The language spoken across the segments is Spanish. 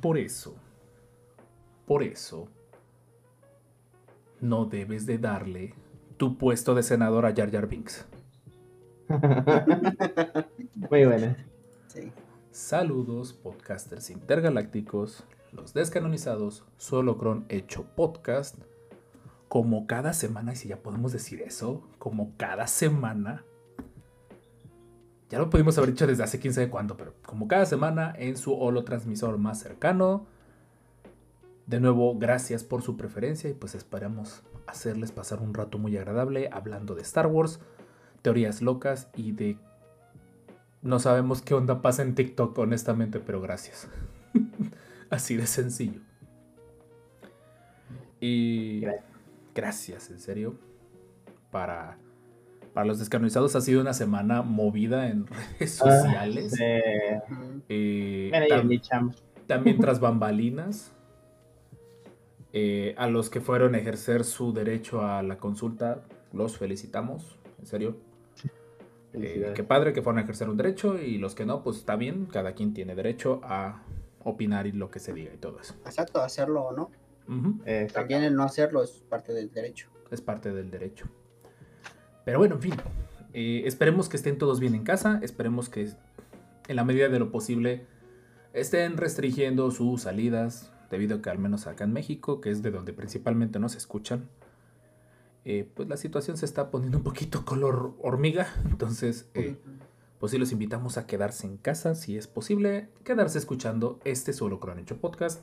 Por eso, por eso, no debes de darle tu puesto de senador a Jar Jar Binks. Muy buena. Sí. Saludos, podcasters intergalácticos, los descanonizados, solo cron hecho podcast. Como cada semana, y si ya podemos decir eso, como cada semana. Ya lo pudimos haber dicho desde hace quién sabe cuándo, pero como cada semana en su holo transmisor más cercano. De nuevo, gracias por su preferencia y pues esperamos hacerles pasar un rato muy agradable hablando de Star Wars, teorías locas y de... No sabemos qué onda pasa en TikTok, honestamente, pero gracias. Así de sencillo. Y... Gracias. Gracias, en serio. Para, para los descanonizados ha sido una semana movida en redes Ah, sociales. sí. Eh, Mira, tam- mi también tras bambalinas. eh, a los que fueron a ejercer su derecho a la consulta, los felicitamos, en serio. Eh, qué padre que fueron a ejercer un derecho y los que no, pues está bien, cada quien tiene derecho a opinar y lo que se diga y todo eso. Exacto, hacerlo o no. Eh, También el no hacerlo es parte del derecho. Es parte del derecho. Pero bueno, en fin, eh, esperemos que estén todos bien en casa, esperemos que en la medida de lo posible estén restringiendo sus salidas, debido a que al menos acá en México, que es de donde principalmente nos escuchan, eh, pues la situación se está poniendo un poquito color hormiga, entonces eh, pues sí los invitamos a quedarse en casa, si es posible, quedarse escuchando este solo Crónico Podcast,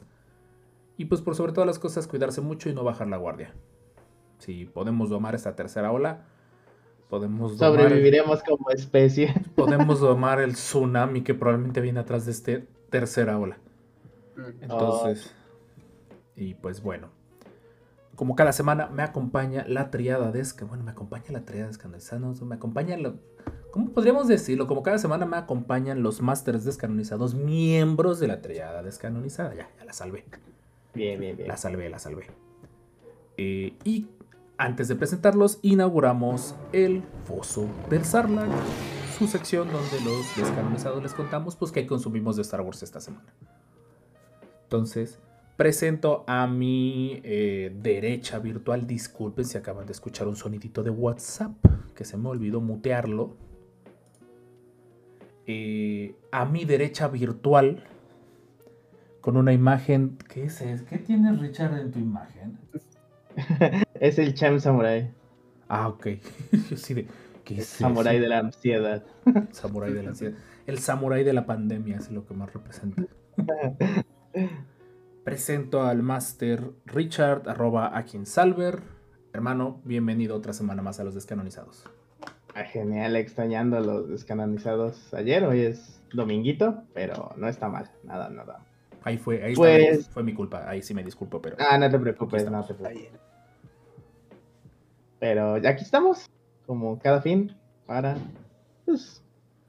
y pues por sobre todas las cosas cuidarse mucho y no bajar la guardia. Si podemos domar esta tercera ola, podemos domar, Sobreviviremos como especie. podemos domar el tsunami que probablemente viene atrás de esta tercera ola. Ujú. Entonces, y pues bueno, como cada semana me acompaña la triada de que bueno, me acompaña la triada de descanonizados, me acompaña la, ¿cómo podríamos decirlo? Como cada semana me acompañan los másteres descanonizados, miembros de la triada descanonizada, ya, ya la salvé. Bien, bien, bien. La salvé, la salvé. Eh, y antes de presentarlos, inauguramos el Foso del Sarlacc, su sección donde los descanonizados les contamos pues qué consumimos de Star Wars esta semana. Entonces, presento a mi eh, derecha virtual. Disculpen si acaban de escuchar un sonidito de WhatsApp, que se me olvidó mutearlo. Eh, a mi derecha virtual, con una imagen. ¿Qué es? ¿Qué tienes, Richard, en tu imagen? Es el Cham Samurai. Ah, ok. Yo sí de. ¿Qué es Samurai eso? de la ansiedad. Samurai de la ansiedad. El samurai de la pandemia es lo que más representa. Presento al Master Richard, arroba Akinsalver. Hermano, bienvenido otra semana más a los descanonizados. Ah, genial, extrañando a los descanonizados ayer. Hoy es dominguito, pero no está mal. Nada, nada. Ahí fue, ahí Pues- está, fue mi culpa. Ahí sí me disculpo, pero. Ah, no te preocupes, no te preocupes. Pero aquí estamos, como cada fin, para pues,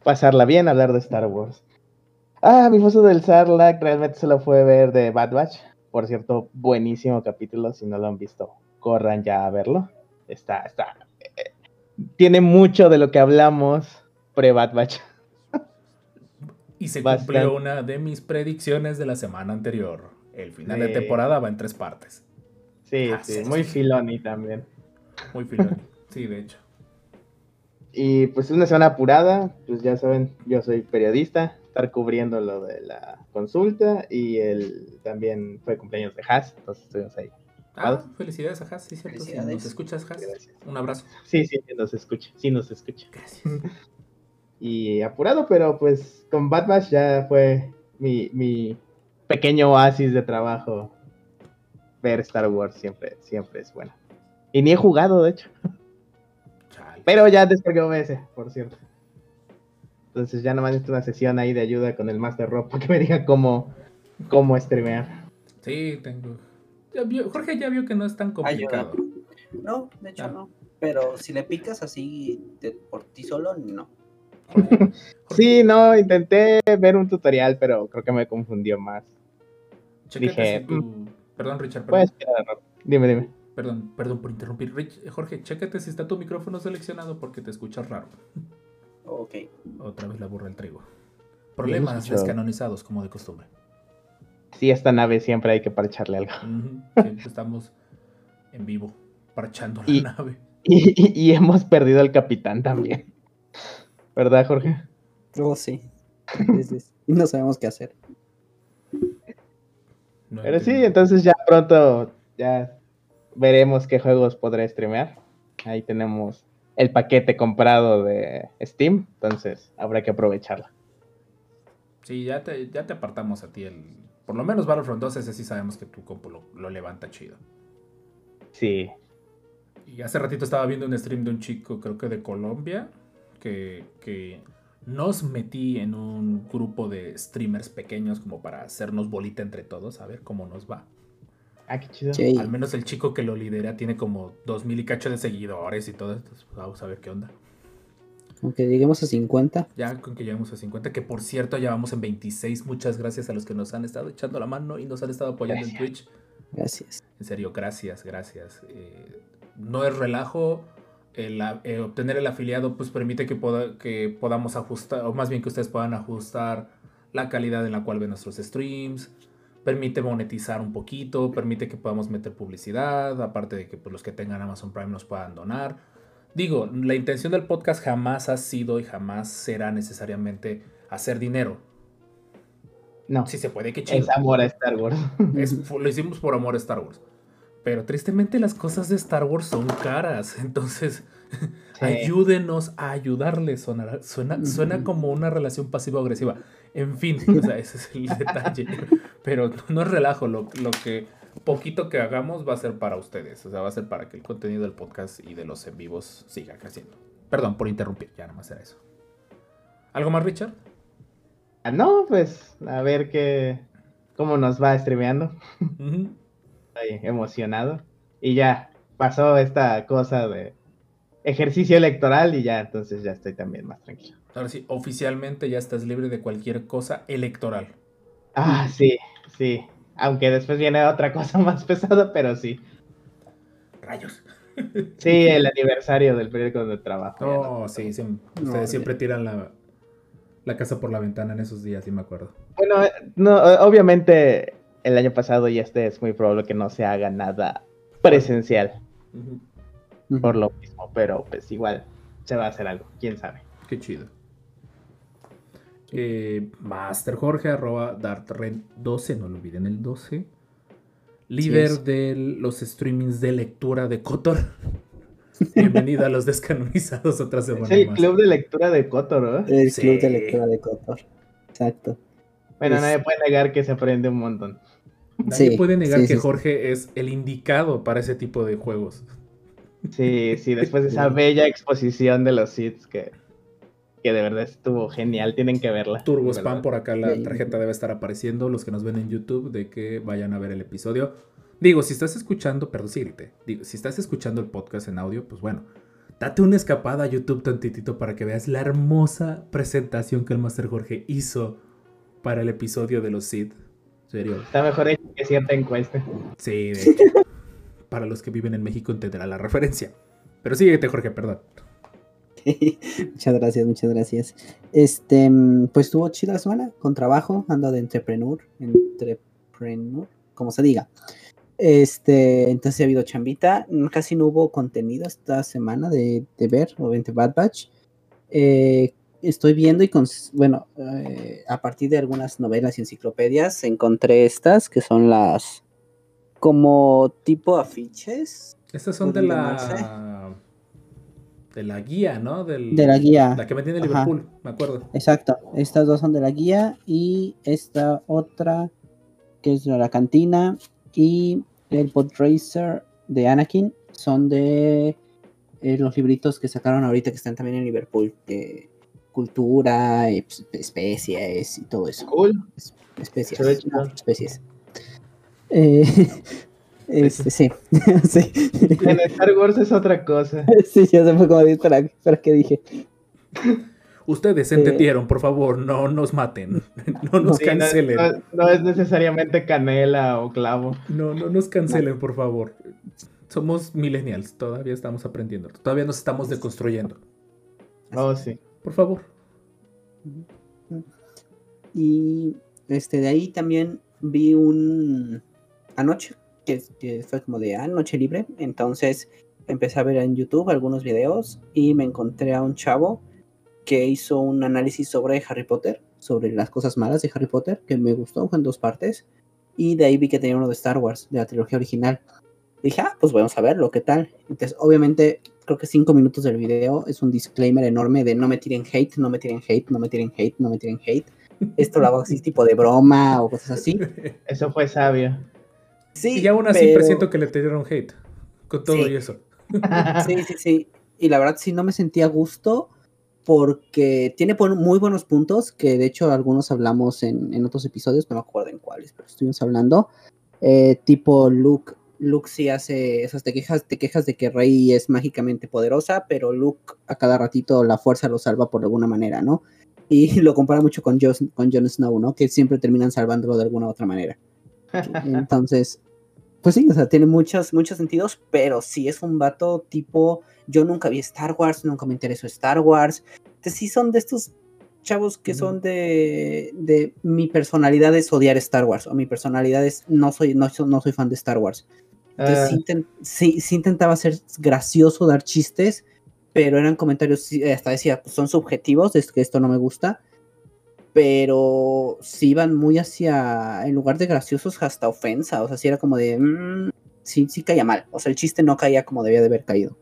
pasarla bien, hablar de Star Wars. Ah, mi foso del Sarlacc realmente solo fue ver de Bad Batch. Por cierto, buenísimo capítulo. Si no lo han visto, corran ya a verlo. Está, está. eh, tiene mucho de lo que hablamos pre-Bad Batch. Y se Bastante. cumplió una de mis predicciones de la semana anterior. El final de temporada va en tres partes. Sí, Ah, sí, sí. muy filoni también. Muy filón. Sí, de hecho. Y pues una semana apurada, pues ya saben, yo soy periodista, estar cubriendo lo de la consulta y el también fue cumpleaños de Haas, entonces estuvimos ahí. Ah, felicidades a Haas, sí, cierto. Si nos escuchas, Haas, Gracias. un abrazo. Sí, sí, nos escucha, sí nos escucha. Gracias. Y apurado, pero pues con Batch ya fue mi, mi pequeño oasis de trabajo. Ver Star Wars siempre, siempre es bueno. Y ni he jugado, de hecho. Chale. Pero ya descargué OBS, por cierto. Entonces ya nomás necesito una sesión ahí de ayuda con el Master Rob para que me diga cómo, cómo streamear. Sí, tengo. Ya vio- Jorge ya vio que no es tan complicado. No, de hecho Ah. no. Pero si le picas así de- por ti solo, no. Jorge, Jorge, Sí, no, intenté ver un tutorial, pero creo que me confundió más. dije, si tu- Perdón, Richard, perdón. Dime, dime. Perdón, perdón por interrumpir. Rich- Jorge, chécate si está tu micrófono seleccionado porque te escuchas raro. Ok. Otra vez la burra del trigo. Problemas descanonizados, como de costumbre. Sí, esta nave siempre hay que parcharle algo. Siempre estamos en vivo, parchando la Y- nave. Y, y- y hemos perdido al capitán también. ¿Verdad, Jorge? Oh, sí. Y no sabemos qué hacer. No Pero sí, entonces ya pronto ya veremos qué juegos podré streamear. Ahí tenemos el paquete comprado de Steam, entonces habrá que aprovecharlo. Sí, ya te, ya te apartamos a ti el. Por lo menos Battlefront 2, ese sí sabemos que tu compu lo, lo levanta chido. Sí, Y hace ratito estaba viendo un stream de un chico, creo que de Colombia, que, que nos metí en un grupo de streamers pequeños como para hacernos bolita entre todos, a ver cómo nos va. Ah, qué chido. Sí. Al menos el chico que lo lidera tiene como 2000 y cacho de seguidores y todo. Entonces, pues, vamos a ver qué onda. Aunque lleguemos a 50. Ya con que llegamos a 50, que por cierto ya vamos en 26. Muchas gracias a los que nos han estado echando la mano y nos han estado apoyando en Twitch. Gracias. En serio, gracias, gracias. Eh, no es relajo. El, eh, obtener el afiliado pues permite que, poda- que podamos ajustar, o más bien que ustedes puedan ajustar la calidad en la cual ven nuestros streams. Permite monetizar un poquito, permite que podamos meter publicidad, aparte de que pues, los que tengan Amazon Prime nos puedan donar. Digo, la intención del podcast jamás ha sido y jamás será necesariamente hacer dinero. No, Si se puede, que chido. es amor a Star Wars. Es- lo hicimos por amor a Star Wars. Pero tristemente las cosas de Star Wars son caras. Entonces, Sí. ayúdenos a ayudarles. Sonará- suena, suena como una relación pasivo-agresiva. En fin, o sea, ese es el detalle. Pero no es relajo. Lo, lo que poquito que hagamos va a ser para ustedes. O sea, va a ser para que el contenido del podcast y de los en vivos siga creciendo. Perdón por interrumpir. Ya nada más era eso. ¿Algo más, Richard? Ah, no, pues a ver qué, cómo nos va streameando. Ujú. Estoy emocionado. Y ya pasó esta cosa de ejercicio electoral y ya, entonces ya estoy también más tranquilo. Ahora sí, oficialmente ya estás libre de cualquier cosa electoral. Ah, sí, sí. Aunque después viene otra cosa más pesada, pero sí. Rayos. Sí, el aniversario del periódico donde trabajo. Oh, no- sí, No, ustedes ya. siempre tiran la, la casa por la ventana en esos días, sí me acuerdo. Bueno, eh, no, eh, obviamente el año pasado y este es muy probable que no se haga nada presencial por lo mismo, pero pues igual se va a hacer algo, quién sabe. Qué chido. Eh, Master Jorge, arroba DartRen12, no lo olviden el 12. Líder de los streamings de lectura de Cotor. Bienvenido a los descanonizados otra semana Es el más. club de lectura de Cotor, ¿no? El Sí. club de lectura de Cotor. Exacto. Bueno, Es- nadie puede negar que se aprende un montón. Nadie Sí, puede negar sí, que sí. Jorge es el indicado para ese tipo de juegos. Sí, sí, después de esa bella exposición de los hits que, que de verdad estuvo genial, tienen que verla. Turbo Spam, por acá la tarjeta debe estar apareciendo. Los que nos ven en YouTube, de que vayan a ver el episodio. Digo, si estás escuchando, perdón, sí grité. Digo, si estás escuchando el podcast en audio, pues bueno, date una escapada a YouTube tantitito para que veas la hermosa presentación que el Master Jorge hizo para el episodio de los Sid. Serio. Está mejor hecho que cierta encuesta. Sí, de hecho. para los que viven en México entenderán la referencia. Pero síguete, Jorge, perdón. muchas gracias, muchas gracias. Este, mm, pues estuvo chida la semana con trabajo, ando de entrepreneur, entrepreneur, como se diga. Este, entonces ha habido chambita, casi no hubo contenido esta semana de, de ver, obviamente Bad Batch. Eh, estoy viendo y, cons- bueno, eh, a partir de algunas novelas y enciclopedias encontré estas que son las como tipo afiches Estas son de la. De la guía, ¿no? Del- de la guía. La que en Ajá. Liverpool, me acuerdo. Exacto, estas dos son de la guía y esta otra que es de la cantina y el Podracer de Anakin son de eh, los libritos que sacaron ahorita que están también en Liverpool, de cultura, pues, especies y todo eso. Cool. Es- Especies, no, especies. Eh, este, sí, sí. En Star Wars es otra cosa. Sí, ya se fue como de, para, para qué dije. Ustedes Eh, entendieron, por favor, no nos maten. No nos Sí, no, cancelen. no- no es necesariamente canela o clavo. No, no nos cancelen, por favor. Somos millennials, todavía estamos aprendiendo. Todavía nos estamos deconstruyendo. Oh, sí. Por favor. Y este, de ahí también vi un anoche, que, fue como de ah, libre. Entonces empecé a ver en YouTube algunos videos y me encontré a un chavo que hizo un análisis sobre Harry Potter, sobre las cosas malas de Harry Potter, que me gustó, fue en dos partes. Y de ahí vi que tenía uno de Star Wars, de la trilogía original. Dije, ah, pues vamos a verlo, ¿qué tal? Entonces, obviamente, creo que cinco minutos del video es un disclaimer enorme de no me tiren hate, no me tiren hate, no me tiren hate, no me tiren hate. Esto lo hago así tipo de broma o cosas así. Eso fue sabio. Sí, y aún así pero- presiento que le tiraron hate. Con todo Sí. y eso. Sí, sí, sí. Y la verdad sí no me sentía a gusto porque tiene muy buenos puntos, que de hecho algunos hablamos en, en otros episodios, no me acuerdo en cuáles, pero estuvimos hablando. Eh, tipo Luke, Luke sí hace, esas te quejas, te quejas de que Rey es mágicamente poderosa, pero Luke a cada ratito la fuerza lo salva por alguna manera, ¿no? Y lo compara mucho con Jon, con Jon Snow, ¿no? Que siempre terminan salvándolo de alguna otra manera. Entonces, pues sí, o sea, tiene muchos, muchos sentidos, pero sí es un vato tipo, yo nunca vi Star Wars, nunca me interesó Star Wars. Entonces sí son de estos chavos que son de, de mi personalidad es odiar Star Wars, o mi personalidad es no soy, no, no soy fan de Star Wars. Entonces Ah, sí, sí- sí intentaba ser gracioso, dar chistes, pero eran comentarios, hasta decía, pues son subjetivos, es que esto no me gusta, pero sí iban muy hacia, en lugar de graciosos, hasta ofensa, o sea, sí era como de, mm, sí, sí caía mal, o sea, el chiste no caía como debía de haber caído.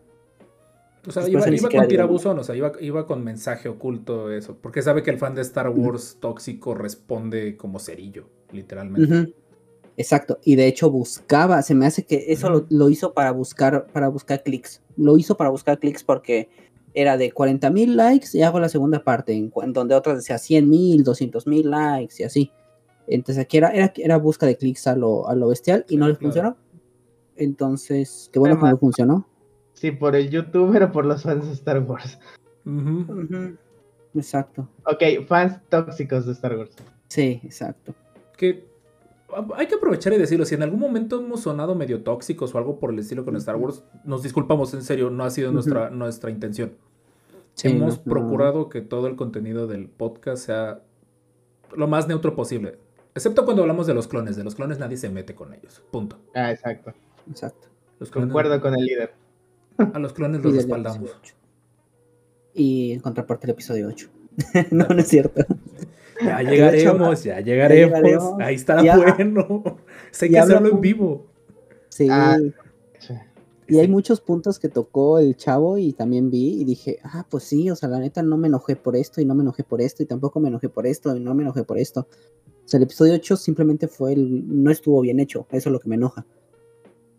O sea, iba, con tirabuzón, o sea, iba, iba con mensaje oculto, eso. Porque sabe que el fan de Star Wars tóxico responde como cerillo, literalmente. Exacto, y de hecho buscaba, se me hace que eso lo, lo hizo para buscar, para buscar clics, lo hizo para buscar clics porque era de 40 mil likes y hago la segunda parte, en, donde otras decía 100 mil, 200 mil likes y así. Entonces aquí era, era, era busca de clics a lo, a lo bestial y no Sí, le claro. funcionó. Entonces, qué bueno que no funcionó. sí, por el youtuber o por los fans de Star Wars. Exacto, Ok, fans tóxicos de Star Wars. sí, exacto. Que hay que aprovechar y decirlo. Si en algún momento hemos sonado medio tóxicos o algo por el estilo con Star Wars, nos disculpamos, en serio, no ha sido nuestra, nuestra intención. Sí, Hemos no, no. procurado que todo el contenido del podcast sea lo más neutro posible. Excepto cuando hablamos de los clones. De los clones nadie se mete con ellos. Punto. Ah, exacto. Exacto. Los clones, Concuerdo con el líder. A los clones Y los respaldamos. Y en contraparte el episodio 8. no, no es cierto. Ya llegaremos, ya llegaremos. llegaremos. Ahí estará Ya- bueno. Sé que hacerlo en vivo. Sí. Ah, Sí. Y hay muchos puntos que tocó el chavo y también vi y dije, ah, pues sí, o sea, la neta no me enojé por esto y no me enojé por esto y tampoco me enojé por esto y no me enojé por esto. O sea, el episodio 8 simplemente fue el, no estuvo bien hecho, eso es lo que me enoja.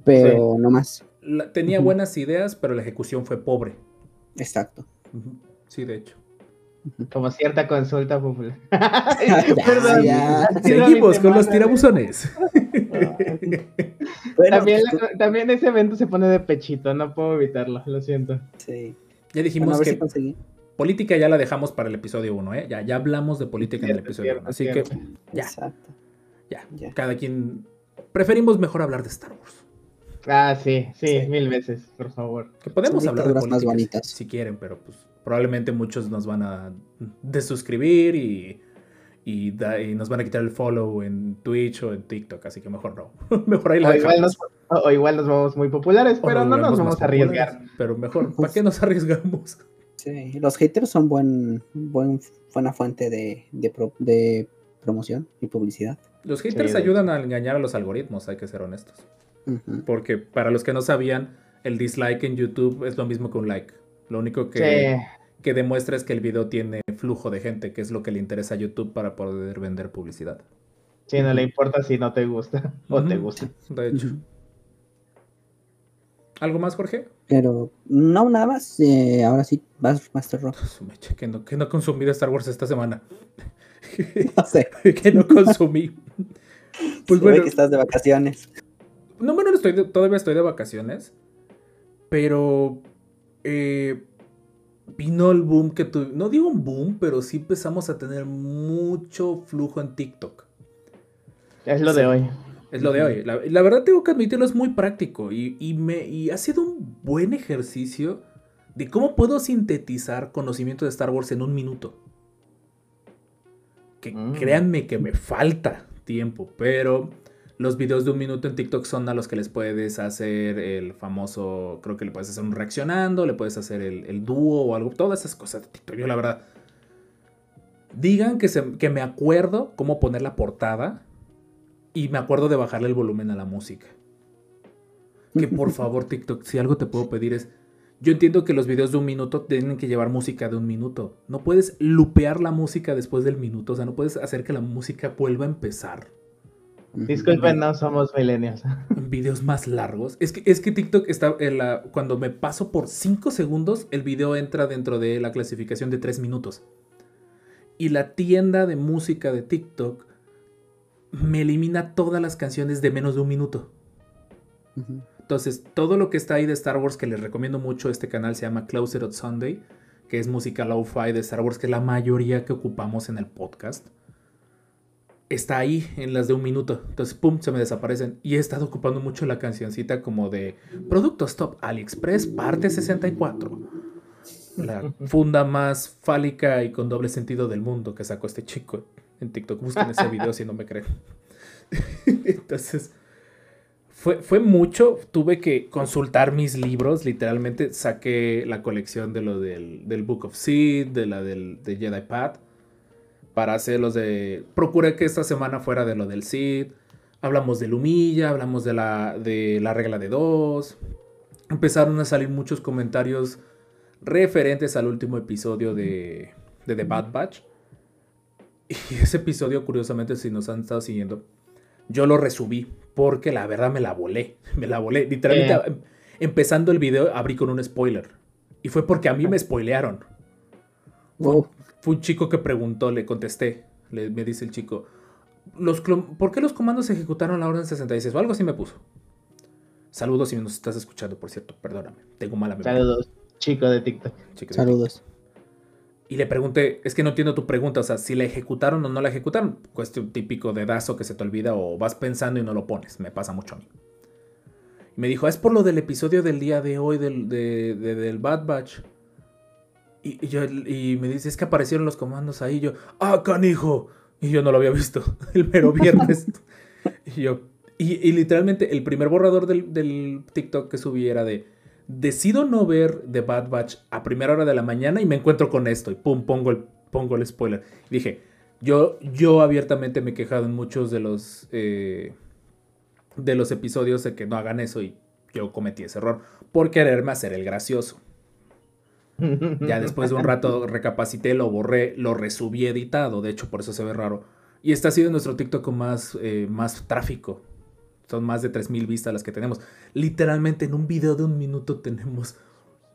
Pero no más, La- tenía buenas ideas, pero la ejecución fue pobre. exacto. Sí, de hecho. Como cierta consulta popular. Perdón. ya. Seguimos con los tirabuzones. Bueno, También, pues, también ese evento se pone de pechito, no puedo evitarlo, lo siento. sí. Ya Bueno, dijimos a ver que si conseguí. política ya la dejamos para el episodio 1, ¿eh? Ya, ya hablamos de política en el episodio cierto, 1. Así cierto. que ya, Exacto. ya, Ya. Cada quien. Preferimos mejor hablar de Star Wars. Ah, sí, sí, Sí. mil veces, por favor. Que podemos Son hablar de dictaduras más bonitas. si quieren, pero pues probablemente muchos nos van a desuscribir y, y, da- y nos van a quitar el follow en Twitch o en TikTok, así que mejor no. mejor ahí la O igual, nos, o, o igual nos vamos muy populares, pero no nos vamos a arriesgar. Pero mejor, ¿para qué nos arriesgamos? Sí, los haters son buen, buen, buena fuente de, de, pro- de promoción y publicidad. Los haters ayudan a engañar a los algoritmos, hay que ser honestos. Porque para los que no sabían, el dislike en YouTube es lo mismo que un like. Lo único que, Sí, que demuestra es que el video tiene flujo de gente, que es lo que le interesa a YouTube para poder vender publicidad. sí, no le importa si no te gusta o te gusta. De hecho. ¿Algo más, Jorge? Pero no, nada más. eh, ahora sí, vas Master Rock. Que no, que no he consumido Star Wars esta semana. No sé. que no consumí. Pues se ve bueno, que estás de vacaciones. no, bueno, no estoy de- todavía estoy de vacaciones. Pero eh, vino el boom que tu, No digo un boom, pero sí empezamos a tener mucho flujo en TikTok. Es lo Sí. de hoy. Es lo de hoy. La, la verdad tengo que admitirlo, es muy práctico y, y me, y ha sido un buen ejercicio de cómo puedo sintetizar conocimiento de Star Wars en un minuto. Que Mm. créanme que me falta tiempo, pero los videos de un minuto en TikTok son a los que les puedes hacer el famoso, creo que le puedes hacer un reaccionando, le puedes hacer el, el dúo o algo, todas esas cosas de TikTok. Yo la verdad, digan que, se- que me acuerdo cómo poner la portada y me acuerdo de bajarle el volumen a la música. Que por favor, TikTok, si algo te puedo pedir es. Yo entiendo que los videos de un minuto tienen que llevar música de un minuto. No puedes lupear la música después del minuto. O sea, no puedes hacer que la música vuelva a empezar Disculpen, no somos millennials. en videos más largos. Es que, es que TikTok está. en la- cuando me paso por 5 segundos, el video entra dentro de la clasificación de 3 minutos. Y la tienda de música de TikTok me elimina todas las canciones de menos de un minuto. Entonces, todo lo que está ahí de Star Wars, que les recomiendo mucho, este canal se llama Closer on Sunday, que es música lo-fi de Star Wars, que es la mayoría que ocupamos en el podcast. Está ahí en las de un minuto. Entonces, pum, se me desaparecen. Y he estado ocupando mucho la cancioncita como de Productos Top AliExpress, parte 64. La funda más fálica y con doble sentido del mundo que sacó este chico en TikTok. Busquen ese video si no me creen. Entonces, fue, fue mucho. Tuve que consultar mis libros. Literalmente saqué la colección de lo del, del Book of Seed, de la del de Jedi Path. Para hacer los de. Procuré que esta semana fuera de lo del Seed. Hablamos de Lumilla, hablamos de la, de la regla de dos. Empezaron a salir muchos comentarios referentes al último episodio de, de The Bad Batch. Y ese episodio, curiosamente, si nos han estado siguiendo, yo lo resubí porque la verdad me la volé. Me la volé. Literalmente, Eh. em- empezando el video, abrí con un spoiler. Y fue porque a mí me spoilearon. Wow. Fue un chico que preguntó, le contesté. Le, me dice el chico, los ¿por qué los comandos ejecutaron la orden 66? O algo así me puso. Saludos si nos estás escuchando, por cierto. Perdóname. Tengo mala memoria. Saludos, chico de TikTok. chico de Saludos. Y le pregunté, es que no entiendo tu pregunta, o sea, si la ejecutaron o no la ejecutaron. Cuestión típico de dazo que se te olvida o vas pensando y no lo pones. Me pasa mucho a mí. Y me dijo, es por lo del episodio del día de hoy del, de- de- del Bad Batch. Y, y yo, y me dice, es que aparecieron los comandos ahí. Y yo, ¡ah, canijo! Y yo no lo había visto el mero viernes. y yo, y, y literalmente el primer borrador del, del TikTok que subí era de, decido no ver The Bad Batch a primera hora de la mañana y me encuentro con esto y pum, pongo el, pongo el spoiler. Y dije, yo, yo abiertamente me he quejado en muchos de los, eh, de los episodios de que no hagan eso y yo cometí ese error por quererme hacer el gracioso. Ya después de un rato recapacité, lo borré, lo resubí editado, de hecho por eso se ve raro. Y este ha sido nuestro TikTok con más, eh, más tráfico. Son más de 3.000 vistas las que tenemos. Literalmente en un video de un minuto tenemos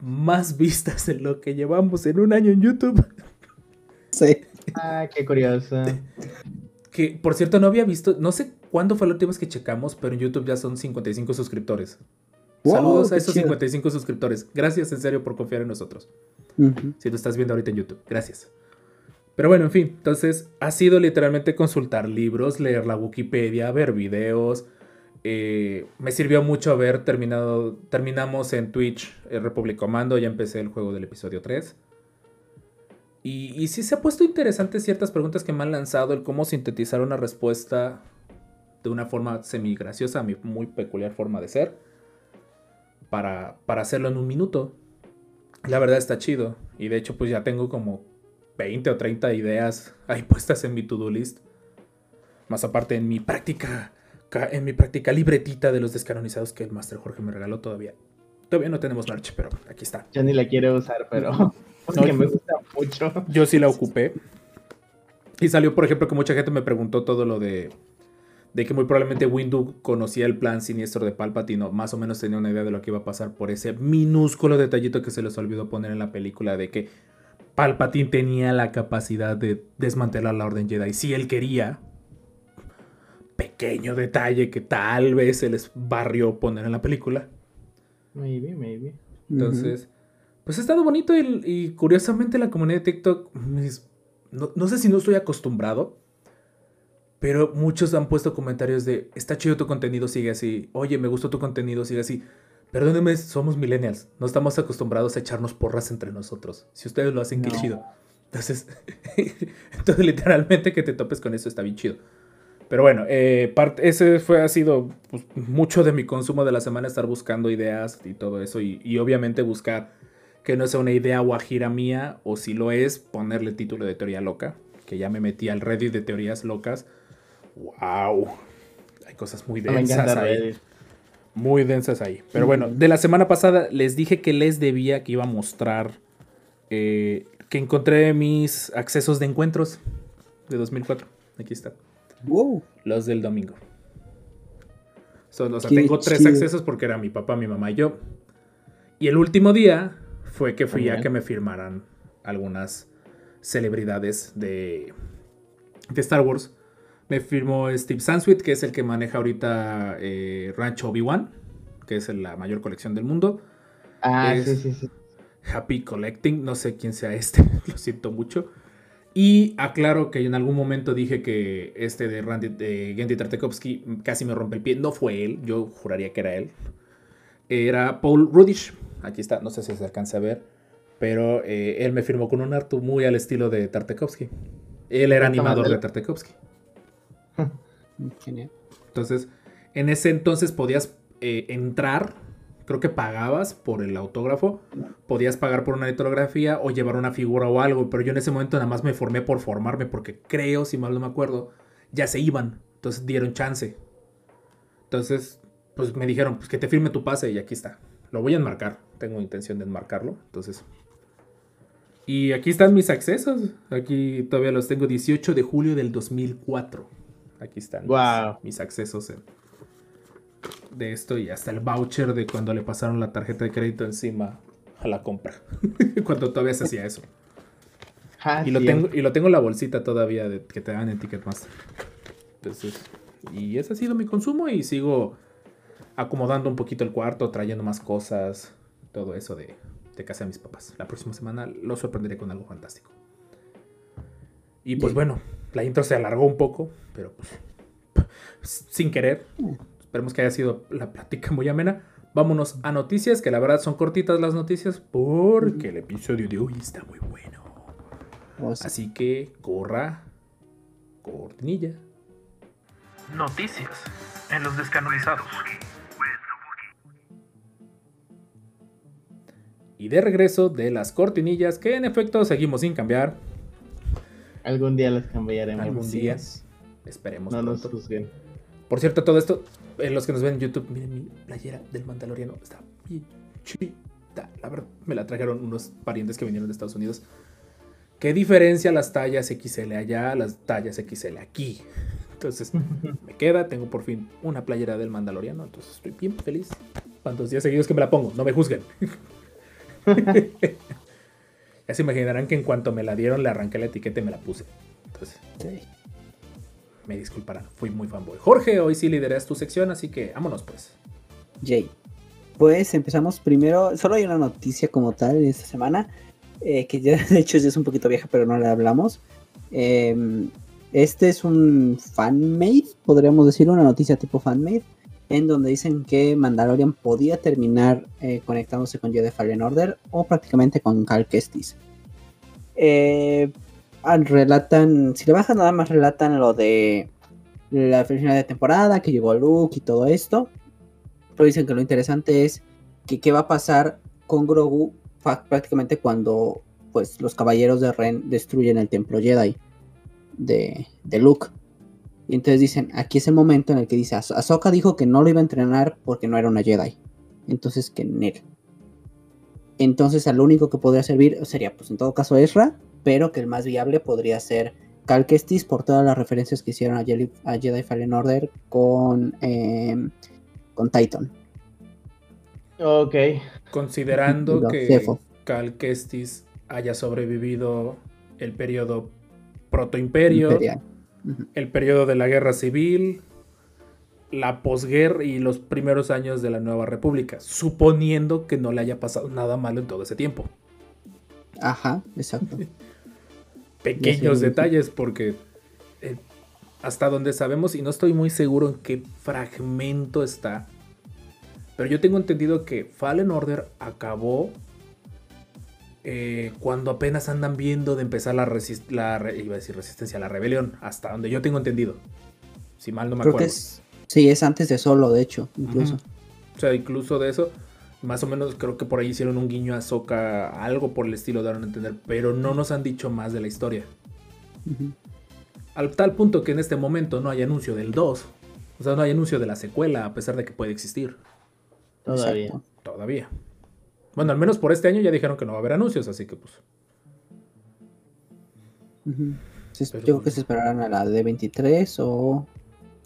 más vistas en lo que llevamos en un año en YouTube. Sí. Ah, qué curioso. Que por cierto no había visto, no sé cuándo fue la última vez que checamos, pero en YouTube ya son 55 suscriptores. Wow, Saludos a esos chido. 55 suscriptores. Gracias en serio por confiar en nosotros. Si lo estás viendo ahorita en YouTube. Gracias. Pero bueno, en fin, entonces ha sido literalmente consultar libros, leer la Wikipedia, ver videos. Eh, me sirvió mucho haber terminado, terminamos en Twitch el Republic Commando, ya empecé el juego del episodio 3. Y, y sí se ha puesto interesante ciertas preguntas que me han lanzado, el cómo sintetizar una respuesta de una forma semi graciosa, a mi muy peculiar forma de ser, para, para hacerlo en un minuto. La verdad está chido. Y de hecho, pues ya tengo como 20 o 30 ideas ahí puestas en mi to-do list. Más aparte en mi práctica, ca- en mi práctica libretita de los descanonizados que el Master Jorge me regaló todavía. Todavía no tenemos merch, pero aquí está. Yo ni la quiero usar, pero porque me gusta mucho. Yo sí la ocupé. Y salió, por ejemplo, que mucha gente me preguntó todo lo de de que muy probablemente Windu conocía el plan siniestro de Palpatine, o más o menos tenía una idea de lo que iba a pasar por ese minúsculo detallito que se les olvidó poner en la película de que Palpatine tenía la capacidad de desmantelar la Orden Jedi si él quería. Pequeño detalle que tal vez se les barrió poner en la película. Maybe, maybe. Entonces, pues ha estado bonito y, y curiosamente la comunidad de TikTok, mis- no, no sé si no estoy acostumbrado, pero muchos han puesto comentarios de, está chido tu contenido, sigue así. Oye, me gustó tu contenido, sigue así. Perdónenme, somos millennials, no estamos acostumbrados a echarnos porras entre nosotros. Si ustedes lo hacen, qué No. chido. Entonces, entonces literalmente que te topes con eso está bien chido. Pero bueno, eh, parte- ese fue, ha sido pues, mucho de mi consumo de la semana, estar buscando ideas y todo eso. Y, y obviamente buscar que no sea una idea guajira mía, o si lo es, ponerle título de teoría loca, que ya me metí al Reddit de teorías locas. ¡Wow! Hay cosas muy densas ahí. Reddit. Muy densas ahí. Pero bueno, de la semana pasada les dije que les debía que iba a mostrar eh, que encontré mis accesos de encuentros de 2004. Aquí está. Wow. Los del domingo. Son, o sea, tengo tres chido. accesos porque era mi papá, mi mamá y yo. Y el último día fue que fui a que me firmaran algunas celebridades de, de Star Wars. Me firmó Steve Sansweet, que es el que maneja ahorita eh, Rancho Obi-Wan, que es la mayor colección del mundo. Ah, Es- sí, sí, sí. Happy Collecting, no sé quién sea este, lo siento mucho. Y aclaro que en algún momento dije que este de, Randy, de Gendy Tartakovsky casi me rompe el pie. No fue él, yo juraría que era él. Era Paul Rudish. Aquí está, no sé si se alcanza a ver. Pero eh, él me firmó con un arte muy al estilo de Tartakovsky. Él era animador de Tartakovsky. Genial. Entonces, en ese entonces podías eh, entrar, creo que pagabas por el autógrafo, podías pagar por una litografía o llevar una figura o algo, pero yo en ese momento nada más me formé por formarme porque creo, si mal no me acuerdo, ya se iban, entonces dieron chance. Entonces, pues me dijeron, pues que te firme tu pase y aquí está. Lo voy a enmarcar, tengo intención de enmarcarlo, entonces... Y aquí están mis accesos, aquí todavía los tengo 18 de julio del 2004. Aquí están mis- accesos en- de esto y hasta el voucher de cuando le pasaron la tarjeta de crédito encima a la compra. cuando todavía se hacía eso. Ah, Y lo, tengo, y lo tengo en la bolsita todavía de, que te dan en Ticketmaster. Entonces, y ese ha sido mi consumo y sigo acomodando un poquito el cuarto, trayendo más cosas, todo eso de, de casa de mis papás. La próxima semana lo sorprenderé con algo fantástico. Y pues Bien. bueno, la intro se alargó un poco, pero pues sin querer. Esperemos que haya sido la plática muy amena. Vámonos a noticias, que la verdad son cortitas las noticias, porque el episodio de hoy está muy bueno. O sea, Así que corra cortinilla. Noticias en los descanonizados. Y de regreso de las cortinillas, que en efecto seguimos sin cambiar. Algún día las cambiaremos. Algún día. es. Esperemos No nos pronto. juzguen. Por cierto, todo esto, en los que nos ven en YouTube, miren mi playera del Mandaloriano. Está bien chida. La verdad, me la trajeron unos parientes que vinieron de Estados Unidos. ¿Qué diferencia las tallas XL allá a las tallas XL aquí? Entonces, me queda, tengo por fin una playera del Mandaloriano. Entonces, estoy bien feliz. Cuantos días seguidos que me la pongo, no me juzguen. ya se imaginarán que en cuanto me la dieron, le arranqué la etiqueta y me la puse. Entonces, sí. me disculparán, fui muy fanboy. Jorge, hoy sí lideras tu sección, así que vámonos pues. Jay. Pues empezamos primero. Solo hay una noticia como tal en esta semana. eh, que ya de hecho ya es un poquito vieja, pero no la hablamos. Em, este es un fanmade, podríamos decir, una noticia tipo fanmade. En donde dicen que Mandalorian podía terminar eh, conectándose con Jedi Fallen Order o prácticamente con Cal Kestis. Eh, relatan, si le bajan nada más relatan lo de la final de temporada, que llegó Luke y todo esto. Pero dicen que lo interesante es que qué va a pasar con Grogu prácticamente cuando pues los caballeros de Ren destruyen el templo Jedi de, de Luke. Y entonces dicen, aquí es el momento en el que dice, "Ah- Ahsoka dijo que no lo iba a entrenar porque no era una Jedi. Entonces que Ned. Entonces al único que podría servir sería pues en todo caso Ezra, pero que el más viable podría ser Cal Kestis por todas las referencias que hicieron a Jedi, a Jedi Fallen Order con, eh, con Titan. Ok. Considerando que Cefo. Cal Kestis haya sobrevivido el periodo protoimperio, Imperial. El periodo de la guerra civil, la posguerra y los primeros años de la nueva república, suponiendo que no le haya pasado nada malo en todo ese tiempo. Ajá, exacto. Pequeños Sí. detalles, porque eh, hasta donde sabemos, y no estoy muy seguro en qué fragmento está, pero yo tengo entendido que Fallen Order acabó eh, cuando apenas andan viendo de empezar la, la re- iba a decir resistencia, la rebelión, hasta donde yo tengo entendido. Si mal no me Creo que acuerdo. es, sí, es antes de solo, de hecho, incluso. O sea, incluso de eso, más o menos creo que por ahí hicieron un guiño a Soka, algo por el estilo daron a entender, pero no nos han dicho más de la historia. Ujú. Al tal punto que en este momento no hay anuncio del 2. O sea, no hay anuncio de la secuela, a pesar de que puede existir. Todavía. Exacto. Todavía. Bueno, al menos por este año ya dijeron que no va a haber anuncios, así que pues. Ujú. Se- Pero- yo creo que se esperarán a la D23 o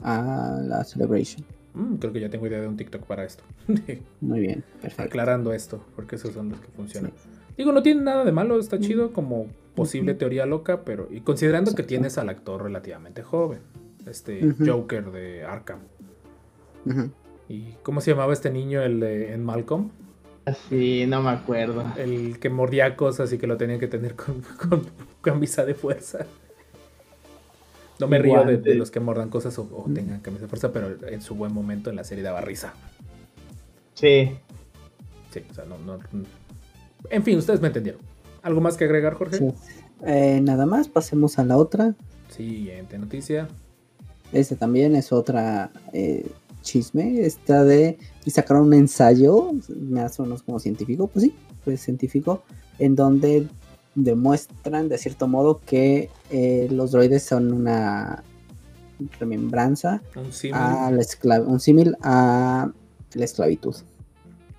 a la Celebration. mm, creo que ya tengo idea de un TikTok para esto. Muy bien, perfecto. Aclarando esto, porque esos son los que funcionan. Digo, no tiene nada de malo, está chido como posible teoría loca, pero. Y considerando que tienes al actor relativamente joven, este. Joker de Arkham. ¿Y cómo se llamaba este niño el de, en Malcolm? Sí, no me acuerdo. El que mordía cosas y que lo tenían que tener con, con camisa de fuerza. No me río de, los que mordan cosas o, o tengan camisa de fuerza, pero en su buen momento en la serie daba risa. Sí. Sí, o sea, no, no- En fin, ustedes me entendieron. ¿Algo más que agregar, Jorge? Sí. Eh, nada más, pasemos a la otra. Siguiente noticia. Este también es otra eh, chisme. Esta de. Y sacaron un ensayo. Me hace unos como científico. Pues sí, pues científico. En donde demuestran de cierto modo que eh, los droides son una remembranza Un símil. a la esclav- un símil a la esclavitud.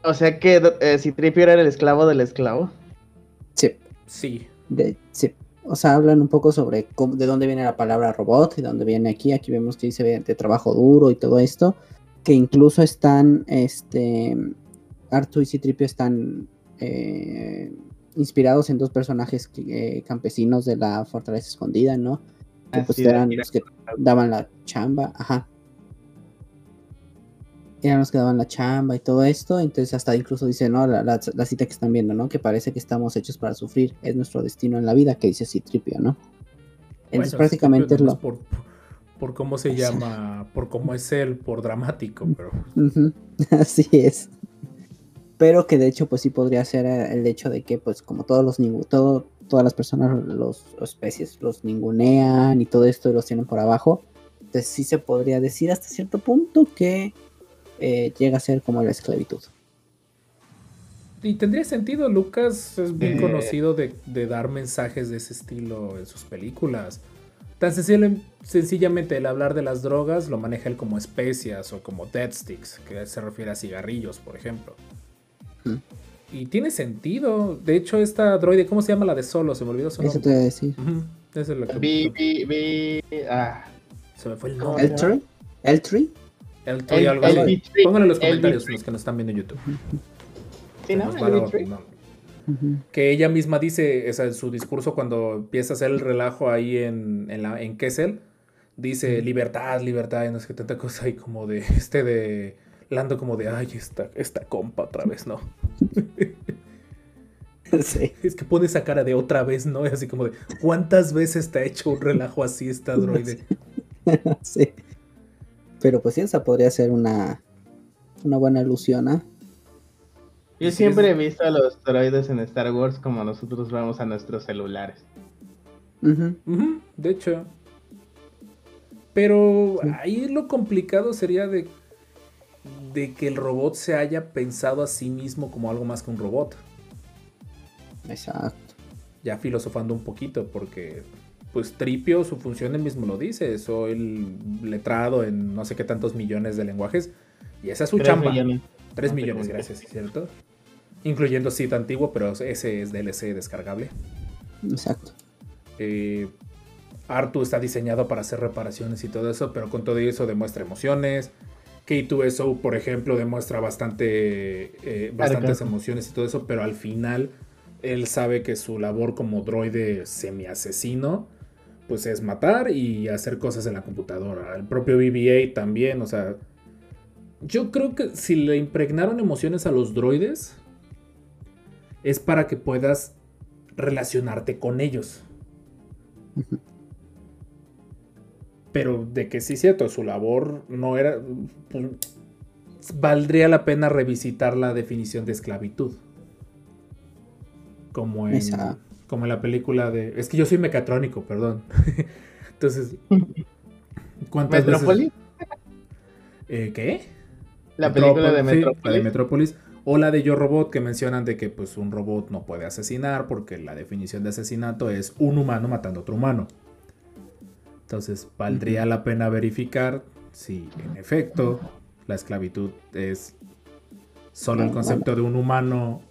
O sea que eh, si Tripio era el esclavo del esclavo. Sí, Sí. de, sí. O sea, hablan un poco sobre cómo- de dónde viene la palabra robot y dónde viene aquí. Aquí vemos que dice de trabajo duro y todo esto. Que incluso están, este, Artu y Citripio están eh, inspirados en dos personajes eh, campesinos de la fortaleza escondida, ¿no? Que pues de eran los que daban la chamba, ajá. Eran los que daban la chamba y todo esto, entonces hasta incluso dice, no, la, la- la cita que están viendo, ¿no? Que parece que estamos hechos para sufrir, es nuestro destino en la vida, que dice Citripio, ¿no? Entonces Bueno, prácticamente es lo... por, por cómo se llama, por cómo es él, por dramático, pero Así es. Pero que de hecho, pues sí podría ser eh, el hecho de que, pues, como todos los todo, todas las personas, los especies, los ningunean y todo esto y los tienen por abajo. Entonces sí se podría decir hasta cierto punto que eh, llega a ser como la esclavitud. Y tendría sentido, Lucas es bien Eh. conocido de, de dar mensajes de ese estilo en sus películas. Tan sencillo- sencillamente el hablar de las drogas lo maneja él como especias o como dead sticks, que se refiere a cigarrillos, por ejemplo. Mm. Y tiene sentido. De hecho, esta droide, ¿cómo se llama la de Solo? Se me olvidó su Eso nombre. te voy a decir. Ujú, esa es la que- Vi, vi, vi. Ah. Se me fue el ¿Cómo nombre. se llama? ¿Eltree? ¿Eltree? El El- algo el así. Pónganlo en los el comentarios los que nos están viendo en YouTube. Sí, ¿no? El a que ella misma dice, o sea, en su discurso cuando empieza a hacer el relajo ahí en, en, la, en Kessel, dice libertad, libertad, y no sé qué tanta cosa, y como de, este de, Lando como de, ay, esta, esta compa otra vez, ¿no? sí. Es que pone esa cara de otra vez, ¿no? Y así como de, ¿cuántas veces te ha hecho un relajo así esta droide? sí. Pero pues sí, esa podría ser una, una buena alusión, ¿ah? Yo siempre he visto a los droides en Star Wars como nosotros vemos a nuestros celulares. De hecho. Pero Sí. ahí lo complicado sería de, de que el robot se haya pensado a sí mismo como algo más que un robot. Exacto. ya filosofando un poquito, porque pues Tripio, su función él mismo lo dice, soy el letrado en no sé qué tantos millones de lenguajes, y esa es su Tres chamba. millones. 3 No te millones, gracias, ¿cierto? Incluyendo Cid antiguo, pero ese es DLC descargable. Exacto. Eh, Artu está diseñado para hacer reparaciones y todo eso, pero con todo eso demuestra emociones. K2SO, por ejemplo, demuestra bastante, eh, bastantes claro. emociones y todo eso, pero al final él sabe que su labor como droide semi-asesino, pues es matar y hacer cosas en la computadora. El propio BB-8 también, o sea, yo creo que si le impregnaron emociones a los droides, es para que puedas relacionarte con ellos. Pero de que sí es cierto, su labor no era... pues, valdría la pena revisitar la definición de esclavitud. Como en, Esa. como en la película de... Es que yo soy mecatrónico, perdón. Entonces... ¿Cuántas veces... Eh, ¿Qué? La película de sí, Metrópolis. la de Metrópolis. O la de Yo Robot, que mencionan de que pues, un robot no puede asesinar porque la definición de asesinato es un humano matando a otro humano. Entonces, valdría la pena verificar si en efecto la esclavitud es solo el concepto de un humano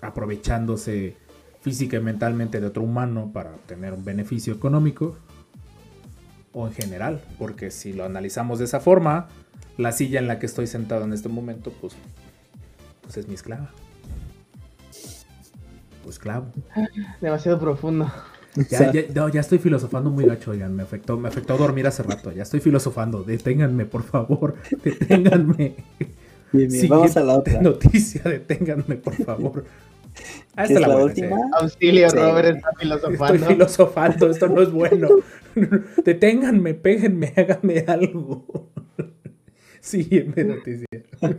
aprovechándose física y mentalmente de otro humano para obtener un beneficio económico o en general, porque si lo analizamos de esa forma, la silla en la que estoy sentado en este momento, pues, pues es mi esclava. O esclavo. Demasiado profundo. Ya, ya- no, ya estoy filosofando muy gacho, oigan, me afectó, me afectó dormir hace rato, ya estoy filosofando, deténganme, por favor, deténganme. Bien, bien, Vamos a la otra. Noticia, deténganme, por favor. Ah, ¿Qué esta es la última? Auxilio, Sí. Robert está Estoy filosofando. filosofando, esto no es bueno. Deténganme, péguenme, háganme algo. Siguiente noticia.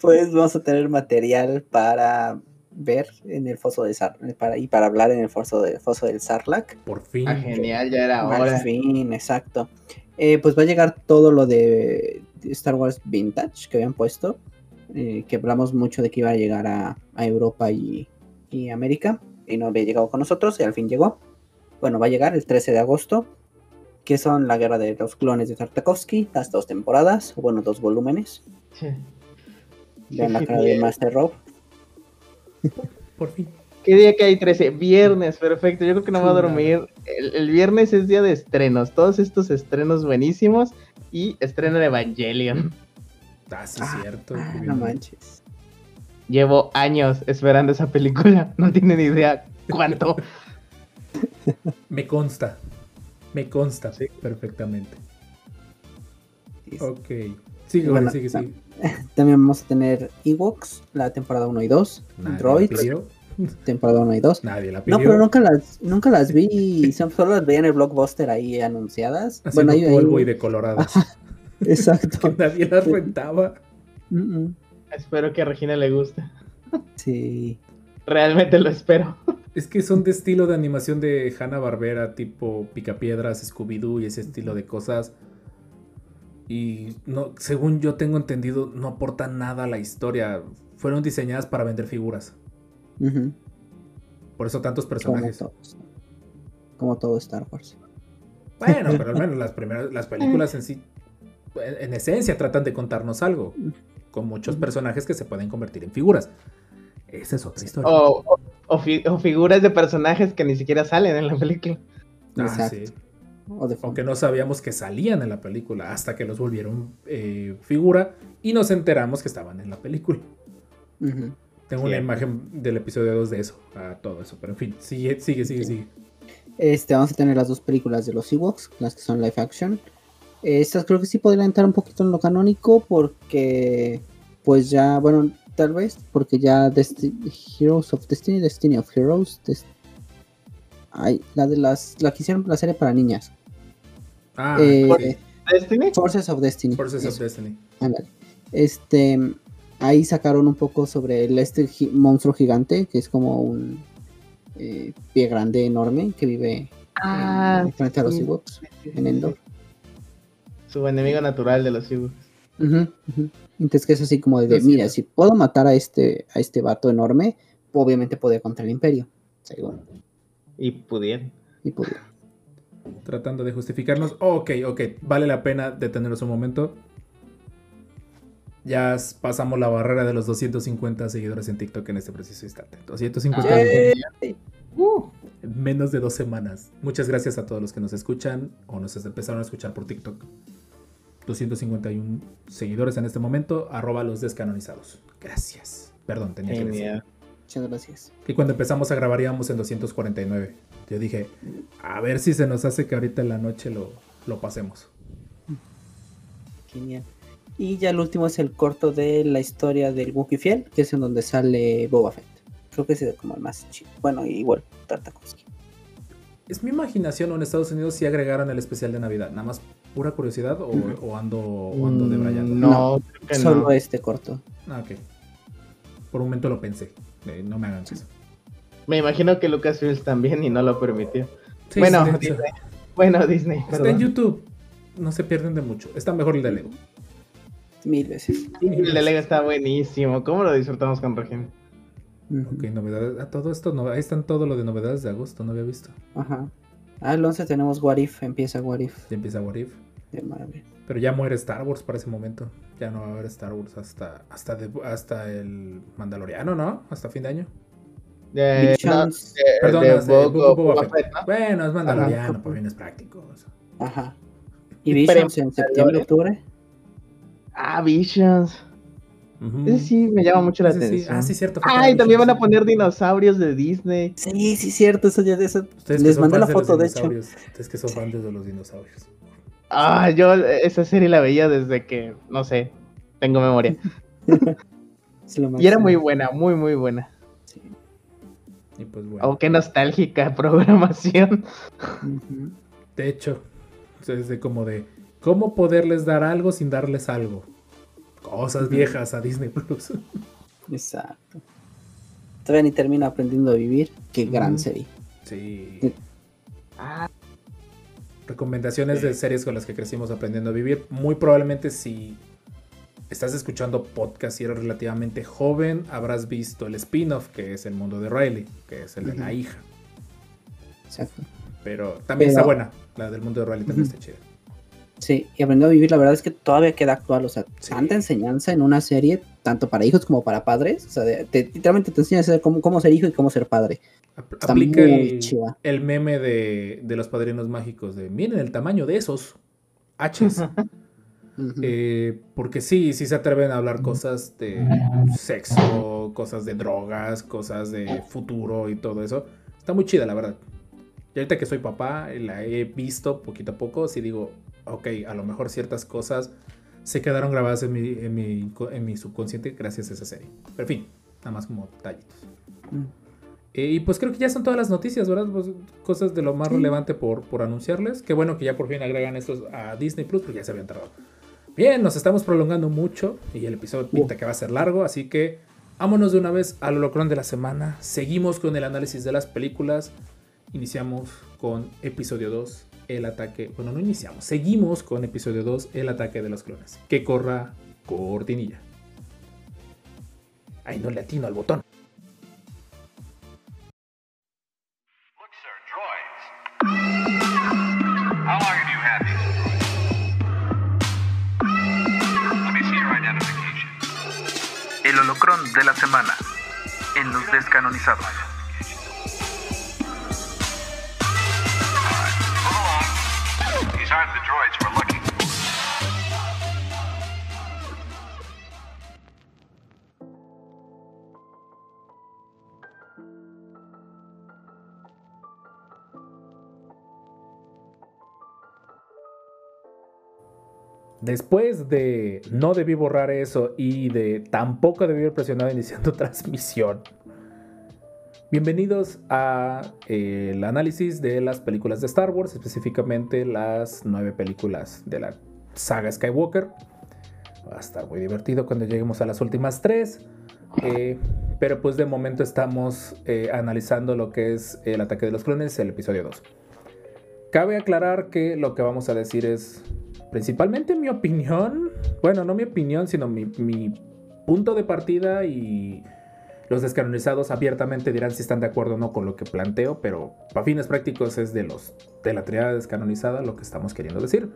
Pues vamos a tener material para ver en el foso de Sar para, y para hablar en el foso, de, foso del Sarlacc. Por fin. Ah, genial, ya era hora. fin, exacto. Eh, pues va a llegar todo lo de Star Wars Vintage que habían puesto. eh, que hablamos mucho de que iba a llegar a, a Europa y, y América. Y no había llegado con nosotros y al fin llegó. Bueno, va a llegar el 13 de agosto. Que son la guerra de los clones de Tartakovsky. Las dos temporadas. O bueno, dos volúmenes. Sí. Vean la Sí, cara de. Master Rob. Por fin. ¿Qué día que hay 13? Viernes, perfecto. Yo creo que no voy a Sí, dormir. El, el viernes es día de estrenos. Todos estos estrenos buenísimos. Y estreno de Evangelion. Ah, sí, Ah, cierto. Ah, no manches. Llevo años esperando esa película. No tienen idea cuánto. Me consta. Me consta Sí. perfectamente. Sí, sí. Ok. Sigue, Bueno, sigue, sigue. También vamos a tener Ewoks, la temporada 1 y 2. Nadie la Droids, temporada 1 y 2. Nadie la pidió. No, pero nunca las, nunca las vi. Solo las veía en el blockbuster ahí anunciadas. Haciendo ahí- ahí- polvo y decoloradas. Exacto. que nadie las rentaba. Mm, mm. Espero que a Regina le guste. Sí. Realmente lo espero. Es que son de estilo de animación de Hanna Barbera, tipo Picapiedras, Scooby-Doo y ese estilo de cosas. Y no, según yo tengo entendido, no aportan nada a la historia. Fueron diseñadas para vender figuras. Por eso tantos Como, personajes. todos. Como todo Star Wars. Bueno, pero al menos las primeras, las películas en sí, en, en esencia, tratan de contarnos algo. Con muchos personajes que se pueden convertir en figuras. Esa es otra historia. O, o- o fi- o figuras de personajes que ni siquiera salen en la película. Ah, Exacto. sí. O de Aunque no sabíamos que salían en la película hasta que los volvieron eh, figura y nos enteramos que estaban en la película. Tengo una Cierto. imagen del episodio 2 de eso, a todo eso, pero en fin, sigue, sigue, sigue, sigue. Este, vamos a tener las dos películas de los Ewoks, las que son live action. Estas creo que sí podrían entrar un poquito en lo canónico porque, pues ya, bueno, tal vez, porque ya Desti- Heroes of Destiny, Destiny of Heroes, Des- ay, la de las, la que hicieron la serie para niñas, Ah, Eh. Destiny. Forces of Destiny. Forces of eso, Destiny. ándale. Este, ahí sacaron un poco sobre el este gi- monstruo gigante, que es como un eh, pie grande enorme que vive Ah, en, frente a los. Ewoks en Endor. Su enemigo natural de los Ewoks. Ujú, ujú. Entonces que es así como de, Sí, mira, sí. si puedo matar a este, a este vato enorme, obviamente podía contra el imperio. Según. Y pudieron. Y podía. Tratando de justificarnos. ok, ok, vale la pena detenernos un momento. Ya pasamos la barrera de los 250 seguidores en TikTok en este preciso instante. 250. Ah, Eh, Uh, en menos de dos semanas. Muchas gracias a todos los que nos escuchan o nos empezaron a escuchar por TikTok. 251 seguidores en este momento, arroba los descanonizados. Gracias. Perdón, tenía que decir. Muchas gracias. Que cuando empezamos a grabar íbamos en 249. Yo dije, a ver si se nos hace que ahorita en la noche lo, lo pasemos. Genial. Y ya el último es el corto de la historia del Wookiee Fiel, que es en donde sale Boba Fett. Creo que es como el más chido. Bueno, igual, Tartakovsky. ¿Es mi imaginación o en Estados Unidos si agregaron el especial de Navidad? ¿Nada más pura curiosidad o, o ando, o ando de brayando? No, Solo no. este corto. Ah, ok. Por un momento lo pensé. Eh, no me hagan caso. Me imagino que Lucasfilm también y no lo permitió. Sí, bueno, sí, Disney. Bueno, Disney. está en. YouTube. No se pierden de mucho. Está mejor el de Lego. Mil veces. Sí, El de Lego está buenísimo. ¿Cómo lo disfrutamos con Regina? Ok, novedades. A todo esto, no, ahí están todo lo de novedades de agosto. No había visto. Ajá. Ah, el 11 tenemos What If, empieza What If Ya empieza What If. de Marvel. Pero ya muere Star Wars para ese momento. Ya no va a haber Star Wars hasta, hasta, de- hasta el Mandaloriano, ¿no? Hasta fin de año. Eh, no, de- Perdón, de Boba- Boba Boba Fett. Fett, ¿no? Bueno, es Mandaloriano, Ajá. pues bien es práctico. o sea. Ajá. Y Visions en septiembre, octubre. Ah, Visions. Ese sí me llama mucho la Ese sí. atención. Ah, sí, cierto. Ay, para también van a poner dinosaurios de Disney. Sí, sí, cierto. Eso ya eso. Les mandé la foto, de hecho. Ustedes que son fans de los dinosaurios. Ah, yo esa serie la veía desde que, no sé, tengo memoria. Y era muy buena, muy, muy buena. Sí. Y pues bueno. Oh, qué nostálgica programación. De hecho, es de como de cómo poderles dar algo sin darles algo. Cosas viejas a Disney Plus. Exacto. Todavía ni termina aprendiendo a vivir. Qué gran serie. Sí. Ah, Recomendaciones de series con las que crecimos aprendiendo a vivir. Muy probablemente si estás escuchando podcast y eres relativamente joven, habrás visto el spin-off que es El Mundo de Riley, que es el de la hija. Exacto. Pero también Pero- está buena. La del Mundo de Riley también está chida. Sí, y aprendiendo a vivir, la verdad es que todavía queda actual. O sea, Sí. tanta enseñanza en una serie, tanto para hijos como para padres. O sea, te- literalmente te enseña a ser cómo, cómo ser hijo y cómo ser padre. Está Aplica muy el, chida. el meme de, de los padrinos mágicos de miren el tamaño de esos H's. Ujú. Eh, porque sí, sí se atreven a hablar cosas de sexo, cosas de drogas, cosas de futuro y todo eso. Está muy chida, la verdad. Y ahorita que soy papá, la he visto poquito a poco, sí digo, ok, a lo mejor ciertas cosas se quedaron grabadas en mi, en mi, en mi subconsciente gracias a esa serie. Pero en fin, nada más como tallitos. Mm. Eh, y pues creo que ya son todas las noticias, ¿verdad? Pues, cosas de lo más Sí. relevante por, por anunciarles. Qué bueno que ya por fin agregan estos a Disney Plus, porque ya se habían tardado. Bien, nos estamos prolongando mucho y el episodio pinta que va a ser largo, así que vámonos de una vez al holocrón de la semana. Seguimos con el análisis de las películas. Iniciamos con episodio 2, el ataque. Bueno, no iniciamos, seguimos con episodio 2, el ataque de los clones. Que corra cortinilla. Ay, no le atino al botón. El holocrón de la semana en los descanonizados. Después de no debí borrar eso y de tampoco debí haber presionado iniciando transmisión. Bienvenidos a eh, el análisis de las películas de Star Wars, específicamente las nueve películas de la saga Skywalker. Va a estar muy divertido cuando lleguemos a las últimas tres. eh, pero pues de momento estamos eh, analizando lo que es el ataque de los clones, el episodio 2. Cabe aclarar que lo que vamos a decir es principalmente mi opinión. Bueno, no mi opinión, sino mi, punto de partida y los descanonizados abiertamente dirán si están de acuerdo o no con lo que planteo, pero para fines prácticos es de los de la triada descanonizada lo que estamos queriendo decir.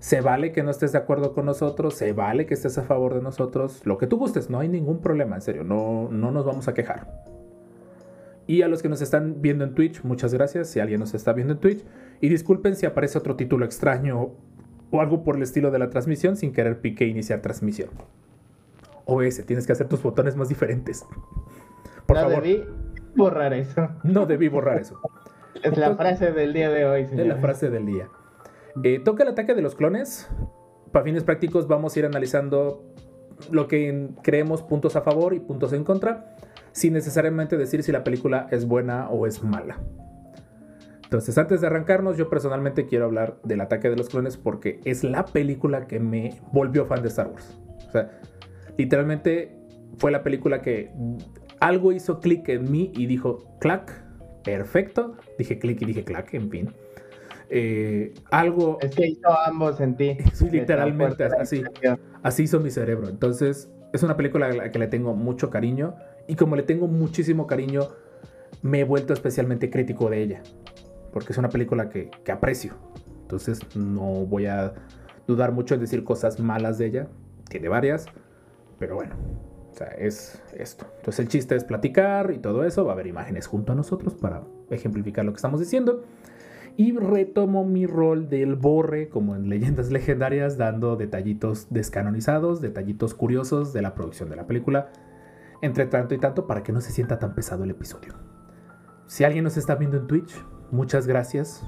Se vale que no estés de acuerdo con nosotros, se vale que estés a favor de nosotros, lo que tú gustes, no hay ningún problema, en serio, no, no nos vamos a quejar. Y a los que nos están viendo en Twitch, muchas gracias. Si alguien nos está viendo en Twitch. Y disculpen si aparece otro título extraño o algo por el estilo de la transmisión sin querer pique iniciar transmisión. OS, tienes que hacer tus botones más diferentes. Por no favor, debí borrar eso. no debí borrar eso. Es la frase del día de hoy, Es la frase del día. Eh, toca el ataque de los clones. Para fines prácticos vamos a ir analizando lo que creemos puntos a favor y puntos en contra, sin necesariamente decir si la película es buena o es mala. Entonces, antes de arrancarnos, yo personalmente quiero hablar del ataque de los clones porque es la película que me volvió fan de Star Wars. O sea, literalmente fue la película que algo hizo clic en mí y dijo, clac, perfecto. Dije clic y dije clac, en fin. Eh, algo Es que hizo ambos en ti. Sí, literalmente, así. así hizo mi cerebro. Entonces, es una película a la que le tengo mucho cariño. Y como le tengo muchísimo cariño, me he vuelto especialmente crítico de ella. Porque es una película que, que aprecio. Entonces, no voy a dudar mucho en decir cosas malas de ella. Tiene varias. Pero bueno, o sea, es esto. Entonces, el chiste es platicar y todo eso. Va a haber imágenes junto a nosotros para ejemplificar lo que estamos diciendo. Y retomo mi rol del borre, como en leyendas legendarias, dando detallitos descanonizados, detallitos curiosos de la producción de la película, entre tanto y tanto, para que no se sienta tan pesado el episodio. Si alguien nos está viendo en Twitch, muchas gracias.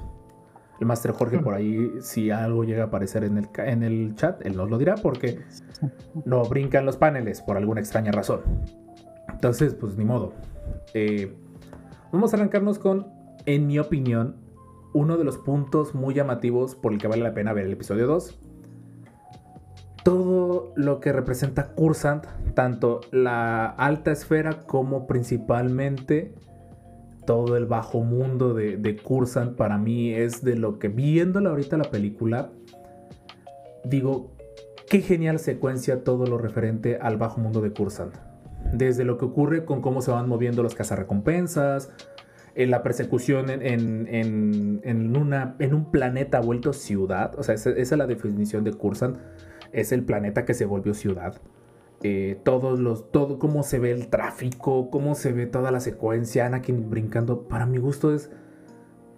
El Master Jorge por ahí, si algo llega a aparecer en el, en el chat, él nos lo dirá porque no brincan los paneles por alguna extraña razón. Entonces, pues ni modo. Eh, vamos a arrancarnos con, en mi opinión, uno de los puntos muy llamativos por el que vale la pena ver el episodio 2. Todo lo que representa Cursant, tanto la alta esfera como principalmente todo el bajo mundo de, de Cursant, para mí es de lo que viéndola ahorita la película, digo, qué genial secuencia todo lo referente al bajo mundo de Cursant. Desde lo que ocurre con cómo se van moviendo los cazarrecompensas, en la persecución en, en- en- una, en un planeta vuelto ciudad. O sea, esa, esa es la definición de Cursant. Es el planeta que se volvió ciudad. Eh, todos los, todo, cómo se ve el tráfico, cómo se ve toda la secuencia, Anakin brincando. Para mi gusto es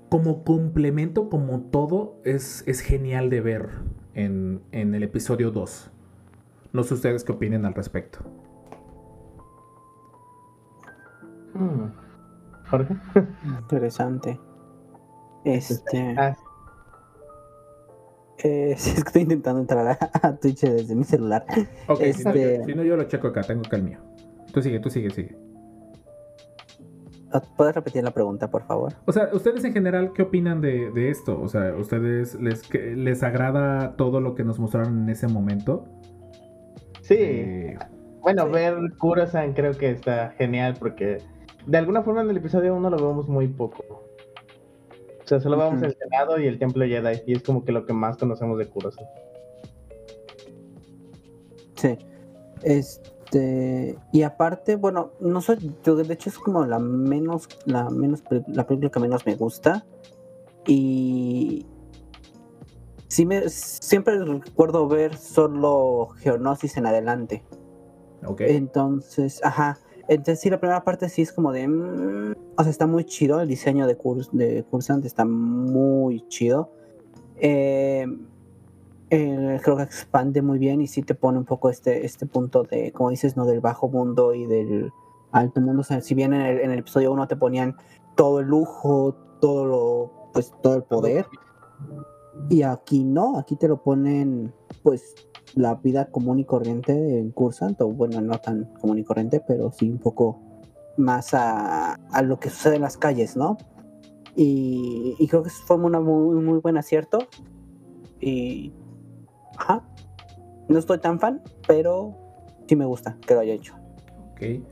como complemento, como todo, es, es genial de ver en, en el episodio 2. No sé ustedes qué opinen al respecto. Hmm. Jorge. Interesante. Este. Ah, eh, es que estoy intentando entrar a, a Twitch desde mi celular. Ok, si, no, Este- yo, si no, yo lo checo acá, tengo acá el mío. Tú sigue, tú sigue, sigue. ¿Puedes repetir la pregunta, por favor? O sea, ustedes en general, ¿qué opinan de, de esto? O sea, ¿ustedes les, que- les agrada todo lo que nos mostraron en ese momento? sí. Eh, Bueno, Sí. ver Kurosan creo que está genial porque de alguna forma en el episodio 1 lo vemos muy poco. O sea, solo vemos Ujú. el Senado y el Templo Jedi y es como que lo que más conocemos de Kurosan. Sí. Este. Y aparte, bueno, no sé, yo de hecho es como la menos, la menos, la película que menos me gusta. Y sí me, siempre recuerdo ver solo Geonosis en adelante. ok. Entonces, ajá. Entonces sí, la primera parte sí es como de... mm, o sea, está muy chido el diseño de, Curs de Cursant, está muy chido. Eh, eh, creo que expande muy bien y sí te pone un poco este, este punto de, como dices, ¿no? Del bajo mundo y del alto mundo. O sea, si bien en el, en el episodio 1 te ponían todo el lujo, todo lo, pues todo el poder. Y aquí no, aquí te lo ponen, pues, la vida común y corriente en Cursant, o bueno, no tan común y corriente, pero sí un poco más a, a lo que sucede en las calles, ¿no? Y, creo que eso fue una muy, muy buen acierto. Y. Ajá. No estoy tan fan, pero sí me gusta que lo haya hecho. Ok.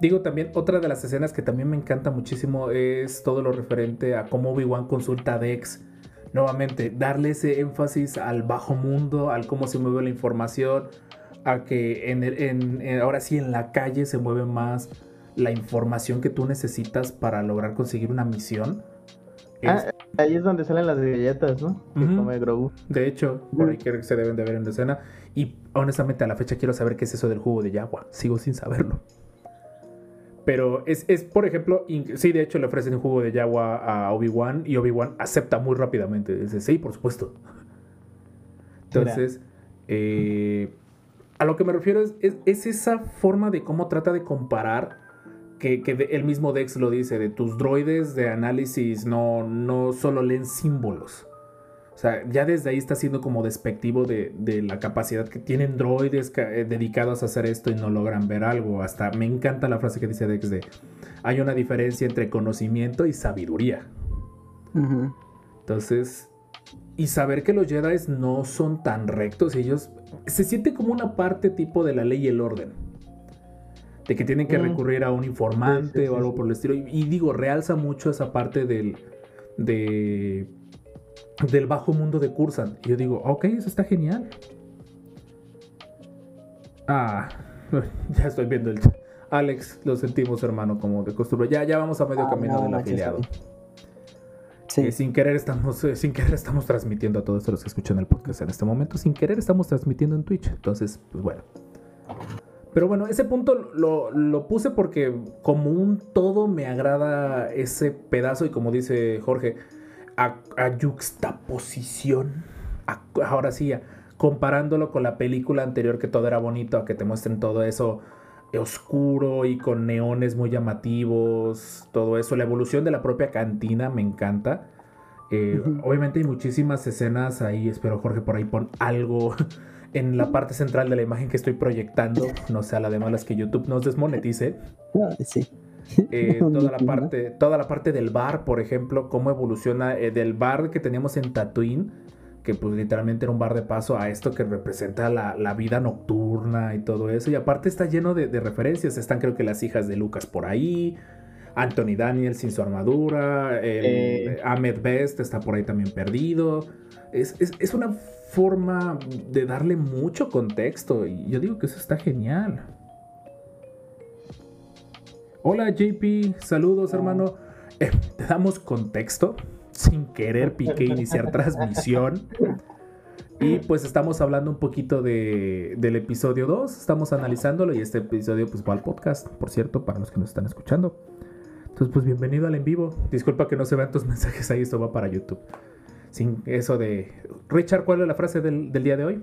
Digo también, otra de las escenas que también me encanta muchísimo es todo lo referente a cómo Obi-Wan consulta a Dex. Nuevamente, darle ese énfasis al bajo mundo, al cómo se mueve la información, a que en el- en- en- ahora sí en la calle se mueve más la información que tú necesitas para lograr conseguir una misión. Es- Ah, ahí es donde salen las galletas, ¿no? Que Ujú. come Grogu. de hecho, por ahí creo que se deben de ver en la escena. Y honestamente a la fecha quiero saber qué es eso del jugo de yagua. Sigo sin saberlo. Pero es, es, por ejemplo, sí, de hecho le ofrecen un jugo de Yawa a Obi-Wan y Obi-Wan acepta muy rápidamente. Dice, sí, por supuesto. Entonces, eh, a lo que me refiero es, es- es esa forma de cómo trata de comparar, que, que de- el mismo Dex lo dice, de tus droides de análisis no, no solo leen símbolos. O sea, ya desde ahí está siendo como despectivo de, de la capacidad que tienen droides eh, dedicados a hacer esto y no logran ver algo. Hasta me encanta la frase que dice Dex de, hay una diferencia entre conocimiento y sabiduría. Entonces, y saber que los Jedi no son tan rectos, ellos se siente como una parte tipo de la ley y el orden. De que tienen que Mm. recurrir a un informante Sí, sí, o algo por el estilo. Y, y digo, realza mucho esa parte del, de, del bajo mundo de Cursan. Y yo digo, ok, eso está genial. Ah, ya estoy viendo el chat. Alex, lo sentimos, hermano, como de costumbre. Ya, ya vamos a medio Ah, camino no, del afiliado. Sí. Eh, sin querer estamos, eh, sin querer estamos transmitiendo a todos los que escuchan el podcast en este momento. Sin querer estamos transmitiendo en Twitch. Entonces, pues bueno. Pero bueno, ese punto lo, lo puse porque como un todo me agrada ese pedazo y como dice Jorge, a, a yuxtaposición. a- ahora sí, a- comparándolo con la película anterior que todo era bonito, a que te muestren todo eso oscuro y con neones muy llamativos, todo eso. La evolución de la propia cantina me encanta. Eh. Obviamente hay muchísimas escenas ahí. Espero, Jorge, por ahí pon algo en la parte central de la imagen que estoy proyectando. No sea la de malas que YouTube nos desmonetice. Ah, sí. Eh, toda, la parte, toda la parte del bar, por ejemplo, cómo evoluciona eh, del bar que teníamos en Tatooine, que pues literalmente era un bar de paso, a esto que representa la, la vida nocturna y todo eso. Y aparte está lleno de, de referencias. Están creo que las hijas de Lucas por ahí. Anthony Daniels sin su armadura. El, Eh. Ahmed Best está por ahí también perdido. Es, es- es una forma de darle mucho contexto. Y yo digo que eso está genial. Hola JP, saludos hermano. Eh, te damos contexto. Sin querer piqué iniciar transmisión. Y pues estamos hablando un poquito de, del episodio 2. Estamos analizándolo y este episodio pues va al podcast, por cierto, para los que nos están escuchando. Entonces pues bienvenido al en vivo. Disculpa que no se vean tus mensajes ahí, esto va para YouTube. Sin eso de... Richard, ¿cuál es la frase del, del día de hoy?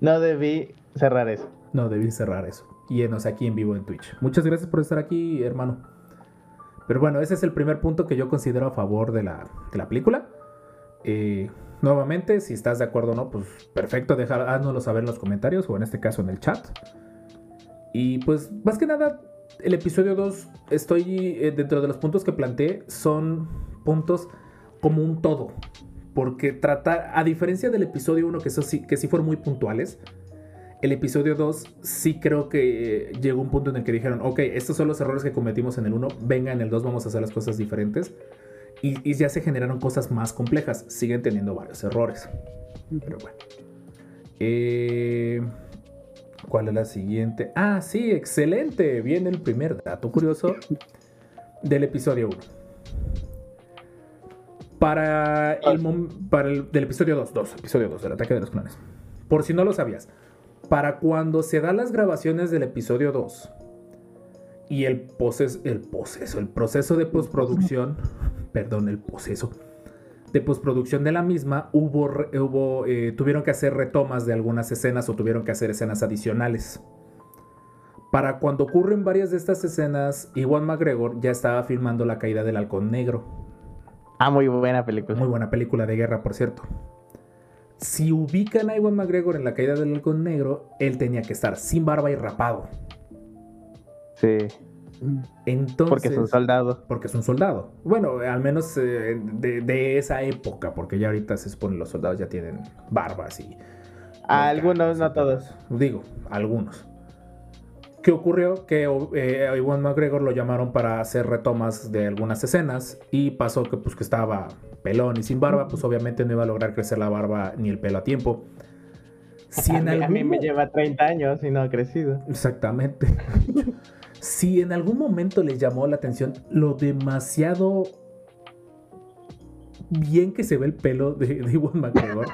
No debí cerrar eso. No, debí cerrar eso. Y enos aquí en vivo en Twitch. Muchas gracias por estar aquí, hermano. Pero bueno, ese es el primer punto que yo considero a favor de la, de la película. Eh, nuevamente, si estás de acuerdo o no, pues perfecto, dejar, háznoslo saber en los comentarios o en este caso en el chat. Y pues, más que nada, el episodio 2, estoy eh, dentro de los puntos que planteé, son puntos como un todo. Porque trata, a diferencia del episodio 1, que, sí, que sí fueron muy puntuales, el episodio 2 sí creo que eh, llegó un punto en el que dijeron, ok, estos son los errores que cometimos en el 1, venga en el 2 vamos a hacer las cosas diferentes. Y, ya se generaron cosas más complejas, siguen teniendo varios errores. Pero bueno. Eh, ¿Cuál es la siguiente? Ah, sí, excelente. Viene el primer dato curioso del episodio 1. Para el, para el del episodio 2, 2, episodio 2, del ataque de los clones. Por si no lo sabías, para cuando se dan las grabaciones del episodio 2 y el proceso, el proceso, el proceso de postproducción, perdón, el proceso de postproducción de la misma, hubo, hubo eh, tuvieron que hacer retomas de algunas escenas o tuvieron que hacer escenas adicionales. Para cuando ocurren varias de estas escenas, Iwan McGregor ya estaba filmando la caída del halcón negro. Ah, muy buena película. Muy buena película de guerra, por cierto. Si ubican a Iwan McGregor en la caída del halcón negro, él tenía que estar sin barba y rapado. Sí, Entonces, porque es un soldado. porque es un soldado. Bueno, al menos eh, de, de esa época, porque ya ahorita se supone los soldados ya tienen barbas y. Algunos, no todos. todo. Digo, algunos. ¿Qué ocurrió? Que eh, a Iwan McGregor lo llamaron para hacer retomas de algunas escenas y pasó que pues que estaba pelón y sin barba, pues obviamente no iba a lograr crecer la barba ni el pelo a tiempo. Si a, en mí, a algún mí me lleva 30 años y no ha crecido. Exactamente. si en algún momento les llamó la atención lo demasiado bien que se ve el pelo de, de Iwan McGregor,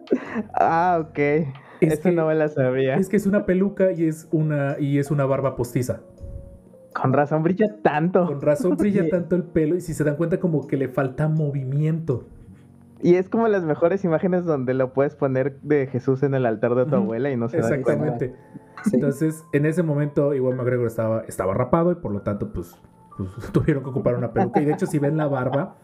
Ah, ok. Es que- no me la sabía. es que es una peluca y es una, y es una barba postiza. Con razón brilla tanto. Con razón brilla Sí. tanto el pelo y si se dan cuenta como que le falta movimiento. Y es como las mejores imágenes donde lo puedes poner de Jesús en el altar de tu abuela y no se da cuenta. Exactamente. Sí. Entonces, en ese momento, igual McGregor estaba, estaba rapado y por lo tanto, pues, pues, tuvieron que ocupar una peluca. Y de hecho, si ven la barba,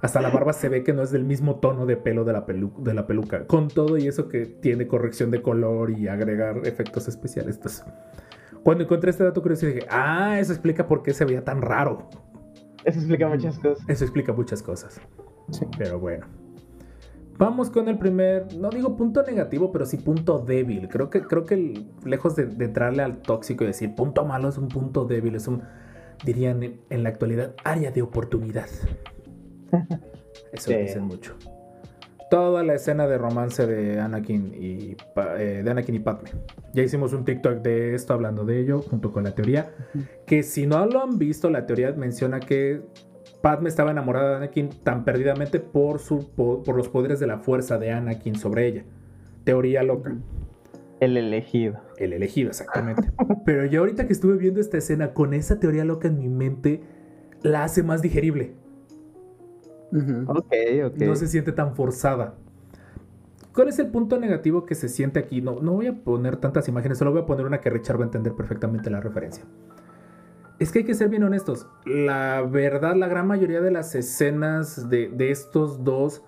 hasta la barba se ve que no es del mismo tono de pelo de la, pelu- de la peluca. Con todo y eso que tiene corrección de color y agregar efectos especiales. Entonces, cuando encontré este dato curioso, dije, ah, eso explica por qué se veía tan raro. Eso explica muchas cosas. Eso explica muchas cosas. Sí. Pero bueno. Vamos con el primer, no digo punto negativo, pero sí punto débil. Creo que, creo que el- lejos de, de entrarle al tóxico y decir punto malo es un punto débil, es un, dirían en, en la actualidad, área de oportunidad. Eso Sí. dicen mucho. Toda la escena de romance de Anakin y, eh, de Anakin y Padme. Ya hicimos un TikTok de esto hablando de ello, junto con la teoría. Que si no lo han visto, la teoría menciona que Padme estaba enamorada de Anakin tan perdidamente por, su, po- por los poderes de la fuerza de Anakin sobre ella. Teoría loca. El elegido. El elegido, exactamente. Pero yo ahorita que estuve viendo esta escena con esa teoría loca en mi mente, la hace más digerible. Ujú. Ok, ok. No se siente tan forzada. ¿Cuál es el punto negativo que se siente aquí? No, no voy a poner tantas imágenes, solo voy a poner una que Richard va a entender perfectamente la referencia. Es que hay que ser bien honestos. La verdad, la gran mayoría de las escenas de, de estos dos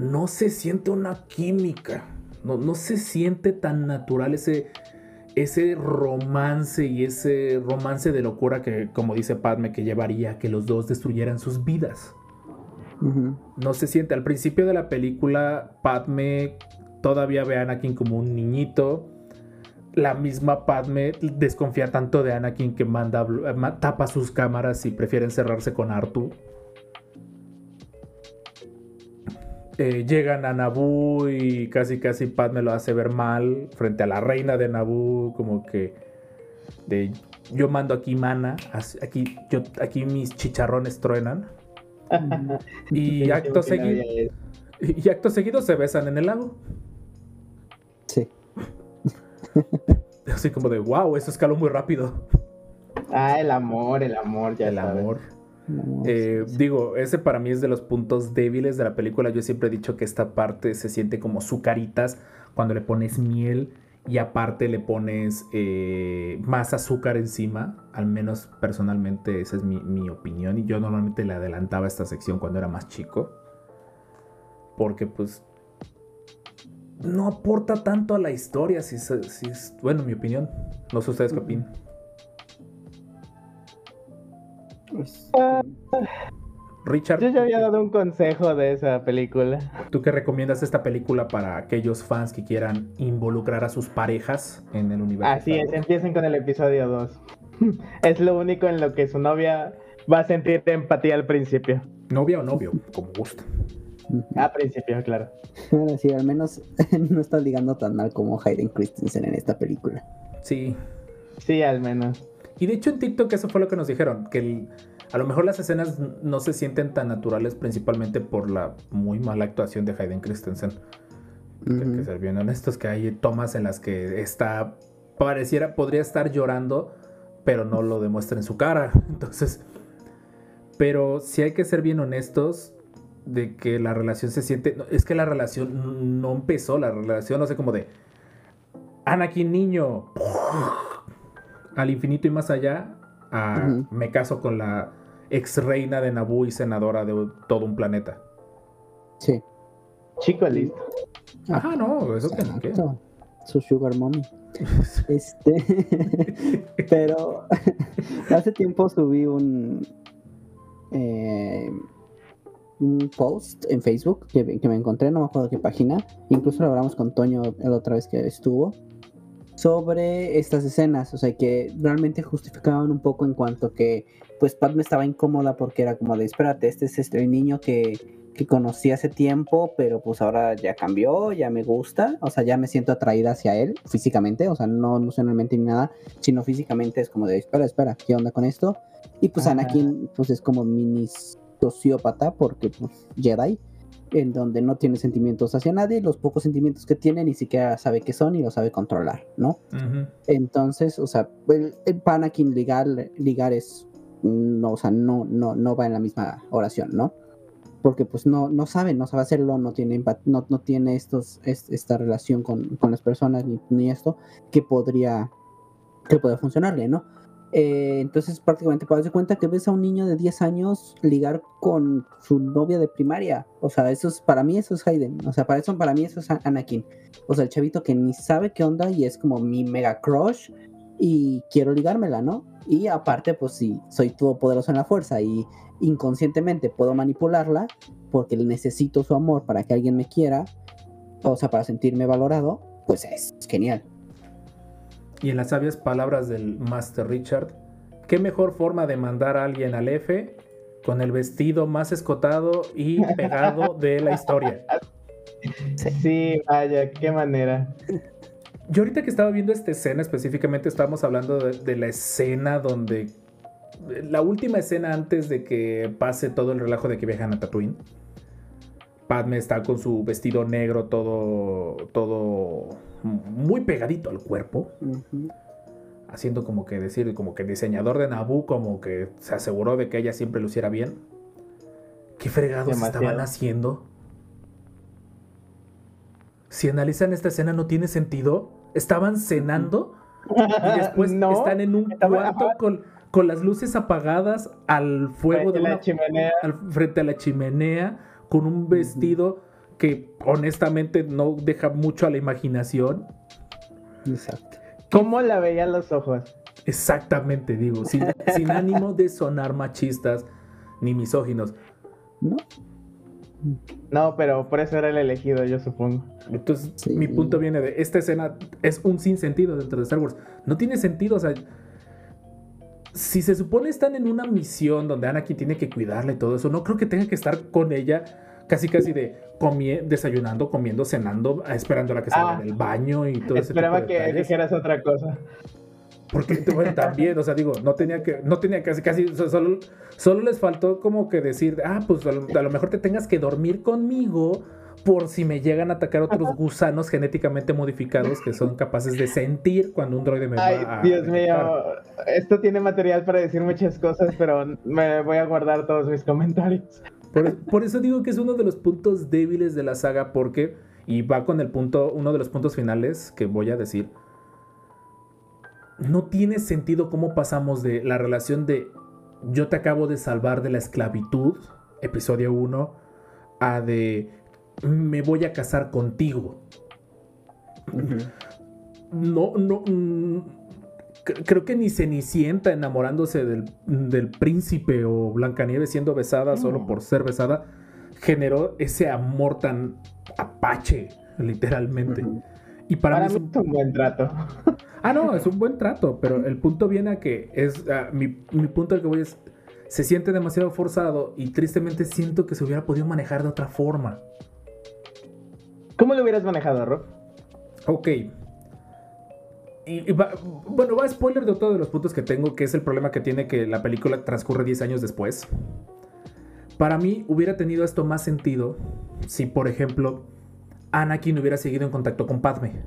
no se siente una química. No, no se siente tan natural ese, ese romance y ese romance de locura que, como dice Padme, que llevaría a que los dos destruyeran sus vidas No se siente. Al principio de la película, Padme todavía ve a Anakin como un niñito. La misma Padme desconfía tanto de Anakin que manda, ma- tapa sus cámaras y prefiere encerrarse con Artu. Eh, llegan a Naboo y casi casi Padme lo hace ver mal frente a la reina de Naboo, como que yo mando aquí mana, aquí mis chicharrones truenan. Y acto seguido, y acto seguido se besan en el lago. Sí. Así como de, wow, eso escaló muy rápido. Ah, el amor, el amor, ya el sabes. amor. No, Eh, digo, ese para mí es de los puntos débiles de la película. Yo siempre he dicho que esta parte se siente como sucaritas cuando le pones miel y aparte le pones eh, más azúcar encima. Al menos personalmente esa es mi, mi opinión. Y yo normalmente le adelantaba esta sección cuando era más chico. Porque pues no aporta tanto a la historia. Si, es- si es, bueno, mi opinión. No sé ustedes qué opinan. pues, Richard, Yo ya había dado un consejo de esa película. ¿Tú qué recomiendas esta película para aquellos fans que quieran involucrar a sus parejas en el universo? Así es, empiecen con el episodio 2. Es lo único en lo que su novia va a sentir empatía al principio. Novia o novio, como gusta. Al principio, claro. Ahora sí, al menos no está ligando tan mal como Hayden Christensen en esta película. Sí. Sí, al menos. Y de hecho en TikTok eso fue lo que nos dijeron, que el- a lo mejor las escenas no se sienten tan naturales principalmente por la muy mala actuación de Hayden Christensen. Que- Que, ser bien honestos, que hay tomas en las que está, pareciera, podría estar llorando, pero no lo demuestra en su cara. Entonces, pero sí hay que ser bien honestos de que la relación se siente, no, es que la relación no empezó, la relación, no sé, como de Anakin niño, al infinito y más allá, a, me caso con la ex reina de Naboo y senadora de todo un planeta. Sí. Chico listo. Ajá, no, eso que no. Exacto. Su sugar mommy. Este, pero hace tiempo subí un eh, un post en Facebook que, que me encontré, no me acuerdo qué página, incluso lo hablamos con Toño la otra vez que estuvo, sobre estas escenas, o sea que realmente justificaban un poco en cuanto que pues Padme estaba incómoda porque era como de espérate, este es este el niño que, que conocí hace tiempo, pero pues ahora ya cambió, ya me gusta, o sea, ya me siento atraída hacia él físicamente, o sea, no emocionalmente ni nada, sino físicamente es como de, espera, espera, ¿qué onda con esto? Y pues Ajá. Anakin pues es como mini sociópata porque pues Jedi en donde no tiene sentimientos hacia nadie, los pocos sentimientos que tiene ni siquiera sabe qué son y lo sabe controlar, ¿no? Entonces, o sea, el, el para Anakin ligar, ligar es, no, o sea, no, no, no va en la misma oración, ¿no? Porque pues no, no sabe, no sabe hacerlo, no tiene, no, no tiene estos, es- esta relación con, con las personas ni, ni esto que podría, que podría funcionarle, ¿no? Eh, entonces prácticamente te das cuenta que ves a un niño de 10 años ligar con su novia de primaria. O sea, eso es, para mí eso es Hayden. O sea, para eso, para mí eso es Anakin. O sea, el chavito que ni sabe qué onda y es como mi mega crush y quiero ligármela, ¿no? Y aparte, pues sí, soy todopoderoso en la fuerza y inconscientemente puedo manipularla porque necesito su amor para que alguien me quiera, o sea, para sentirme valorado, pues es genial. Y en las sabias palabras del Master Richard, ¿qué mejor forma de mandar a alguien al F con el vestido más escotado y pegado de la historia? Sí, vaya, qué manera. Yo ahorita que estaba viendo esta escena específicamente estábamos hablando de, de la escena donde... La última escena antes de que pase todo el relajo de que viajan a Tatooine. Padme está con su vestido negro todo, todo muy pegadito al cuerpo. Haciendo como que decir, como que diseñador de Naboo, como que se aseguró de que ella siempre luciera bien. ¿Qué fregados Demasiado. estaban haciendo? Si analizan esta escena no tiene sentido. Estaban cenando y después No, están en un cuarto con, con las luces apagadas al fuego de Frente la una- chimenea. al- frente a la chimenea con un vestido que honestamente no deja mucho a la imaginación. Exacto. ¿Cómo la veían los ojos? Exactamente, digo, sin, sin ánimo de sonar machistas ni misóginos. ¿No? No, pero por eso era el elegido, yo supongo. Entonces, Sí. mi punto viene de esta escena es un sinsentido dentro de Star Wars. No tiene sentido, o sea, si se supone están en una misión donde Anakin tiene que cuidarla y todo eso, no creo que tenga que estar con ella casi casi de comie- desayunando, comiendo, cenando, esperándola que salga Ah. del baño y todo ese Esperaba tipo de que dijeras otra cosa. Porque bueno, también, o sea, digo, no tenía que, no tenía casi, casi, solo, solo les faltó como que decir, ah, pues a lo, a lo mejor te tengas que dormir conmigo por si me llegan a atacar otros gusanos genéticamente modificados que son capaces de sentir cuando un droide me Ay, va a Dios mío. Esto tiene material para decir muchas cosas, pero me voy a guardar todos mis comentarios. Por, por eso digo que es uno de los puntos débiles de la saga porque, y va con el punto, uno de los puntos finales que voy a decir, no tiene sentido cómo pasamos de la relación de yo te acabo de salvar de la esclavitud, episodio 1, a de me voy a casar contigo. No, no. Cre- creo que ni Cenicienta enamorándose del, del príncipe o Blancanieves siendo besada solo por ser besada generó ese amor tan apache, literalmente. Y para, Para mí mí es un- buen trato. Ah, no, es un buen trato, pero el punto viene a que es. mi, mi punto al que voy es. Se siente demasiado forzado y tristemente siento que se hubiera podido manejar de otra forma. ¿Cómo lo hubieras manejado, Rob? Ok. Y, y va- bueno, va a spoiler de otro de los puntos que tengo, que es el problema que tiene que la película transcurre 10 años después. Para mí hubiera tenido esto más sentido si, por ejemplo, Anakin hubiera seguido en contacto con Padme.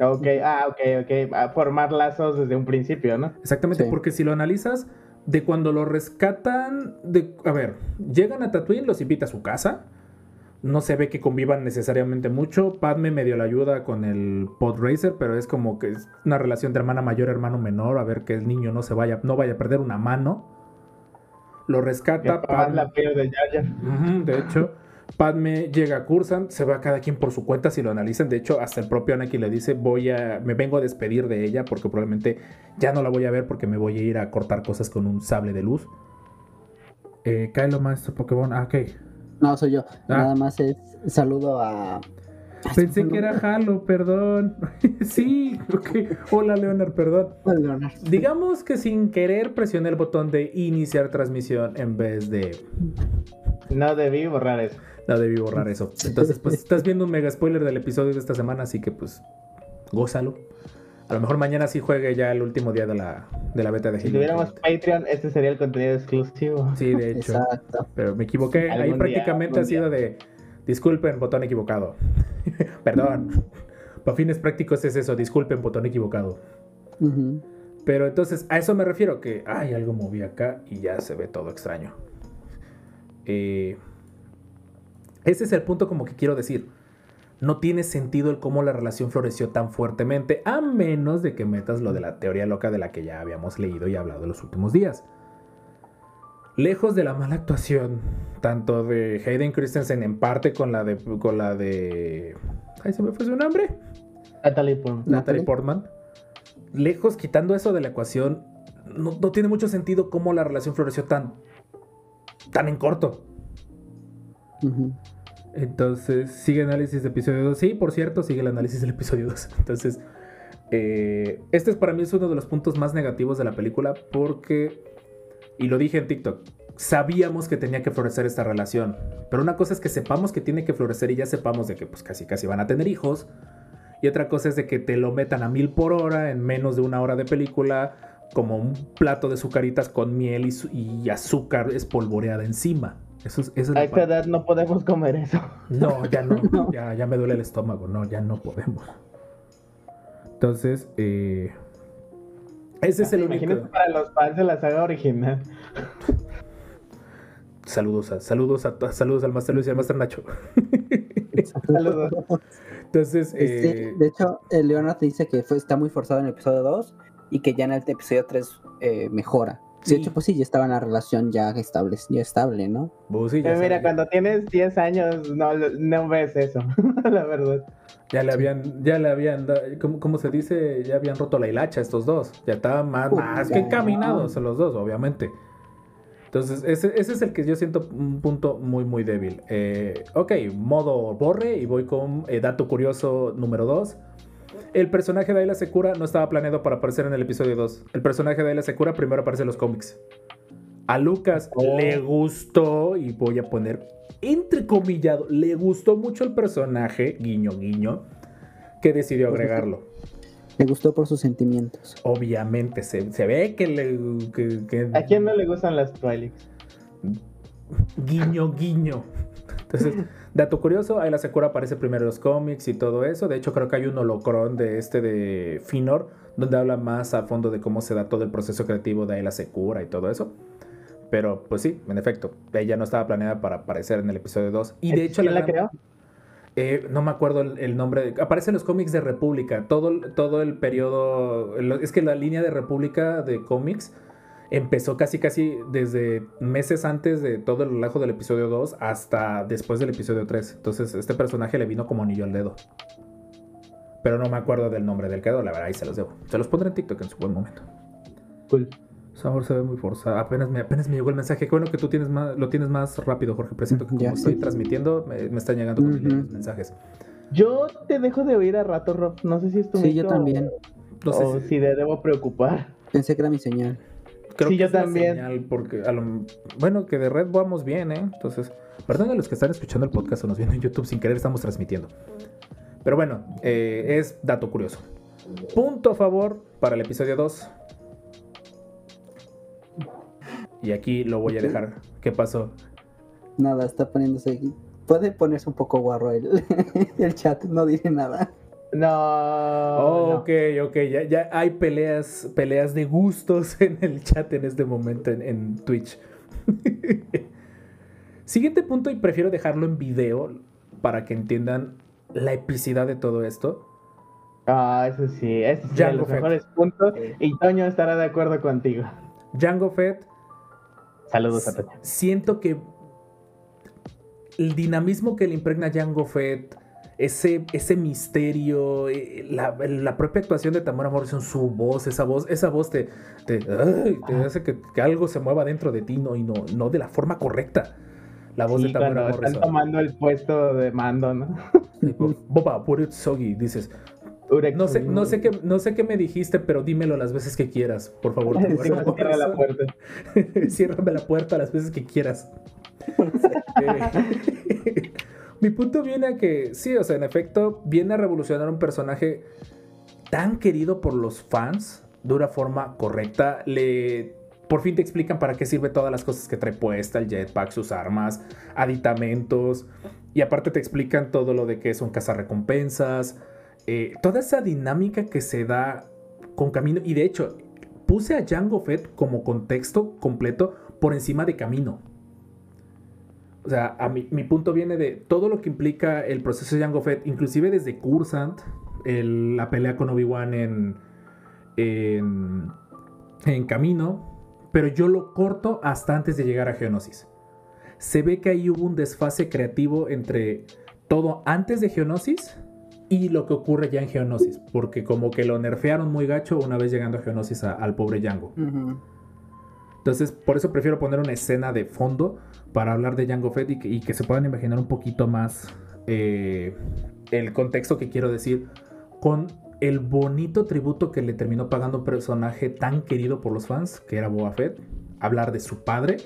Ok, ah, ok, ok. A formar lazos desde un principio, ¿no? Exactamente, Sí. porque si lo analizas, de cuando lo rescatan, de, a ver, llegan a Tatooine, los invita a su casa. No se ve que convivan necesariamente mucho. Padme medio la ayuda con el pod racer, pero es como que es una relación de hermana mayor, hermano menor, a ver que el niño no se vaya, no vaya a perder una mano. Lo rescata. Padme- la de. Ujú, de hecho, Padme llega a Cursan, se va cada quien por su cuenta si lo analizan. De hecho, hasta el propio Anakin le dice, voy a, me vengo a despedir de ella porque probablemente ya no la voy a ver porque me voy a ir a cortar cosas con un sable de luz. Eh, Kylo Maestro Pokémon, ah, ok. No, soy yo. Ah. Nada más es saludo a. Pensé que era Halo, perdón. sí, ok. Hola Leonard, perdón. Leonardo. Digamos que sin querer presioné el botón de iniciar transmisión en vez de No debí borrar eso. No debí borrar eso. Entonces, pues estás viendo un mega spoiler del episodio de esta semana, así que pues gózalo. A lo mejor mañana sí juegue ya el último día de la, de la beta de Si Halo tuviéramos Infinite. Patreon, este sería el contenido exclusivo. Sí, de hecho. Exacto. Pero me equivoqué. Ahí día, prácticamente ha sido de. Disculpen, botón equivocado. Perdón. Para fines prácticos es eso. Disculpen, botón equivocado. Pero entonces, a eso me refiero, que hay algo moví acá y ya se ve todo extraño. Eh, ese es el punto como que quiero decir. No tiene sentido el cómo la relación floreció tan fuertemente, a menos de que metas lo de la teoría loca de la que ya habíamos leído y hablado en los últimos días. Lejos de la mala actuación, tanto de Hayden Christensen en parte con la de... Con la de ay, se me fue su nombre. Natalie Portman. Natalie. Portman. Lejos, quitando eso de la ecuación, no, no tiene mucho sentido cómo la relación floreció tan, tan en corto. Entonces, sigue análisis de episodio 2. Sí, por cierto, sigue el análisis del episodio 2. Entonces, eh, este es para mí es uno de los puntos más negativos de la película porque, y lo dije en TikTok, sabíamos que tenía que florecer esta relación. Pero una cosa es que sepamos que tiene que florecer y ya sepamos de que pues casi casi van a tener hijos. Y otra cosa es de que te lo metan a mil por hora en menos de una hora de película como un plato de sucaritas con miel y, azúcar espolvoreada encima. Eso es, eso es A esta parte- edad no podemos comer eso. no, ya no, ya, ya me duele el estómago, no, ya no podemos. Entonces, eh, ese es el Imagínate único. para los fans de la saga original. Saludos a, saludos a, saludos al Master Luis y al Master Nacho. Saludos. Entonces, Este, eh, de hecho, el Leonard te dice que fue, está muy forzado en el episodio 2 y que ya en el episodio 3 eh, mejora. Sí. De hecho, pues sí, ya estaba en la relación ya estable, ya estable, ¿no? pues sí, ya, Pero mira, cuando tienes 10 años no, no ves eso, la verdad. ya le habían, ya le habían, ¿cómo, cómo se dice? Ya habían roto la hilacha estos dos. Ya estaban más, Uy, más ya. que encaminados los dos, obviamente. Entonces, ese, ese es el que yo siento un punto muy, muy débil. Eh, ok, modo borre y voy con eh, dato curioso número 2. El personaje de Ayla Secura no estaba planeado para aparecer en el episodio 2. El personaje de Ayla Secura primero aparece en los cómics. A Lucas Oh. le gustó, y voy a poner entrecomillado, le gustó mucho el personaje, guiño, guiño, que decidió agregarlo. Le gustó por sus sentimientos. Obviamente, se, se ve que le... que- que- ¿A quién no le gustan las Twi'leks? Guiño, guiño. Entonces, dato curioso, Ayla Secura aparece primero en los cómics y todo eso. De hecho, creo que hay un holocron de este de Finor, donde habla más a fondo de cómo se da todo el proceso creativo de Ayla Secura y todo eso. Pero, pues sí, en efecto, ella no estaba planeada para aparecer en el episodio 2. Y de hecho, ¿Quién la gran- creó? eh, no me acuerdo el, el nombre. Aparece en los cómics de República. Todo, el- todo el periodo. Es que la línea de República de cómics empezó casi casi desde meses antes de todo el relajo del episodio 2 hasta después del episodio 3. Entonces, este personaje le vino como anillo al dedo. Pero no me acuerdo del nombre del creador, la verdad, ahí se los debo. Se los pondré en TikTok en su buen momento. Cool. Sabor se ve muy forzado. Apenas me, apenas me llegó el mensaje. Qué bueno que tú tienes más, lo tienes más rápido, Jorge. Presiento que como Ya, estoy sí. transmitiendo, me, me están llegando con Ujú. los mensajes. Yo te dejo de oír a rato, Rob. No sé si es tu Sí, yo también. No sé o si- si te debo preocupar. Pensé que era mi señal. Creo Sí, que yo es también. señal, porque a lo- bueno, que de red vamos bien, ¿eh? Entonces, perdón a los que están escuchando el podcast o nos viendo en YouTube sin querer, estamos transmitiendo. Pero bueno, eh, es dato curioso. Punto a favor para el episodio 2. Y aquí lo voy a dejar. ¿Qué pasó? Nada, está poniéndose aquí. Puede ponerse un poco guarro el, el chat, no diré nada. No. Oh, ok, ok, ya, ya hay peleas, peleas de gustos en el chat en este momento en, en Twitch. Siguiente punto, y prefiero dejarlo en video para que entiendan la epicidad de todo esto. Ah, eso sí, ese es Jango de los Fett. mejores puntos. Y Toño estará de acuerdo contigo. Django Fett, Saludos a Toño. siento que el dinamismo que le impregna Django Fett, ese, ese misterio, eh, la, la propia actuación de Tamara Morrison, su voz, esa voz, esa voz te, te, ay, te hace que, que algo se mueva dentro de ti no, y no, no de la forma correcta. La voz Sí, de Tamara cuando están Morrison. tomando el puesto de mando, ¿no? Boba, soggy, dices. No sé, no, sé qué, no sé qué me dijiste, pero dímelo las veces que quieras, por favor. Cierra la Morrison. puerta. Ciérrame la puerta las veces que quieras. Mi punto viene a que, sí, o sea, en efecto, viene a revolucionar un personaje tan querido por los fans de una forma correcta. Le, por fin te explican para qué sirve todas las cosas que trae puesta, el jetpack, sus armas, aditamentos. Y aparte te explican todo lo de que es un cazarrecompensas. eh, toda esa dinámica que se da con Camino. Y de hecho, puse a Jango Fett como contexto completo por encima de Camino. O sea, a mi, mi punto viene de todo lo que implica el proceso de Jango Fett, inclusive desde Cursant, la pelea con Obi-Wan en, en, Camino, pero yo lo corto hasta antes de llegar a Geonosis. Se ve que ahí hubo un desfase creativo entre todo antes de Geonosis y lo que ocurre ya en Geonosis, porque como que lo nerfearon muy gacho una vez llegando a Geonosis al pobre Jango. Ujú. Entonces, por eso prefiero poner una escena de fondo para hablar de Jango Fett y que, y que se puedan imaginar un poquito más eh, el contexto que quiero decir con el bonito tributo que le terminó pagando un personaje tan querido por los fans, que era Boba Fett, hablar de su padre,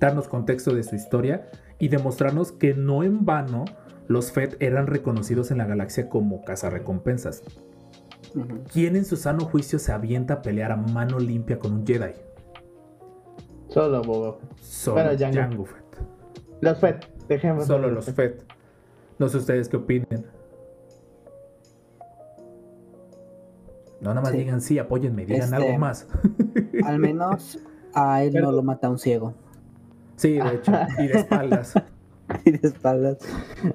darnos contexto de su historia y demostrarnos que no en vano los Fett eran reconocidos en la galaxia como cazarrecompensas. ¿Quién en su sano juicio se avienta a pelear a mano limpia con un Jedi? Solo Boba Fett. Solo Bueno, Jango. Jango Fett. Los Fett, dejemos. Solo los Fett. No sé ustedes qué opinen. No, nada más Sí. digan sí, apóyenme, digan Este- algo más. Al menos a él Pero- no lo mata un ciego. Sí, de hecho, y de espaldas. y de espaldas.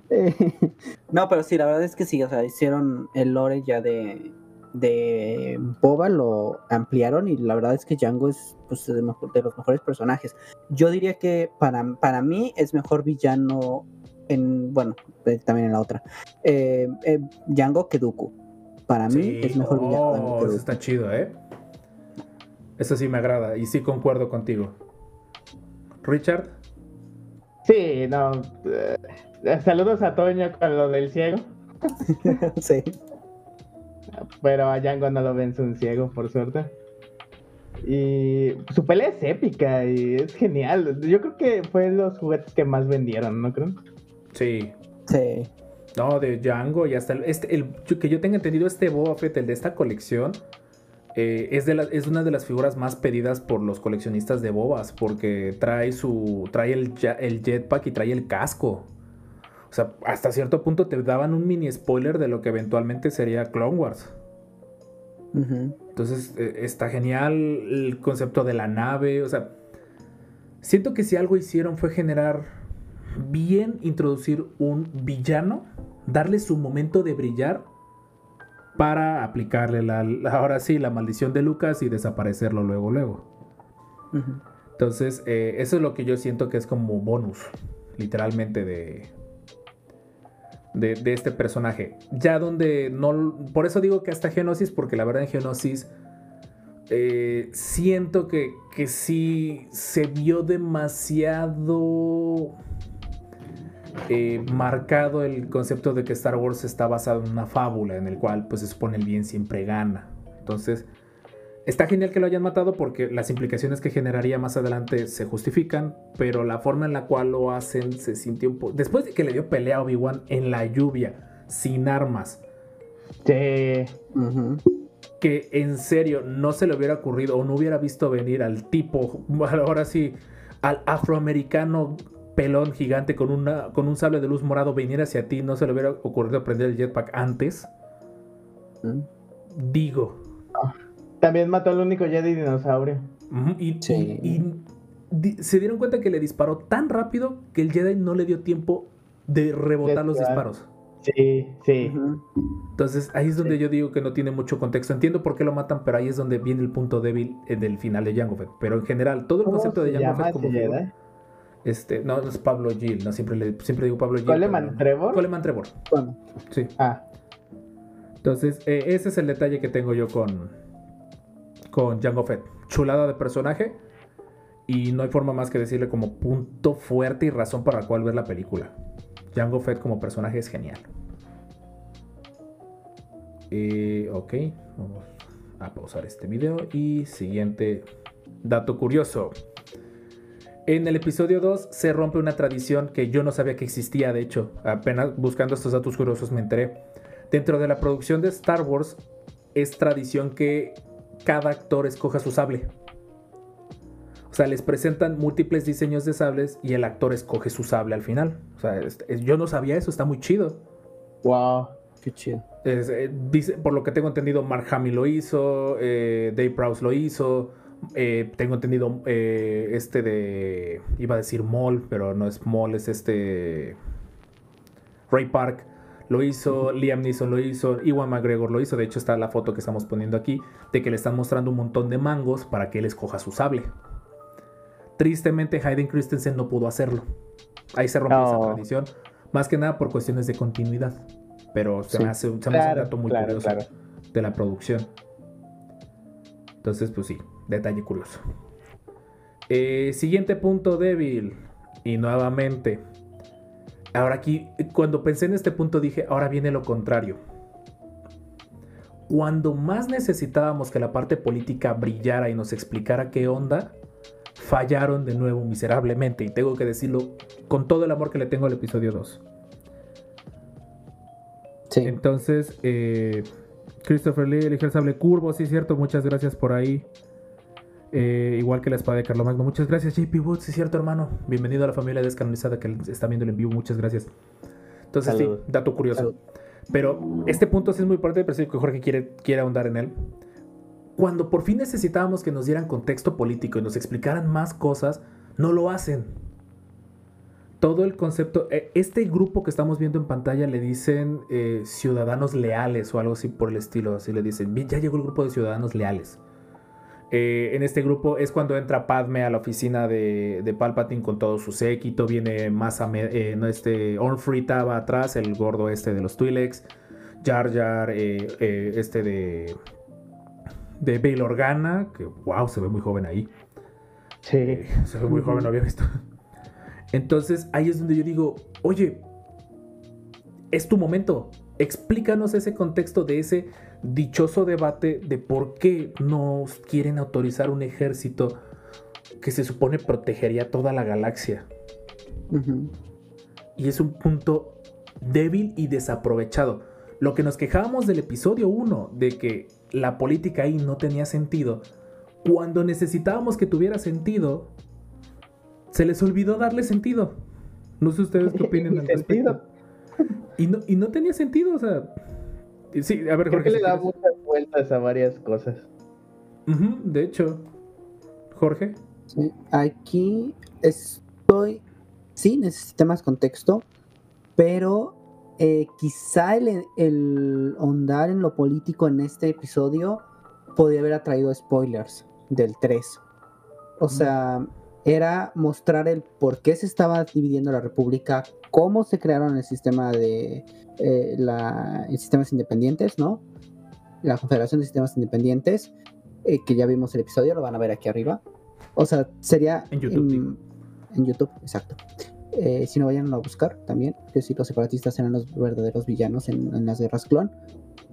Eh, no, pero sí, la verdad es que sí, o sea, hicieron el lore ya de, de Boba, lo ampliaron y la verdad es que Django es pues, de, mejor- de los mejores personajes. Yo diría que para, para mí es mejor villano en, bueno, eh, también en la otra, eh, eh, Django que Dooku. Para mí es mejor villano oh, que eso está chido, ¿eh? Eso sí me agrada y sí concuerdo contigo. Richard, Sí, no. eh, saludos a Toño con lo del ciego. sí. Pero a Django no lo vence un ciego, por suerte. Y su pelea es épica y es genial. Yo creo que fue los juguetes que más vendieron, ¿no creen? sí. Sí. No, de Django y hasta el, este, el que yo tenga entendido, este Boba Fett, el de esta colección, eh, es, de la- es una de las figuras más pedidas por los coleccionistas de bobas, porque trae su trae el, el jetpack y trae el casco. O sea, hasta cierto punto te daban un mini spoiler de lo que eventualmente sería Clone Wars. Entonces eh, está genial el concepto de la nave. O sea, siento que si algo hicieron fue generar bien introducir un villano, darle su momento de brillar para aplicarle la, ahora sí la maldición de Lucas y desaparecerlo luego, luego. Entonces, eh, eso es lo que yo siento que es como bonus, literalmente, de, de, este personaje. Ya donde no... Por eso digo que hasta Geonosis, porque la verdad en Geonosis eh, siento que, que sí se vio demasiado eh, marcado el concepto de que Star Wars está basado en una fábula en el cual pues se supone el bien siempre gana. Entonces... Está genial que lo hayan matado porque las implicaciones que generaría más adelante se justifican, pero la forma en la cual lo hacen se sintió un poco... Después de que le dio pelea a Obi-Wan en la lluvia, sin armas, Sí. Que en serio no se le hubiera ocurrido o no hubiera visto venir al tipo, ahora sí, al afroamericano pelón gigante con, una, con un sable de luz morado venir hacia ti, no se le hubiera ocurrido prender el jetpack antes, Ujú. digo, También mató al único Jedi dinosaurio. Y, Sí. y- y di- se dieron cuenta que le disparó tan rápido que el Jedi no le dio tiempo de rebotar los disparos. Sí, sí. Entonces ahí es donde Sí. yo digo que no tiene mucho contexto. Entiendo por qué lo matan, pero ahí es donde viene el punto débil del final de Jango Fett. Pero en general, todo el ¿Cómo concepto de Jango Fett como Jedi? este, no, no es Pablo Gil, no siempre le siempre digo Pablo Gil. ¿Coleman pero- Trevor? Coleman Trevor, Bueno, sí. Ah, Entonces, eh, ese es el detalle que tengo yo con, con Jango Fett. Chulada de personaje. Y no hay forma más que decirle como punto fuerte y razón para la cual ver la película. Jango Fett como personaje es genial. Eh, ok, vamos a pausar este video. Y siguiente dato curioso. En el episodio 2 se rompe una tradición que yo no sabía que existía, de hecho. Apenas buscando estos datos curiosos me enteré. Dentro de la producción de Star Wars, es tradición que cada actor escoja su sable. O sea, les presentan múltiples diseños de sables y el actor escoge su sable al final. O sea, es- es- yo no sabía eso, está muy chido. Wow. Qué chido. Es, eh, dice- por lo que tengo entendido, Mark Hamill lo hizo, eh, Dave Prowse lo hizo. eh, tengo entendido eh, este de. Iba a decir Mall, pero no es Mall, es este. Ray Park lo hizo, Liam Neeson lo hizo, Iwan McGregor lo hizo. De hecho, está la foto que estamos poniendo aquí de que le están mostrando un montón de mangos para que él escoja su sable. Tristemente, Hayden Christensen no pudo hacerlo. Ahí se rompió esa No. tradición. Más que nada por cuestiones de continuidad. Pero se Sí. me hace, se me hace un dato muy claro, curioso claro. de la producción. Entonces, pues sí, detalle curioso. Eh, siguiente punto débil. Y nuevamente. Ahora aquí, cuando pensé en este punto dije, ahora viene lo contrario. Cuando más necesitábamos que la parte política brillara y nos explicara qué onda, fallaron de nuevo miserablemente. Y tengo que decirlo con todo el amor que le tengo al episodio 2. Sí. Entonces, eh, Christopher Lee eligió el sable curvo, sí, cierto, muchas gracias por ahí. Eh, igual que la espada de Carlomagno, muchas gracias, JP Woods, sí, cierto, hermano. Bienvenido a la familia descanonizada que está viendo el en vivo, muchas gracias. Entonces, Salud. sí, dato curioso. Salud. Pero este punto sí es muy importante, pero sí que Jorge quiere, quiere ahondar en él. Cuando por fin necesitábamos que nos dieran contexto político y nos explicaran más cosas, no lo hacen. Todo el concepto, eh, este grupo que estamos viendo en pantalla le dicen eh, ciudadanos leales o algo así por el estilo, así le dicen, ya llegó el grupo de ciudadanos leales. Eh, en este grupo es cuando entra Padme a la oficina de, de Palpatine con todo su séquito. Viene más a eh, no este Ornfrita va atrás, el gordo este de los Twi'leks. Jar Jar, eh, este de de Bail Organa, que wow, se ve muy joven ahí. Sí. Se ve muy joven, no había visto. Entonces ahí es donde yo digo, oye, es tu momento. Explícanos ese contexto de ese dichoso debate de por qué no quieren autorizar un ejército que se supone protegería toda la galaxia. Y es un punto débil y desaprovechado. Lo que nos quejábamos del episodio 1, de que la política ahí no tenía sentido, cuando necesitábamos que tuviera sentido, se les olvidó darle sentido. No sé ustedes qué opinan al respecto. Y no, y no tenía sentido, o sea. Sí, a ver, Creo Jorge. que le da quieres. muchas vueltas a varias cosas. De hecho. Jorge. Sí, Aquí estoy. Sí, necesita más contexto, pero eh, quizá el, el ahondar en lo político en este episodio podría haber atraído spoilers del 3. O sea, era mostrar el por qué se estaba dividiendo la república, cómo se crearon el sistema de eh, la, sistemas independientes, ¿no? La Confederación de Sistemas Independientes, eh, que ya vimos el episodio, lo van a ver aquí arriba. O sea, sería En YouTube, en YouTube, exacto. Eh, si no vayan a buscar también, que si los separatistas eran los verdaderos villanos en, en las guerras clon.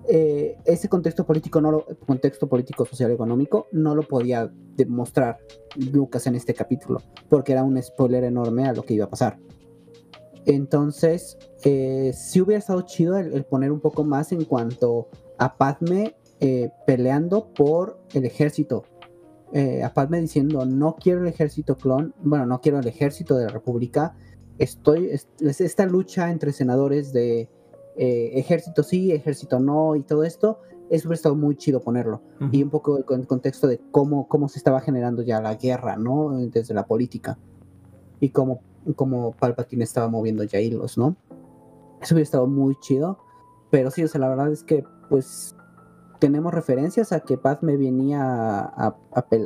Eh, ese contexto político, no lo, contexto político, social, económico, no lo podía demostrar Lucas en este capítulo, porque era un spoiler enorme a lo que iba a pasar. Entonces, eh, sí hubiera estado chido el, poner un poco más en cuanto a Padme eh, peleando por el ejército. Eh, a Padme diciendo, no quiero el ejército clon, bueno, no quiero el ejército de la República. Estoy, es, es esta lucha entre senadores de eh, ejército sí, ejército no y todo esto, eso hubiera estado muy chido ponerlo. Y un poco el con- contexto de cómo, cómo se estaba generando ya la guerra, ¿no? Desde la política. Y cómo, cómo Palpatine estaba moviendo ya hilos, ¿no? Eso hubiera estado muy chido. Pero sí, o sea, la verdad es que, pues, tenemos referencias a que Padme venía a,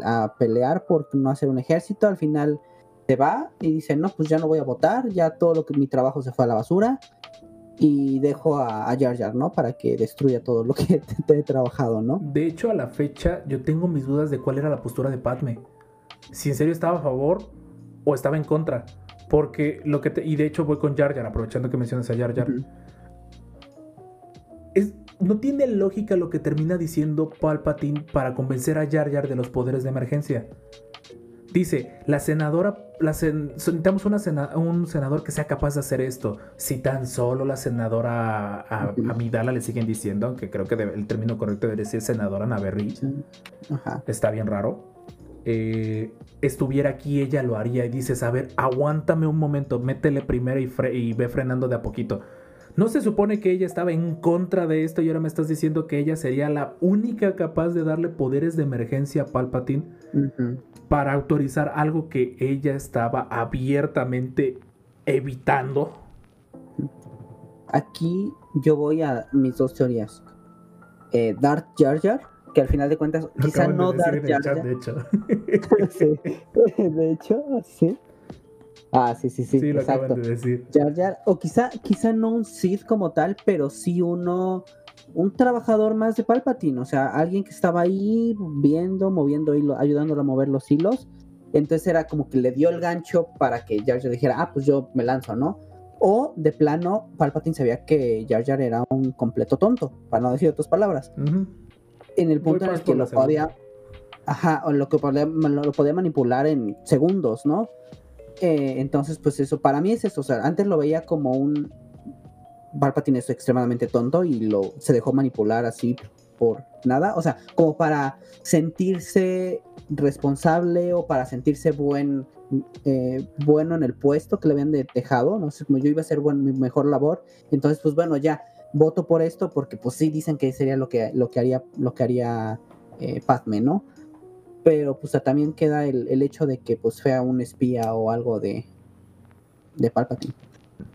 a pelear por no hacer un ejército. Al final se va y dice, no, pues ya no voy a votar, ya todo lo que mi trabajo se fue a la basura. Y dejo a, a Jar Jar, ¿no? Para que destruya todo lo que te he trabajado, ¿no? De hecho, a la fecha, yo tengo mis dudas de cuál era la postura de Padme. Si en serio estaba a favor o estaba en contra. Porque lo que te- Y de hecho voy con Jar Jar, aprovechando que mencionas a Jar Jar. Es, no tiene lógica lo que termina diciendo Palpatine para convencer a Jar Jar de los poderes de emergencia. Dice, la senadora, la sen- necesitamos una sena- un senador que sea capaz de hacer esto. Si tan solo la senadora a. Amidala le siguen diciendo, aunque creo que debe- el término correcto debería decir senadora Naverri, Sí. Está bien raro. eh, estuviera aquí, ella lo haría y dices, a ver, aguántame un momento, métele primero y, fre- y ve frenando de a poquito. ¿No se supone que ella estaba en contra de esto y ahora me estás diciendo que ella sería la única capaz de darle poderes de emergencia a Palpatine Ujú. Para autorizar algo que ella estaba abiertamente evitando? Aquí yo voy a mis dos teorías. Eh, Darth Jar Jar, que al final de cuentas, Lo quizá de no decir Darth Jar. de hecho. Sí. De hecho, sí. Ah, sí, sí, sí, Sí, lo exacto. acaban de decir. Jar Jar, o quizá, quizá no un Sith como tal, pero sí uno, un trabajador más de Palpatine, o sea, alguien que estaba ahí viendo, moviendo hilo, ayudándolo a mover los hilos. Entonces era como que le dio el gancho para que Jar Jar dijera, ah, pues yo me lanzo, ¿no? O de plano, Palpatine sabía que Jar Jar era un completo tonto, para no decir otras palabras. En el punto en el que lo podía, ajá, o lo que podía, lo, lo podía manipular en segundos, ¿no? Eh, entonces, pues eso, para mí es eso, o sea, antes lo veía como un Palpatine es extremadamente tonto y lo se dejó manipular así por nada, o sea, como para sentirse responsable o para sentirse buen eh, bueno en el puesto que le habían de- dejado, no sé, como yo iba a hacer buen, mi mejor labor, entonces pues bueno, ya voto por esto porque pues sí dicen que sería lo que lo que haría lo que haría eh, Padme, ¿no? Pero pues también queda el, el hecho de que pues sea un espía o algo de de Palpatine.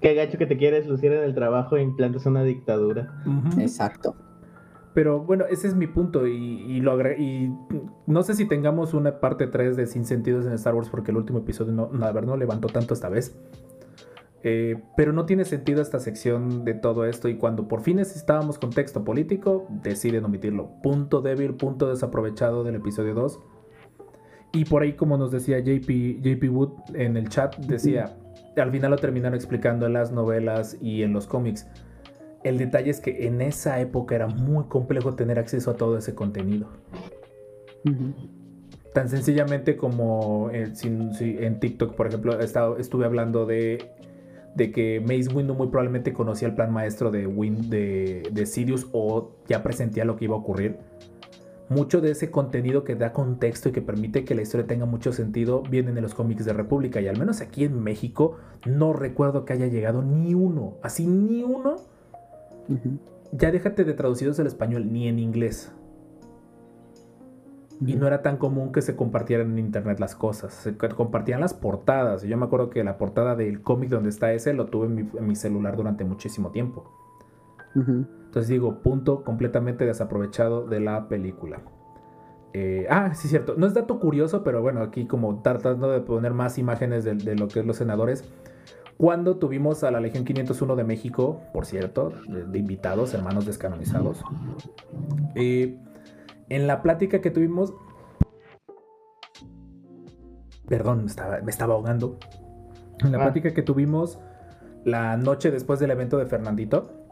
Qué gacho que te quieres lucir en el trabajo e implantas una dictadura. Exacto. Pero bueno, ese es mi punto y, y lo y no sé si tengamos una parte 3 de Sin Sentidos en Star Wars porque el último episodio no, la verdad no levantó tanto esta vez. Eh, pero no tiene sentido esta sección de todo esto y cuando por fin necesitábamos contexto político, deciden omitirlo. Punto débil, punto desaprovechado del episodio 2. Y por ahí, como nos decía JP, JP Wood en el chat, decía, al final lo terminaron explicando en las novelas y en los cómics. El detalle es que en esa época era muy complejo tener acceso a todo ese contenido. Tan sencillamente como en, si- en TikTok, por ejemplo, he estado- estuve hablando de, de que Mace Windu muy probablemente conocía el plan maestro de, Win, de, de Sirius o ya presentía lo que iba a ocurrir. Mucho de ese contenido que da contexto y que permite que la historia tenga mucho sentido viene de los cómics de República. Y al menos aquí en México no recuerdo que haya llegado ni uno, así ni uno. Ya déjate de traducidos al español ni en inglés. Y no era tan común que se compartieran en internet las cosas. Se co- compartían las portadas. Yo me acuerdo que la portada del cómic donde está ese lo tuve en mi, en mi celular durante muchísimo tiempo. Ujú. Entonces digo, punto completamente desaprovechado de la película. Eh, ah, sí, cierto. No es dato curioso, pero bueno, aquí como tratando de poner más imágenes de, de lo que es los senadores. Cuando tuvimos a la Legión 501 de México, por cierto, de, de invitados, hermanos descanonizados, eh, en la plática que tuvimos... Perdón, me estaba, me estaba ahogando. En la Ah. plática que tuvimos la noche después del evento de Fernandito,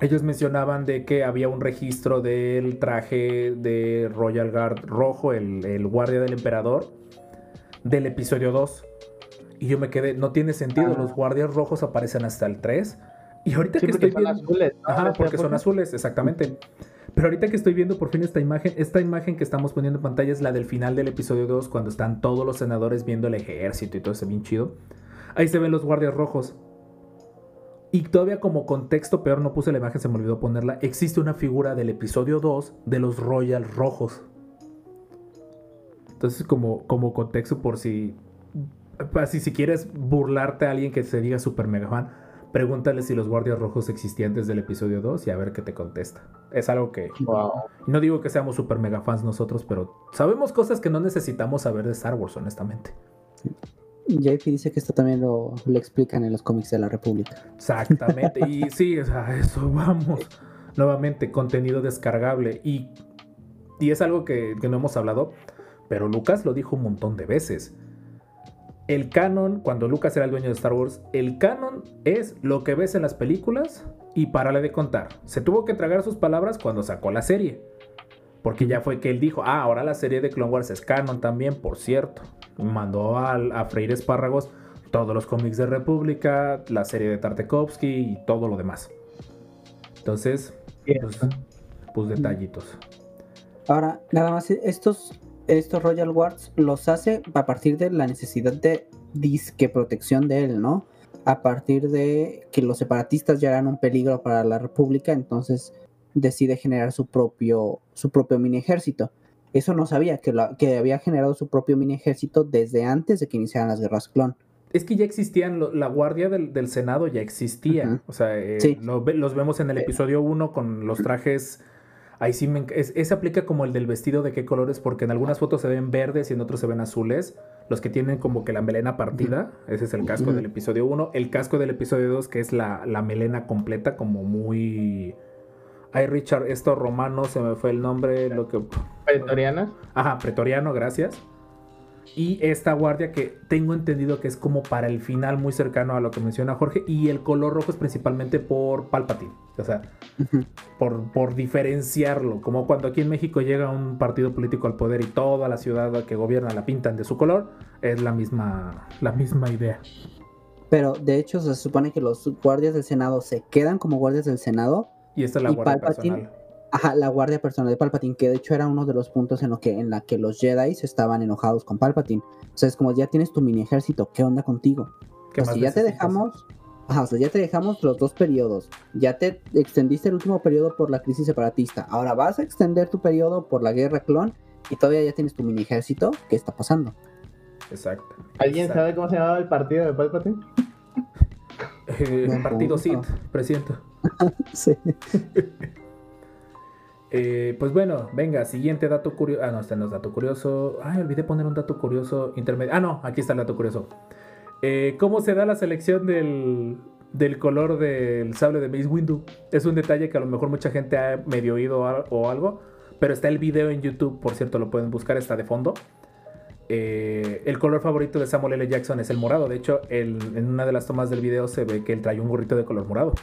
ellos mencionaban de que había un registro del traje de Royal Guard rojo, el, el guardia del emperador, del episodio 2. Y yo me quedé, no tiene sentido, Ah. los guardias rojos aparecen hasta el 3. Y ahorita Sí, que estoy viendo... azules. ¿no? En Ajá, esta porque son azules, exactamente. Pero ahorita que estoy viendo por fin esta imagen, esta imagen que estamos poniendo en pantalla es la del final del episodio 2, cuando están todos los senadores viendo el ejército y todo ese bien chido. Ahí se ven los guardias rojos. Y todavía como contexto, peor no puse la imagen, se me olvidó ponerla. Existe una figura del episodio 2 de los Royal Rojos. Entonces, como, como contexto, por si, así, si quieres burlarte a alguien que se diga super mega fan, pregúntale si los guardias rojos existían desde el episodio 2 y a ver qué te contesta. Es algo que Wow. no digo que seamos super mega fans nosotros, pero sabemos cosas que no necesitamos saber de Star Wars, honestamente. JP dice que esto también lo, lo explican en los cómics de la República. Exactamente. Y sí, o sea, eso vamos. Nuevamente, contenido descargable. Y, y es algo que, que no hemos hablado, pero Lucas lo dijo un montón de veces. El canon, cuando Lucas era el dueño de Star Wars, el canon es lo que ves en las películas y párale de contar. Se tuvo que tragar sus palabras cuando sacó la serie. Porque ya fue que él dijo, ah, ahora la serie de Clone Wars es canon también, por cierto. Mandó al- a, Freire Espárragos todos los cómics de República, la serie de Tartakovsky y todo lo demás. Entonces, pues, pues detallitos. Ahora, nada más, estos, estos Royal Guards los hace a partir de la necesidad de disque protección de él, ¿no? A partir de que los separatistas ya eran un peligro para la República, entonces decide generar su propio, su propio mini ejército. Eso no sabía, que, la- que había generado su propio mini ejército desde antes de que iniciaran las guerras clon. Es que ya existían, lo- la guardia del, del Senado ya existía. O sea, eh, Sí. lo los vemos en el Eh. episodio 1 con los trajes. Ahí sí me. es- ese aplica como el del vestido de qué colores, porque en algunas fotos se ven verdes y en otros se ven azules. Los que tienen como que la melena partida, ese es el casco del episodio 1. El casco del episodio 2, que es la, la melena completa, como muy. Ay, Richard, esto romano, se me fue el nombre, lo que. Pretorianas. Ajá, pretoriano, gracias. Y esta guardia que tengo entendido que es como para el final muy cercano a lo que menciona Jorge. Y el color rojo es principalmente por Palpatine. O sea, por, por diferenciarlo. Como cuando aquí en México llega un partido político al poder y toda la ciudad que gobierna la pintan de su color. Es la misma, la misma idea. Pero de hecho se supone que los guardias del Senado se quedan como guardias del Senado. Y esta es la Y guardia Palpatine- personal. Ajá, la guardia personal de Palpatine, que de hecho era uno de los puntos en lo que en la que los Jedi estaban enojados con Palpatine. O sea, es como ya tienes tu mini ejército, ¿qué onda contigo? ¿Qué O sea, más si ya te dejamos, ajá, o sea, ya te dejamos los dos periodos. Ya te extendiste el último periodo por la crisis separatista. Ahora vas a extender tu periodo por la guerra clon y todavía ya tienes tu mini ejército. ¿Qué está pasando? Exacto. ¿Alguien Exacto. sabe cómo se llamaba el partido de Palpatine? Eh, partido Sith, punto. Eh, pues bueno, venga, siguiente dato curioso. Ah, no, este no es dato curioso. Ay, olvidé poner un dato curioso intermedio. Ah, no, aquí está el dato curioso. Eh, ¿Cómo se da la selección del, del color del sable de Mace Windu? Es un detalle que a lo mejor mucha gente ha medio oído o algo, pero está el video en YouTube, por cierto, lo pueden buscar, está de fondo. Eh, el color favorito de Samuel L. Jackson es el morado. De hecho, en una de las tomas del video se ve que él trae un gorrito de color morado.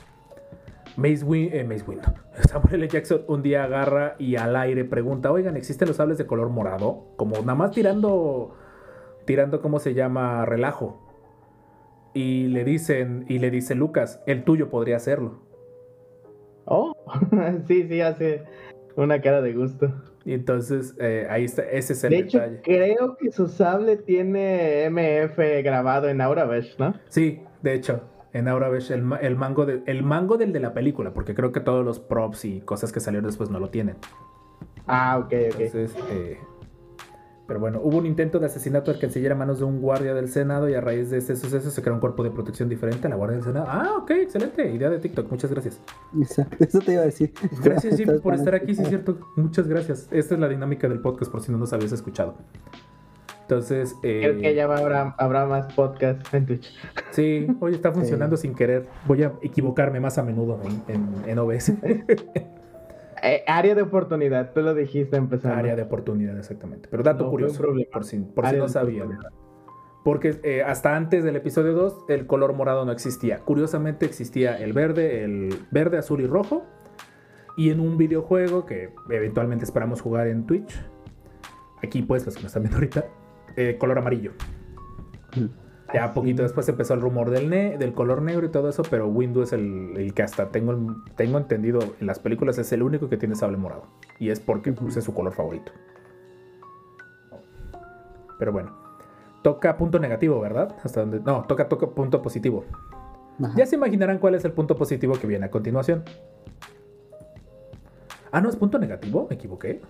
Mace, Win eh, Mace Windu. Samuel L. Jackson un día agarra y al aire pregunta, oigan, ¿existen los sables de color morado? Como nada más tirando, tirando, ¿cómo se llama? Relajo. Y le dicen, y le dice Lucas, el tuyo podría hacerlo. Oh, sí, sí, hace una cara de gusto. Y entonces ahí ahí está, ese es el De hecho, detalle. creo que su sable tiene MF grabado en Auravesh, ¿no? Sí, de hecho, en Auravesh el, ma- el mango de- el mango del de la película, porque creo que todos los props y cosas que salieron después no lo tienen. Ah, ok, ok. Entonces, eh, pero bueno, hubo un intento de asesinato del canciller a manos de un guardia del Senado y a raíz de este suceso se creó un cuerpo de protección diferente a la Guardia del Senado. Ah, ok, excelente. Idea de TikTok, muchas. Exacto, Eso te iba a decir. Gracias, Jim, por estar aquí, sí es cierto. Muchas gracias. Esta es la dinámica del podcast, por si no nos habías escuchado. Entonces, eh, Creo que ya va- habrá, habrá más podcasts en Twitch. sí, hoy está funcionando sin querer. Voy a equivocarme más a menudo en, en- en OBS. Eh, área de oportunidad, tú lo dijiste empezando. Área de oportunidad, exactamente. Pero dato No curioso, por si, por si no sabían. Porque eh, hasta antes del episodio 2 el color morado no existía. Curiosamente existía el verde, el verde, azul y rojo. Y en un videojuego que eventualmente esperamos jugar en Twitch. Aquí pues, los que nos están viendo ahorita. Eh, color amarillo. Ya poquito después empezó el rumor del, ne- del color negro y todo eso, pero Windows es el, el que hasta tengo, tengo entendido en las películas es el único que tiene sable morado. Y es porque pues, es su color favorito. Pero bueno. Toca punto negativo, ¿verdad? Hasta donde. No, toca, toca punto positivo. Ajá. Ya se imaginarán cuál es el punto positivo que viene a continuación. Ah, no, es punto negativo, me equivoqué.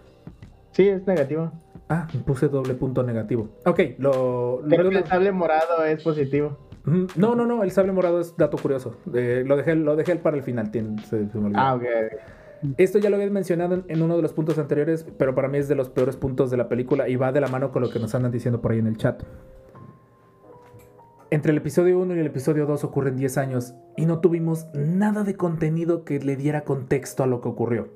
Sí, es negativo. Ah, puse doble punto negativo. Ok, lo. Creo lo- que el sable morado es positivo. No, no, no, el sable morado es dato curioso. Eh, lo, dejé, lo dejé para el final. tien- se- se me olvidó. Ah, ok. Esto ya lo habías mencionado en, en uno de los puntos anteriores, pero para mí es de los peores puntos de la película y va de la mano con lo que nos andan diciendo por ahí en el chat. Entre el episodio 1 y el episodio 2 ocurren 10 años y no tuvimos nada de contenido que le diera contexto a lo que ocurrió.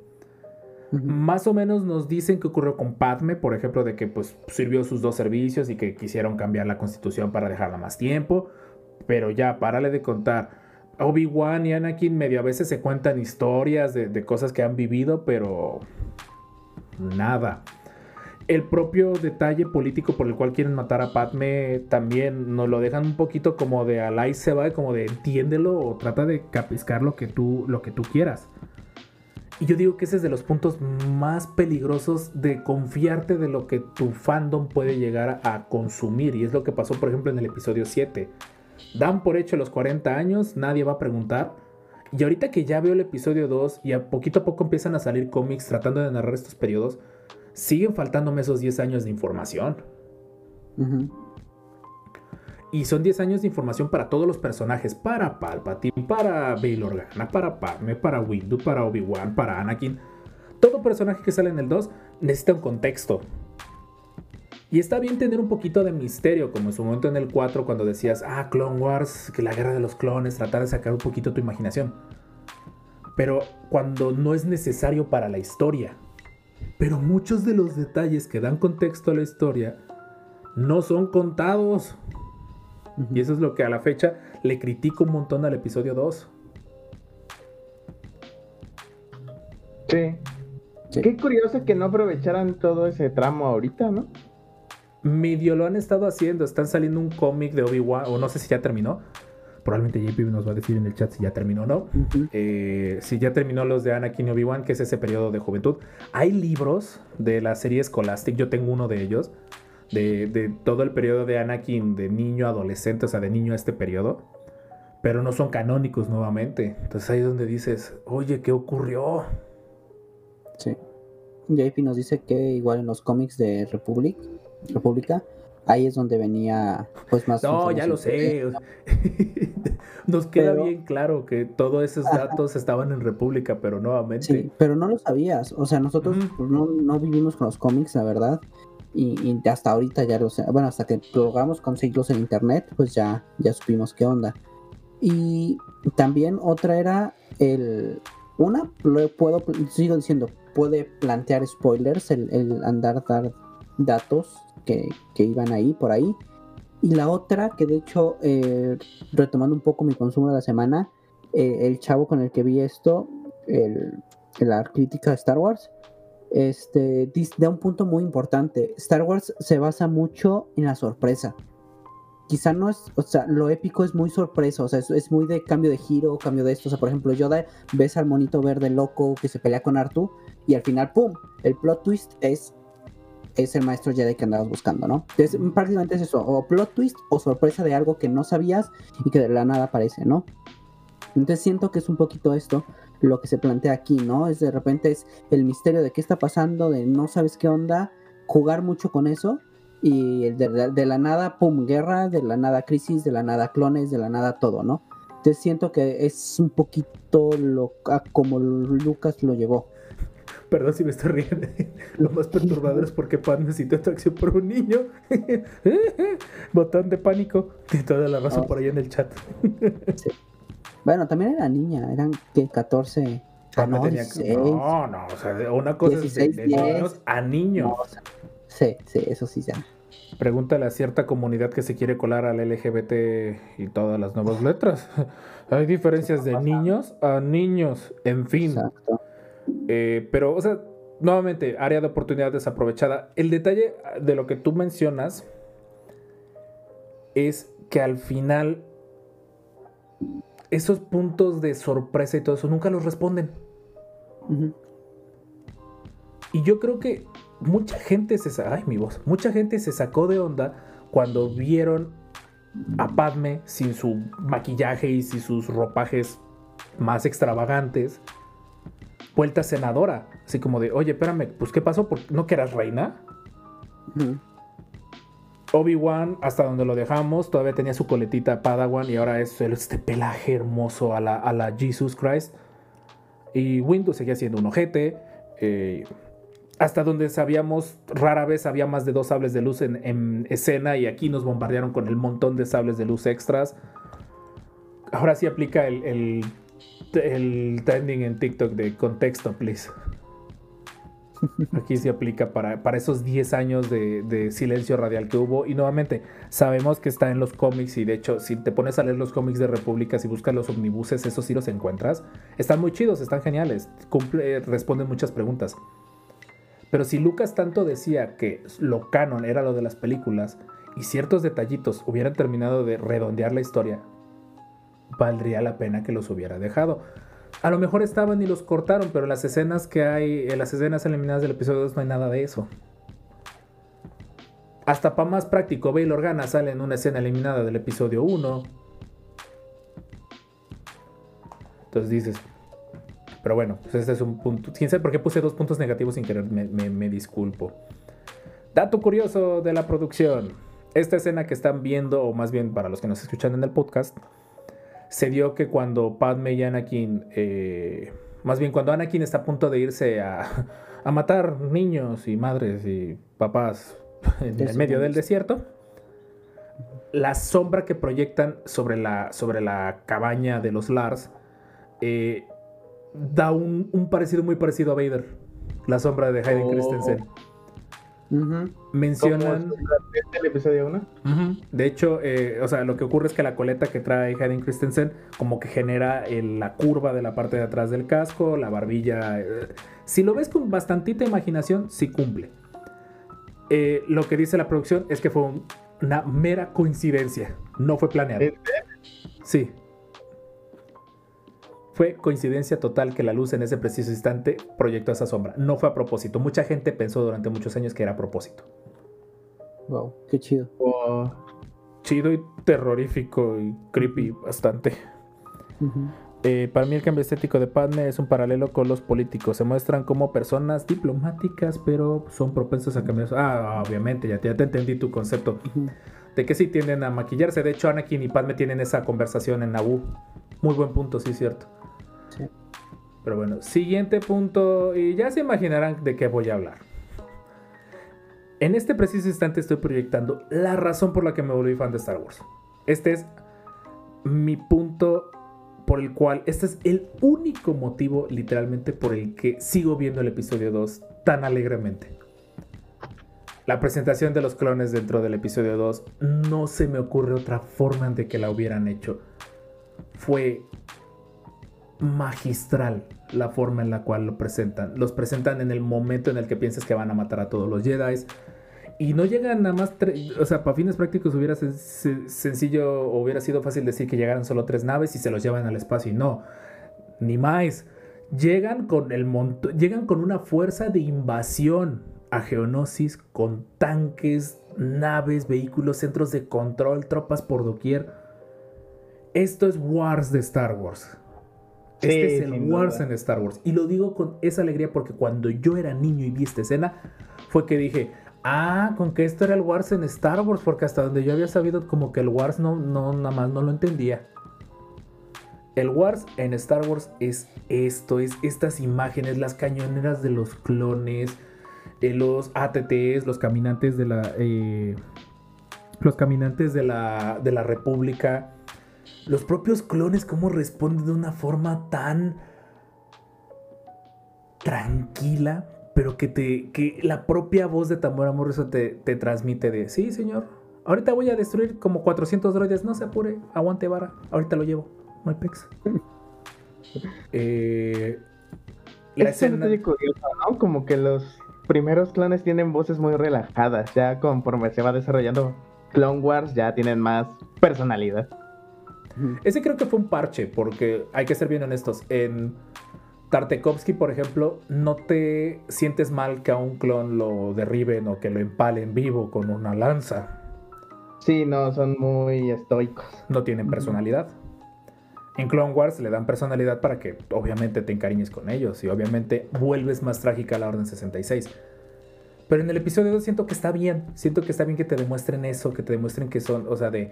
Más o menos nos dicen que ocurrió con Padme, por ejemplo, de que pues sirvió sus dos servicios y que quisieron cambiar la constitución para dejarla más tiempo. Pero ya, párale de contar. Obi-Wan y Anakin medio a veces se cuentan historias de, cosas que han vivido, pero nada. El propio detalle político por el cual quieren matar a Padme también nos lo dejan un poquito como de alay se va, como de entiéndelo o trata de capiscar lo que tú, lo que tú quieras. Y yo digo que ese es de los puntos más peligrosos de confiarte de lo que tu fandom puede llegar a consumir. Y es lo que pasó, por ejemplo, en el episodio 7. Dan por hecho los 40 años, nadie va a preguntar. Y ahorita que ya veo el episodio 2 y a poquito a poco empiezan a salir cómics tratando de narrar estos periodos, siguen faltándome esos 10 años de información. Y son 10 años de información para todos los personajes. Para Palpatine, para Bail Organa, para Padme, para Windu, para Obi-Wan, para Anakin. Todo personaje que sale en el 2 necesita un contexto. Y está bien tener un poquito de misterio, como en su momento en el 4 cuando decías, ah, Clone Wars, que la guerra de los clones, tratar de sacar un poquito tu imaginación. Pero cuando no es necesario para la historia. Pero muchos de los detalles que dan contexto a la historia no son contados. Y eso es lo que a la fecha le critico un montón al episodio 2. Sí. Sí. Qué curioso que no aprovecharan todo ese tramo ahorita, ¿no? Medio lo han estado haciendo. Están saliendo un cómic de Obi-Wan, o no sé si ya terminó. Probablemente JP nos va a decir en el chat si ya terminó o no. Eh, si ya terminó los de Anakin y Obi-Wan, que es ese periodo de juventud. Hay libros de la serie Scholastic, yo tengo uno de ellos, de, de todo el periodo de Anakin, de niño a adolescente, o sea, de niño a este periodo. Pero no son canónicos nuevamente. Entonces ahí es donde dices, oye, ¿qué ocurrió? Sí. JP nos dice que igual en los cómics de Republic, República, ahí es donde venía pues más No, ya lo sé. Nos queda Pero- bien claro que todos esos Ajá. datos estaban en República, pero nuevamente. Sí, pero no lo sabías. O sea, nosotros no, no vivimos con los cómics, la verdad. Y, hasta ahorita ya lo sé. Bueno, hasta que logramos conseguirlos en internet, pues ya, ya supimos qué onda. Y también otra era el. Una, puedo, sigo diciendo, puede plantear spoilers, el, el andar dar datos que, que iban ahí, por ahí. Y la otra, que de hecho, eh, retomando un poco mi consumo de la semana, eh, el chavo con el que vi esto, el, la crítica de Star Wars, este, da un punto muy importante. Star Wars se basa mucho en la sorpresa. Quizá no es, o sea, lo épico es muy sorpresa, o sea, es, es muy de cambio de giro, cambio de esto. O sea, por ejemplo, Yoda, ves al monito verde loco que se pelea con Artu y al final, ¡pum! El plot twist es, es el maestro Jedi que andabas buscando, ¿no? Entonces, prácticamente es eso, o plot twist o sorpresa de algo que no sabías y que de la nada aparece, ¿no? Entonces siento que es un poquito esto lo que se plantea aquí, ¿no? Es de repente es el misterio de qué está pasando, de no sabes qué onda, jugar mucho con eso y de, de- de la nada, pum, guerra, de la nada crisis, de la nada clones, de la nada todo, ¿no? Entonces siento que es un poquito lo, como Lucas lo llevó. Perdón si me estoy riendo. Lo más perturbador es porque Pan necesitó atracción por un niño. Botón de pánico. Y toda la razón Oh. por ahí en el chat. Bueno, también era niña, eran que 14. Ah, no, tenía- 16. no, no, o sea, una cosa es de, 16, de 10. niños a niños. No, o sea, sí, sí, eso sí ya. Pregúntale a cierta comunidad que se quiere colar al LGBT y todas las nuevas letras. Hay diferencias de niños a niños, en fin. Exacto. Eh, pero, o sea, nuevamente, área de oportunidad desaprovechada. El detalle de lo que tú mencionas es que al final esos puntos de sorpresa y todo eso nunca los responden. Y yo creo que mucha gente se ay, mi voz, mucha gente se sacó de onda cuando vieron a Padme sin su maquillaje y sin sus ropajes más extravagantes, vuelta senadora, así como de, oye, espérame, pues ¿qué pasó? ¿Por- ¿No que eras reina? Ujú. Obi-Wan, hasta donde lo dejamos, todavía tenía su coletita Padawan y ahora es este pelaje hermoso a la, a la Jesus Christ. Y Windows seguía siendo un ojete. eh, hasta donde sabíamos, rara vez había más de dos sables de luz en, en escena y aquí nos bombardearon con el montón de sables de luz extras. Ahora sí aplica el, el, el trending en TikTok de contexto, please. Aquí se aplica para, esos 10 años de, silencio radial que hubo. Y nuevamente, sabemos que está en los cómics. Y de hecho, si te pones a leer los cómics de República, si buscas los omnibuses, esos sí los encuentras. Están muy chidos, están geniales. Cumple, responden muchas preguntas. Pero si Lucas tanto decía que lo canon era lo de las películas y ciertos detallitos hubieran terminado de redondear la historia, valdría la pena que los hubiera dejado. A lo mejor estaban y los cortaron, pero las escenas que hay, en las escenas eliminadas del episodio 2 no hay nada de eso. Hasta para más práctico, Bail Organa sale en una escena eliminada del episodio 1. Entonces dices, pero bueno, pues este es un punto. Quién sabe por qué puse dos puntos negativos sin querer, me, me- me disculpo. Dato curioso de la producción. Esta escena que están viendo, o más bien para los que nos escuchan en el podcast, se dio que cuando Padme y Anakin, eh, más bien cuando Anakin está a punto de irse a, a matar niños y madres y papás en el medio del desierto, la sombra que proyectan sobre la, sobre la cabaña de los Lars eh, da un, un parecido muy parecido a Vader. La sombra de Hayden Oh. Christensen. Ujú. Mencionan. el episodio 1. Ujú. De hecho, eh, o sea, lo que ocurre es que la coleta que trae Hayden Christensen como que genera el- la curva de la parte de atrás del casco, la barbilla. eh, si lo ves con bastantita imaginación, sí cumple. Eh, lo que dice la producción es que fue un- una mera coincidencia, no fue planeado. ¿En Sí. Fue coincidencia total que la luz en ese preciso instante proyectó esa sombra. No fue a propósito. Mucha gente pensó durante muchos años que era a propósito. Wow, qué chido. O- chido y terrorífico y creepy bastante. Eh, para mí el cambio estético de Padme es un paralelo con los políticos. Se muestran como personas diplomáticas, pero son propensos a cambiar. Ah, obviamente, ya te, ya te entendí tu concepto. De que sí tienden a maquillarse. De hecho, Anakin y Padme tienen esa conversación en Naboo. Muy buen punto, sí, cierto. Pero bueno, siguiente punto. Y ya se imaginarán de qué voy a hablar. En este preciso instante estoy proyectando la razón por la que me volví fan de Star Wars. Este es mi punto por el cual, este es el único motivo literalmente por el que sigo viendo el episodio 2 tan alegremente. La presentación de los clones dentro del episodio 2 no se me ocurre otra forma de que la hubieran hecho. Fue magistral la forma en la cual lo presentan. Los presentan en el momento en el que piensas que van a matar a todos los Jedi. Y no llegan nada más, o sea, para fines prácticos hubiera sen- sen- sencillo, hubiera sido fácil decir que llegaran solo tres naves y se los llevan al espacio. Y no, ni más. Llegan con el llegan con una fuerza de invasión a Geonosis con tanques, naves, vehículos, centros de control, tropas por doquier. Esto es Wars de Star Wars. Este Sí, es el Wars en Star Wars. Y lo digo con esa alegría porque cuando yo era niño y vi esta escena, fue que dije, ah, con que esto era el Wars en Star Wars, porque hasta donde yo había sabido como que el Wars no, no, nada más no lo entendía. El Wars en Star Wars es esto, es estas imágenes, las cañoneras de los clones, eh, los ATTs, los caminantes de la... eh, los caminantes de la, de la República, los propios clones, cómo responden de una forma tan tranquila, pero que, te, que la propia voz de Tamora Morrison te, te transmite de, sí, señor, ahorita voy a destruir como 400 droides, no se apure, aguante vara, ahorita lo llevo, no hay pex. Eh, la Es escena... curioso, ¿no? Como que los primeros clones tienen voces muy relajadas. Ya conforme se va desarrollando Clone Wars, ya tienen más personalidad. Ese creo que fue un parche, porque hay que ser bien honestos. En Tartakovsky, por ejemplo, no te sientes mal que a un clon lo derriben o que lo empalen vivo con una lanza. Sí, no, son muy estoicos. No tienen personalidad. En Clone Wars le dan personalidad para que obviamente te encariñes con ellos y obviamente vuelves más trágica a la Orden 66. Pero en el episodio 2 siento que está bien. Siento que está bien que te demuestren eso, que te demuestren que son, o sea, de...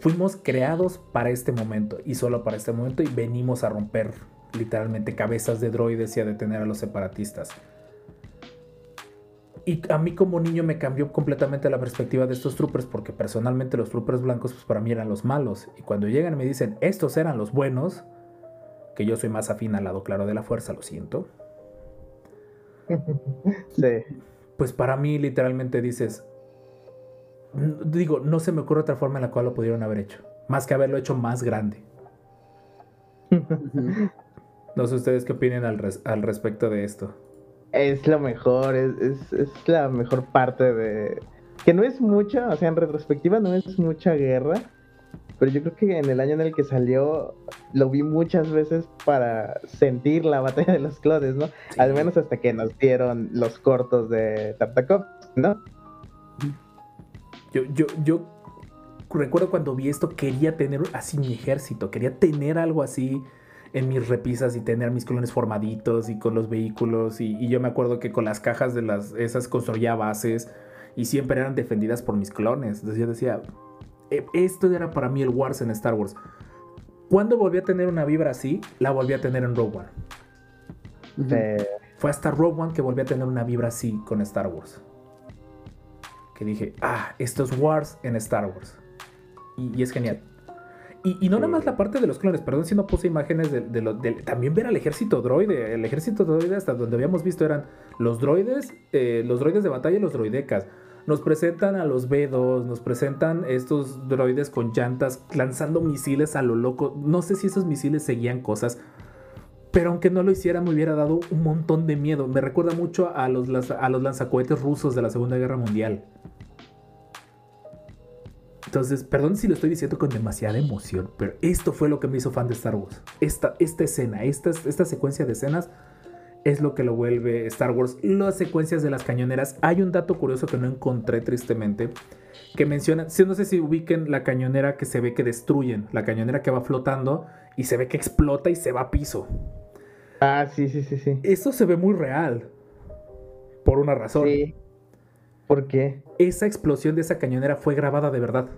Fuimos creados para este momento y solo para este momento y venimos a romper literalmente cabezas de droides y a detener a los separatistas. Y a mí como niño me cambió completamente la perspectiva de estos troopers porque personalmente los troopers blancos pues para mí eran los malos. Y cuando llegan y me dicen, estos eran los buenos, que yo soy más afín al lado claro de la fuerza, lo siento. sí. Pues para mí literalmente dices, digo, no se me ocurre otra forma en la cual lo pudieron haber hecho. Más que haberlo hecho más grande. No sé ustedes qué opinen al, res- al respecto de esto. es lo mejor, es, es, es la mejor parte de... Que no es mucha, o sea, en retrospectiva no es mucha guerra, pero yo creo que en el año en el que salió lo vi muchas veces para sentir la batalla de los clones, ¿no? Al menos hasta que nos dieron los cortos de Tartakov, ¿no? Yo, yo, yo recuerdo cuando vi esto, quería tener así mi ejército, quería tener algo así en mis repisas y tener mis clones formaditos y con los vehículos. Y, y yo me acuerdo que con las cajas de las esas construía bases y siempre eran defendidas por mis clones. Entonces yo decía, "E- esto era para mí el Wars en Star Wars. Cuando volví a tener una vibra así, la volví a tener en Rogue One. Fue hasta Rogue One que volví a tener una vibra así con Star Wars. Que dije, ah, esto es Wars en Star Wars. Y, y es genial. Y, y no nada más la parte de los clones, perdón si no puse imágenes de, de lo- del- también ver al ejército droide. El ejército droide hasta donde habíamos visto eran los droides, eh, los droides de batalla y los droidecas. Nos presentan a los B2, nos presentan estos droides con llantas lanzando misiles a lo loco. No sé si esos misiles seguían cosas, pero aunque no lo hiciera, me hubiera dado un montón de miedo. Me recuerda mucho a los, lanzacohetes rusos de la Segunda Guerra Mundial. Entonces, perdón si lo estoy diciendo con demasiada emoción, pero esto fue lo que me hizo fan de Star Wars. Esta, escena, esta secuencia de escenas es lo que lo vuelve Star Wars. Las secuencias de las cañoneras. Hay un dato curioso que no encontré tristemente, que menciona, sí, no sé si ubiquen la cañonera que se ve que destruyen, la cañonera que va flotando y se ve que explota y se va a piso. Ah, sí, sí, sí, sí. Eso se ve muy real. Por una razón. Sí. ¿Por qué? Esa explosión de esa cañonera fue grabada de verdad.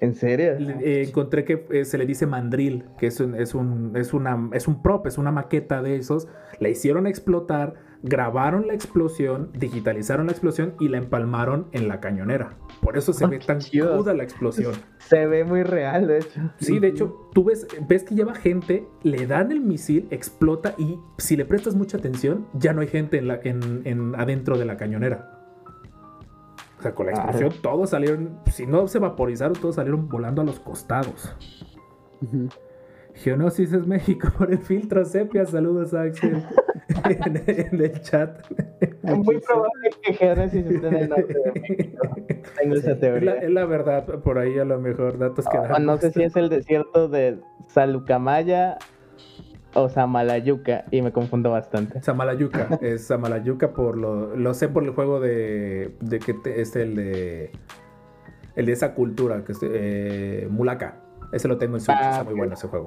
¿En serio? Eh, encontré que eh, se le dice mandril, que es un, es, un, es, una, es un prop, es una maqueta de esos. La hicieron explotar, grabaron la explosión, digitalizaron la explosión y la empalmaron en la cañonera. Por eso se Ah, ve tan cruda la explosión. Se ve muy real, de hecho. Sí, de hecho, tú ves, ves que lleva gente, le dan el misil, explota y si le prestas mucha atención, ya no hay gente en la, en, en- adentro de la cañonera. Sea, con la Ah. explosión todos salieron, si no se vaporizaron, todos salieron volando a los costados. Ujú. Geonosis es México por el filtro sepia. Saludos a Axel en, en el chat. Es muy probable que Genesis esté en el norte de México. Tengo esa Es teoría. la, es la verdad, por ahí a lo mejor datos que. Ah, no sé si es el desierto de Salucamaya o Samalayuca y me confundo bastante. Samalayuca, es Samalayuca por lo, lo sé por el juego de, de que te- es el de el de esa cultura que es eh, Mulaka. Ese lo tengo en Switch, Ah, está muy bueno ese juego.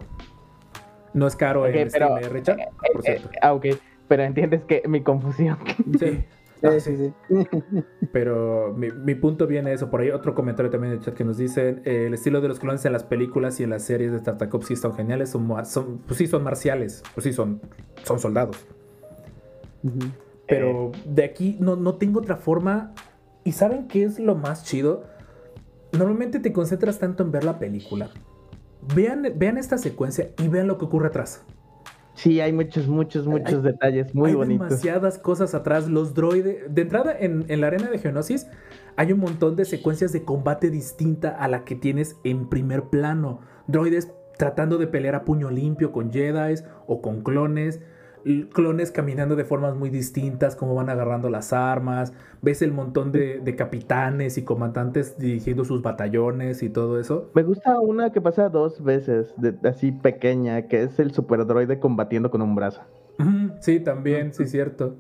No es caro Ok, en pero- Steam, ¿eh, Richard? Por Eh, cierto. ah, ok. Pero entiendes que mi confusión. Sí. Sí, sí, sí. Pero mi, mi punto viene a eso. Por ahí otro comentario también en el chat que nos dicen: eh, el estilo de los clones en las películas y en las series de Tartakov sí son geniales. Son, son- pues sí, son marciales. Pues sí, son, son soldados. Pero de aquí no, no tengo otra forma. ¿Y saben qué es lo más chido? Normalmente te concentras tanto en ver la película. Vean, vean esta secuencia y vean lo que ocurre atrás. Sí, hay muchos, muchos, muchos detalles muy hay bonitos. demasiadas cosas atrás. Los droides. De entrada, en, en la arena de Geonosis, hay un montón de secuencias de combate distinta a la que tienes en primer plano. Droides tratando de pelear a puño limpio con Jedi o con clones. Clones caminando de formas muy distintas, como van agarrando las armas. Ves el montón de, de capitanes y comandantes dirigiendo sus batallones y todo eso. Me gusta una que pasa dos veces, de- así pequeña, que es el superdroide combatiendo con un brazo. Sí, también, sí, cierto.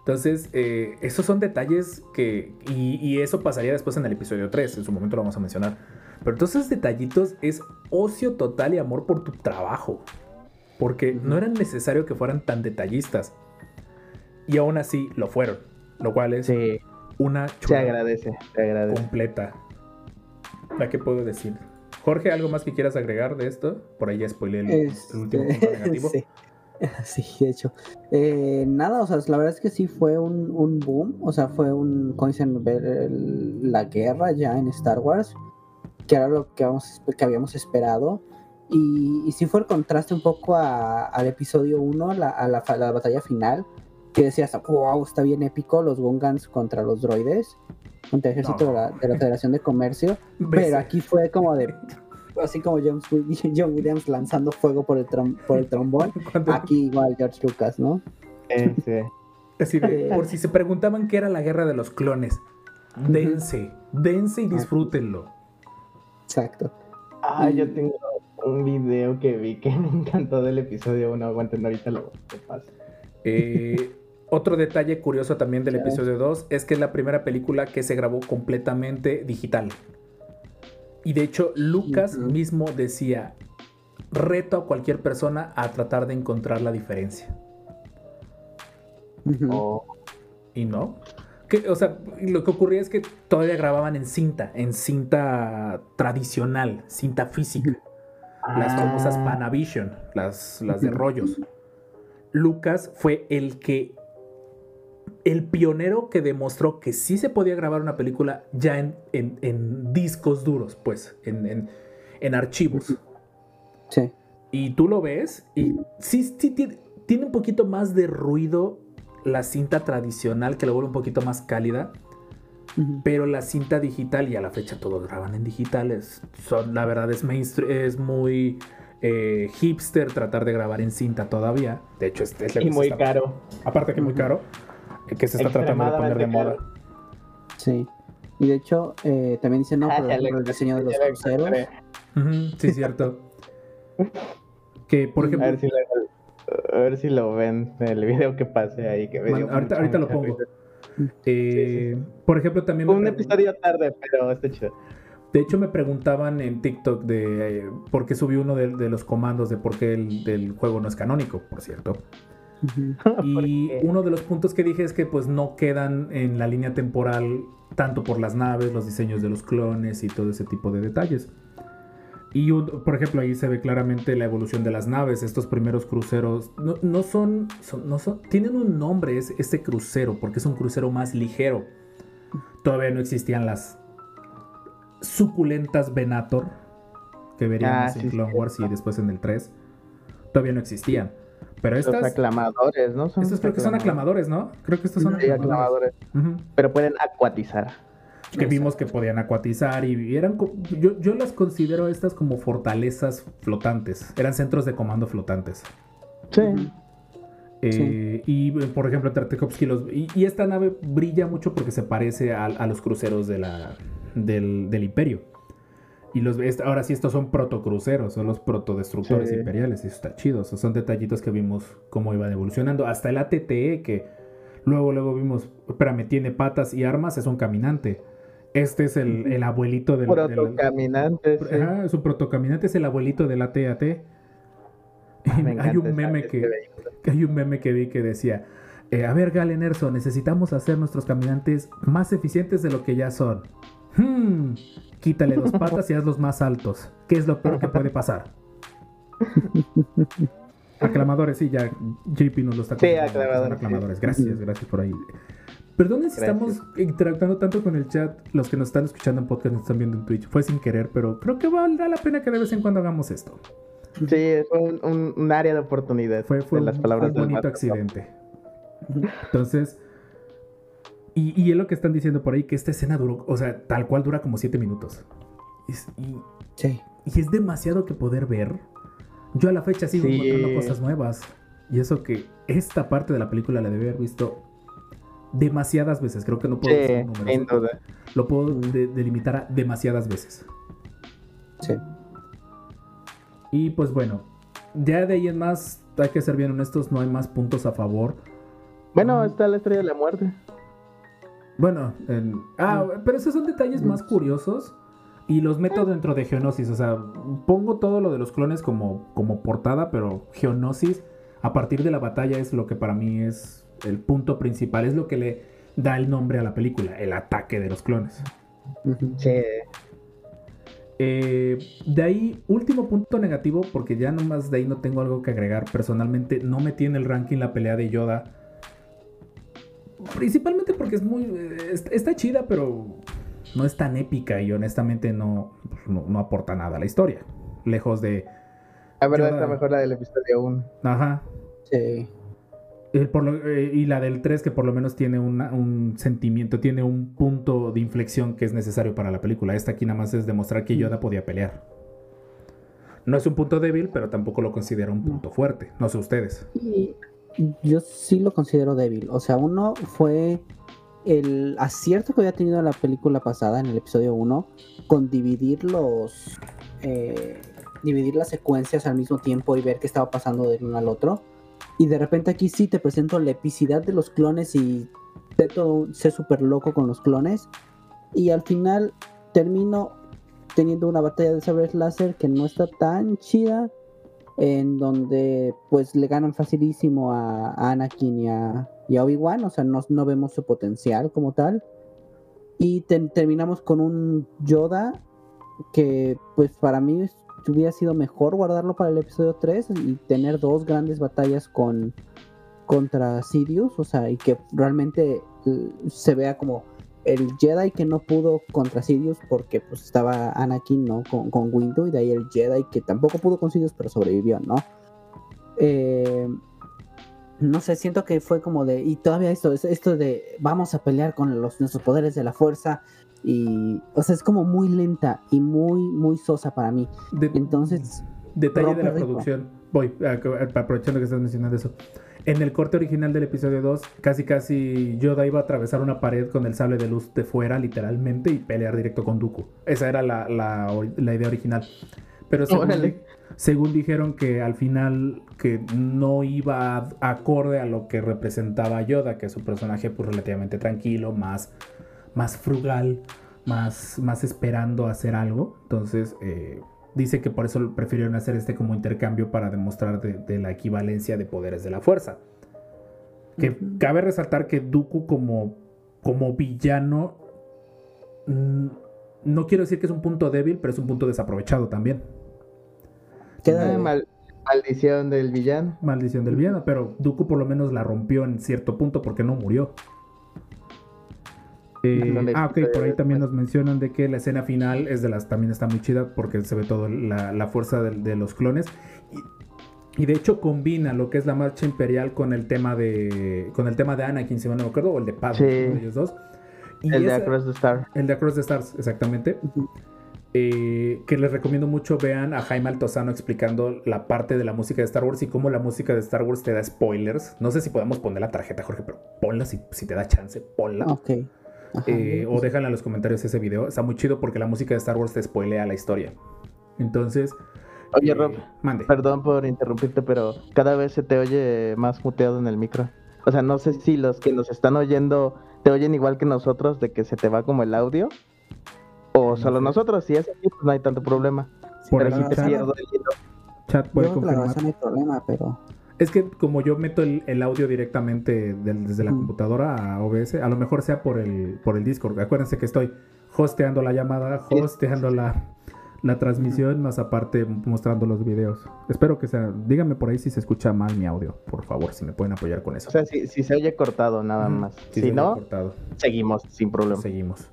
Entonces, eh, esos son detalles que. Y, y eso pasaría después en el episodio 3, en su momento lo vamos a mencionar. Pero todos esos detallitos es ocio total y amor por tu trabajo. Porque no era necesario que fueran tan detallistas. Y aún así lo fueron. Lo cual es Sí, una se chulada agradece, se agradece. completa. ¿La qué puedo decir? Jorge, ¿algo más que quieras agregar de esto? Por ahí ya spoilé el, el Este, último punto negativo. sí. Sí, de hecho. Eh, nada, o sea, la verdad es que sí fue un, un boom. O sea, fue un, como dicen, ver el- la guerra ya en Star Wars, que era lo que, habíamos, que habíamos esperado. Y, y sí fue el contraste un poco a- al episodio 1, la, a la, fa- la batalla final, que decías, wow, está bien épico, los Gungans contra los droides, contra el ejército No. de, la, de la Federación de Comercio. Ves- Pero aquí fue como de, así como James John Williams lanzando fuego por el, trom- por el trombón. Aquí igual George Lucas, ¿no? Eh, sí. Así de, Eh. por si se preguntaban qué era la guerra de los clones, dense, dense y disfrútenlo. Exacto. Ah, yo tengo un video que vi que me encantó del episodio 1. Aguanten, ahorita lo, lo paso. Eh, otro detalle curioso también del episodio 2 es que es la primera película que se grabó completamente digital. Y de hecho, Lucas mismo decía, reto a cualquier persona a tratar de encontrar la diferencia. Ujú. O- Y no. Que, o sea, lo que ocurría es que todavía grababan en cinta, en cinta tradicional, cinta física. Las famosas Ah, Panavision, las, las de rollos. Lucas fue el que. El pionero que demostró que sí se podía grabar una película ya en, en- en discos duros, pues, en, en- en archivos. Sí. Y tú lo ves y sí, sí tiene, tiene un poquito más de ruido la cinta tradicional que lo vuelve un poquito más cálida. Pero la cinta digital, y a la fecha todos graban en digitales, son, la verdad es mainstream, es muy eh, hipster tratar de grabar en cinta todavía. De hecho, es, es Y muy está- caro. Aparte que muy caro, eh, que se está tratando de poner de moda. Sí. Y de hecho, eh, también dice, no, Ah, por el diseño de los cruceros. encontré. Ujú, sí, cierto. que, por A ejemplo, ver, si lo, a ver si lo ven en el video que pasé ahí. Que me man- dio ahorita, ahorita lo pongo. risa. Eh, Por ejemplo, también... Un episodio tarde, pero está chido. De hecho, me preguntaban en TikTok de eh, por qué subí uno de, de los comandos de por qué el del juego no es canónico, por cierto. Y uno de los puntos que dije es que pues no quedan en la línea temporal tanto por las naves, los diseños de los clones y todo ese tipo de detalles. Y por ejemplo ahí se ve claramente la evolución de las naves, estos primeros cruceros no, no son, son- no son, tienen un nombre es, este crucero porque es un crucero más ligero. Todavía no existían las suculentas Venator que veríamos Ah, en Clone. Wars y después en el 3. Todavía no existían. Pero Los estas, aclamadores, ¿no? Son estos creo que son aclamadores, ¿no? Creo que estos son Sí, aclamadores. Pero pueden acuatizar. Que vimos que podían acuatizar y eran. Yo, yo las considero estas como fortalezas flotantes. Eran centros de comando flotantes. Sí. Eh, Y por ejemplo, Tartakovsky los. Y, y esta nave brilla mucho porque se parece a, a los cruceros de la, del, del Imperio. Y los, ahora sí, estos son protocruceros, son los protodestructores Sí. imperiales. Y eso está chido. Son detallitos que vimos cómo iban evolucionando. Hasta el ATTE, que luego, luego vimos. Espérame, tiene patas y armas, es un caminante. Este es el, el abuelito del. del- Protocaminantes. sí. Ajá, su protocaminante es el abuelito del AT-AT. Ah, Me hay un meme que, hay un meme que vi que decía, eh, a ver Galen Erso, necesitamos hacer nuestros caminantes más eficientes de lo que ya son. Hmm, quítale dos patas y hazlos más altos. ¿Qué es lo peor que puede pasar? Aclamadores, sí, ya JP nos lo está Sí, aclamadores, sí. aclamadores. Gracias, gracias por ahí. Perdonen si estamos interactuando tanto con el chat, los que nos están escuchando en podcast, nos están viendo en Twitch. Fue sin querer, pero creo que valdrá la pena que de vez en cuando hagamos esto. Sí, fue un, un- un área de oportunidad. Fue, fue de un, las palabras un del bonito accidente. Entonces, y, y es lo que están diciendo por ahí, que esta escena duró, o sea, tal cual dura como siete minutos. Es- y, Sí. y es demasiado que poder ver. Yo a la fecha sigo Sí. encontrando cosas nuevas. Y eso que esta parte de la película la debe haber visto demasiadas veces. Creo que no puedo decir Sí, número. sin duda. Lo puedo Mm. de- delimitar a demasiadas veces. Sí. Y pues bueno, ya de ahí en más, hay que ser bien honestos, no hay más puntos a favor. Bueno, Mm. está la estrella de la muerte. Bueno, en- ah, pero esos son detalles más curiosos y los meto dentro de Geonosis. O sea, pongo todo lo de los clones como, como portada, pero Geonosis a partir de la batalla es lo que para mí es el punto principal, es lo que le da el nombre a la película, el ataque de los clones. Sí. Eh, de ahí, último punto negativo, porque ya nomás de ahí no tengo algo que agregar. Personalmente, no metí en el ranking la pelea de Yoda. Principalmente porque es muy. eh, está, está chida, pero no es tan épica y honestamente no, no, no aporta nada a la historia. Lejos de. La verdad Yoda- está mejor la del episodio 1. Ajá. Sí. Eh, por lo- eh, y la del 3 que por lo menos tiene una- un sentimiento, tiene un punto de inflexión que es necesario para la película. Esta aquí nada más es demostrar que Yoda podía pelear. No es un punto débil, pero tampoco lo considero un punto fuerte. No sé ustedes. Y yo sí lo considero débil. O sea, uno fue el acierto que había tenido la película pasada, en el episodio 1, con dividir los. eh, dividir las secuencias al mismo tiempo y ver qué estaba pasando del uno al otro. Y de repente aquí sí te presento la epicidad de los clones y todo, sé súper loco con los clones. Y al final termino teniendo una batalla de sabres láser que no está tan chida. En donde pues le ganan facilísimo a, Anakin y a, y Obi-Wan. O sea, no, no vemos su potencial como tal. Y te- terminamos con un Yoda que pues para mí es- hubiera sido mejor guardarlo para el episodio 3 y tener dos grandes batallas con contra Sidious, o sea, y que realmente eh, se vea como el Jedi que no pudo contra Sidious porque pues estaba Anakin, ¿no? Con, con Windu y de ahí el Jedi que tampoco pudo con Sidious pero sobrevivió, ¿no? Eh, no sé, siento que fue como de, y todavía esto, es- esto de vamos a pelear con los, nuestros poderes de la fuerza y, o sea, es como muy lenta y muy, muy sosa para mí. De- Entonces, Detalle de la producción. Voy, a- aprovechando que estás mencionando eso. En el corte original del episodio 2, casi casi Yoda iba a atravesar una pared con el sable de luz de fuera, literalmente, y pelear directo con Dooku. Esa era la, la idea original. Pero según, dijeron que al final que no iba acorde a lo que representaba Yoda, que es un personaje pues relativamente tranquilo, más, más frugal, más, más esperando hacer algo. Entonces, eh, dice que por eso prefirieron hacer este como intercambio para demostrar de, de la equivalencia de poderes de la fuerza. Que cabe resaltar que Dooku como, como villano, mm, no quiero decir que es un punto débil, pero es un punto desaprovechado también. queda mal- maldición del villano. Maldición del villano, pero Dooku por lo menos la rompió en cierto punto porque no murió. Eh, ¿Dónde ah, ok, por ahí también nos mencionan de que la escena final es de las también está muy chida porque se ve toda la, la fuerza de, de los clones. Y, y de hecho combina lo que es la marcha imperial con el tema de con el tema de Anakin, si no me acuerdo, o el de Padme, Sí. uno de ellos dos. Y El de Across the Star. el de Across the Stars, exactamente. Eh, que les recomiendo mucho vean a Jaime Altozano explicando la parte de la música de Star Wars y cómo la música de Star Wars te da spoilers. No sé si podemos poner la tarjeta, Jorge, pero ponla si, si te da chance, ponla. Ok. Eh, o déjala en los comentarios ese video. Está muy chido porque la música de Star Wars te spoilea la historia. Entonces. Oye, eh, Rob, Mande. perdón por interrumpirte, pero cada vez se te oye más muteado en el micro. O sea, no sé si los que nos están oyendo te oyen igual que nosotros, de que se te va como el audio. O No solo nosotros, si es así, pues no hay tanto problema. Por pero el si te chat, pierdo el hilo. chat puede Yo confirmar. no hay problema, pero Es que como yo meto el, el audio directamente del- desde la computadora a OBS, a lo mejor sea por el, por el Discord. Acuérdense que estoy hosteando la llamada, hosteando la, la transmisión, más aparte mostrando los videos. Espero que sea. Díganme por ahí si se escucha mal mi audio, por favor, si me pueden apoyar con eso. O sea, si, si se oye cortado, nada más. Si no, cortado. seguimos sin problema. Seguimos.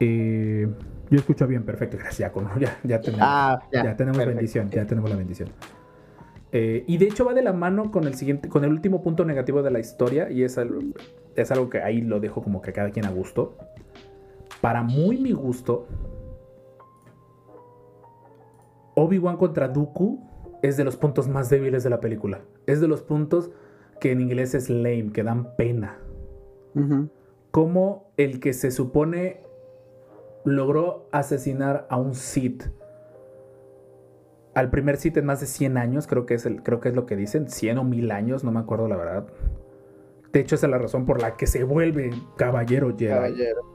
Eh, yo escucho bien, perfecto, gracias. Ya, ya, ya tenemos. Ah, ya. Ya tenemos perfecto. bendición, ya tenemos la bendición. Eh, y de hecho va de la mano con el siguiente, con el último punto negativo de la historia, y es algo, es algo que ahí lo dejo como que a cada quien a gusto. Para muy mi gusto, Obi-Wan contra Dooku es de los puntos más débiles de la película. Es de los puntos que en inglés es lame, que dan pena. Como el que se supone logró asesinar a un Sith al primer Sith en más de 100 años, creo que es, el, creo que es lo que dicen, 100 o 1000 años, no me acuerdo la verdad. De hecho, esa es la razón por la que se vuelve caballero Jedi. Caballero.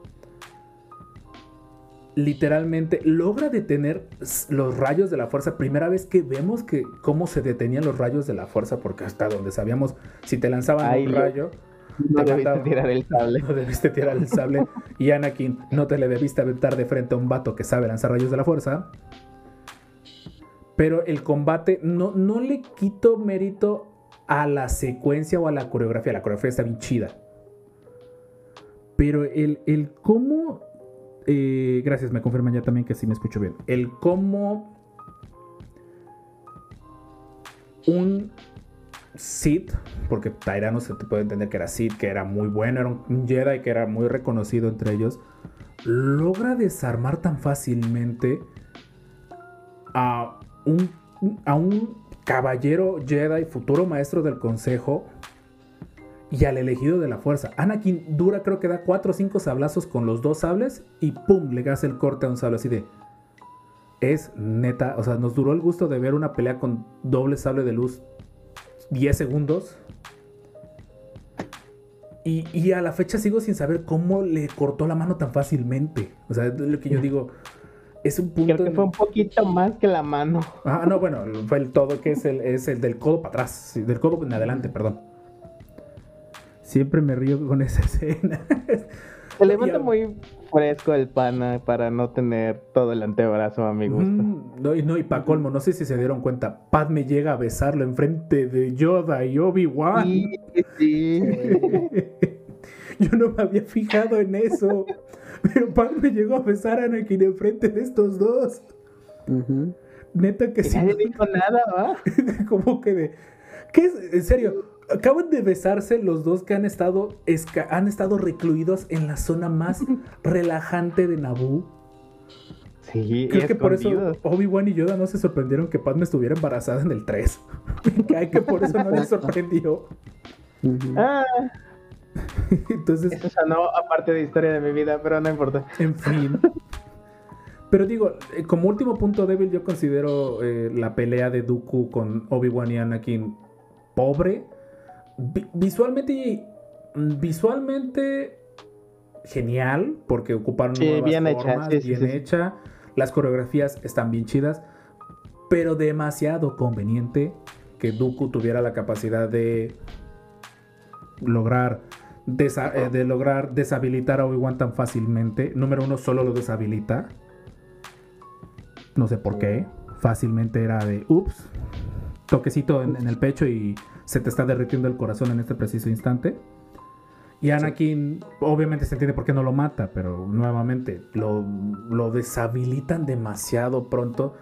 Literalmente logra detener los rayos de la fuerza. Primera vez que vemos que cómo se detenían los rayos de la fuerza, porque hasta donde sabíamos, si te lanzaban un rayo, No Te debiste tirar el sable. no debiste tirar el sable. Y Anakin, no te le debiste aventar de frente a un vato que sabe lanzar rayos de la fuerza. Pero el combate, no, no le quito mérito a la secuencia o a la coreografía. La coreografía está bien chida. Pero el, el cómo. eh, gracias, me confirman ya también que sí me escucho bien. El cómo. Un Sith, porque Tyrannus se te puede entender que era Sith, que era muy bueno, era un Jedi que era muy reconocido entre ellos, logra desarmar tan fácilmente a un, a un caballero Jedi, futuro maestro del consejo, y al elegido de la fuerza. Anakin dura, creo que da 4 o 5 sablazos con los dos sables y ¡pum! le hace el corte a un sable así de. Es neta, o sea, nos duró el gusto de ver una pelea con doble sable de luz 10 segundos. Y, y a la fecha sigo sin saber cómo le cortó la mano tan fácilmente. O sea, es lo que yo digo. Es un punto. Creo que fue un poquito más que la mano. Ah, no, bueno, fue el todo que es el, es el del codo para atrás, sí, del codo en adelante, perdón. Siempre me río con esa escena. Se levanta muy fresco el pana para no tener todo el antebrazo a mi gusto. Mm, no, y no, y pa' colmo, no sé si se dieron cuenta, Padme llega a besarlo enfrente de Yoda y Obi-Wan. Sí, sí. Yo no me había fijado en eso. Pero Padme llegó a besar a Anakin enfrente de estos dos. Neta que sí. nadie dijo nada, ¿va? como que de. ¿Qué es? En serio, acaban de besarse los dos que han estado, esca- han estado recluidos en la zona más relajante de Naboo. Sí, Creo que por eso. Obi-Wan y Yoda no se sorprendieron que Padme estuviera embarazada en el 3. que, que por eso no les sorprendió. Ah, Entonces, eso sonó aparte de historia de mi vida, pero no importa. en fin. Pero digo, eh, como último punto débil, yo considero eh, la pelea de Dooku con Obi-Wan y Anakin pobre. Vi- visualmente, visualmente genial, porque ocuparon Sí, nuevas bien hecha, formas, sí, bien sí. hecha. Las coreografías están bien chidas, pero demasiado conveniente que Dooku tuviera la capacidad de lograr desa- eh, de lograr deshabilitar a Obi-Wan tan fácilmente. Número uno, solo lo deshabilita. No sé por qué. Fácilmente era de, ups, toquecito en, en el pecho y se te está derritiendo el corazón en este preciso instante. Y Anakin, obviamente se entiende por qué no lo mata, pero nuevamente lo, lo deshabilitan demasiado pronto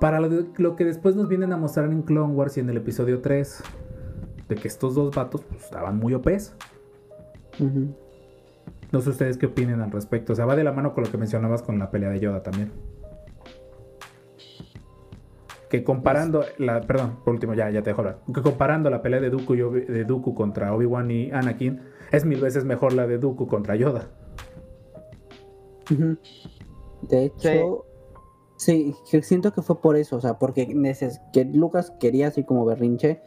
para lo, de- lo que después nos vienen a mostrar en Clone Wars y en el episodio 3, de que estos dos vatos pues, estaban muy OPs. Ujú. No sé ustedes qué opinen al respecto. O sea, va de la mano con lo que mencionabas con la pelea de Yoda también. Que comparando la, perdón, por último ya, ya te dejo hablar. Que comparando la pelea de Dooku, y Obi- de Dooku contra Obi-Wan y Anakin, es mil veces mejor la de Dooku contra Yoda. De hecho, sí. siento que fue por eso, o sea, porque neces- que Lucas quería así como berrinche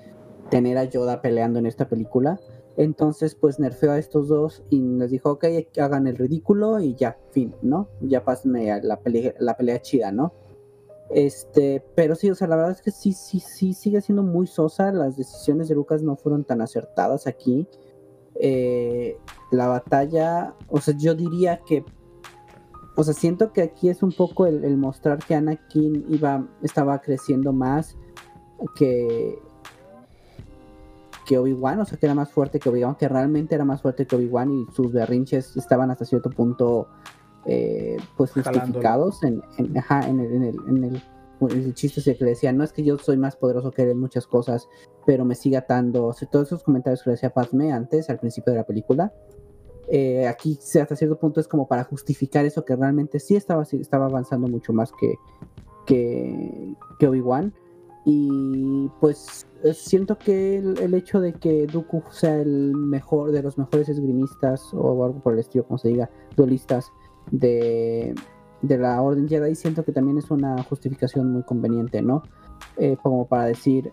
tener a Yoda peleando en esta película. Entonces, pues nerfeó a estos dos y les dijo, ok, hagan el ridículo y ya, fin, ¿no? Ya pásenme a la pelea, la pelea chida, ¿no? Este, pero sí, o sea, la verdad es que sí, sí, sí, sigue siendo muy sosa. Las decisiones de Lucas no fueron tan acertadas aquí. Eh, la batalla, o sea, yo diría que o sea, siento que aquí es un poco el, el mostrar que Anakin iba, estaba creciendo más que, que Obi-Wan, o sea, que era más fuerte que Obi-Wan, que realmente era más fuerte que Obi-Wan y sus berrinches estaban hasta cierto punto, eh, pues, justificados en, en- ajá, en el, en el, en el, el chiste que le decía, no es que yo soy más poderoso que él en muchas cosas, pero me sigue atando, o sea, todos esos comentarios que le decía Padme antes, al principio de la película, eh, aquí hasta cierto punto es como para justificar eso que realmente sí estaba, sí estaba avanzando mucho más que, que, que Obi-Wan. Y pues eh, siento que el, el hecho de que Dooku sea el mejor de los mejores esgrimistas o algo por el estilo, como se diga, duelistas de, de la Orden Jedi, siento que también es una justificación muy conveniente, ¿no? Eh, como para decir,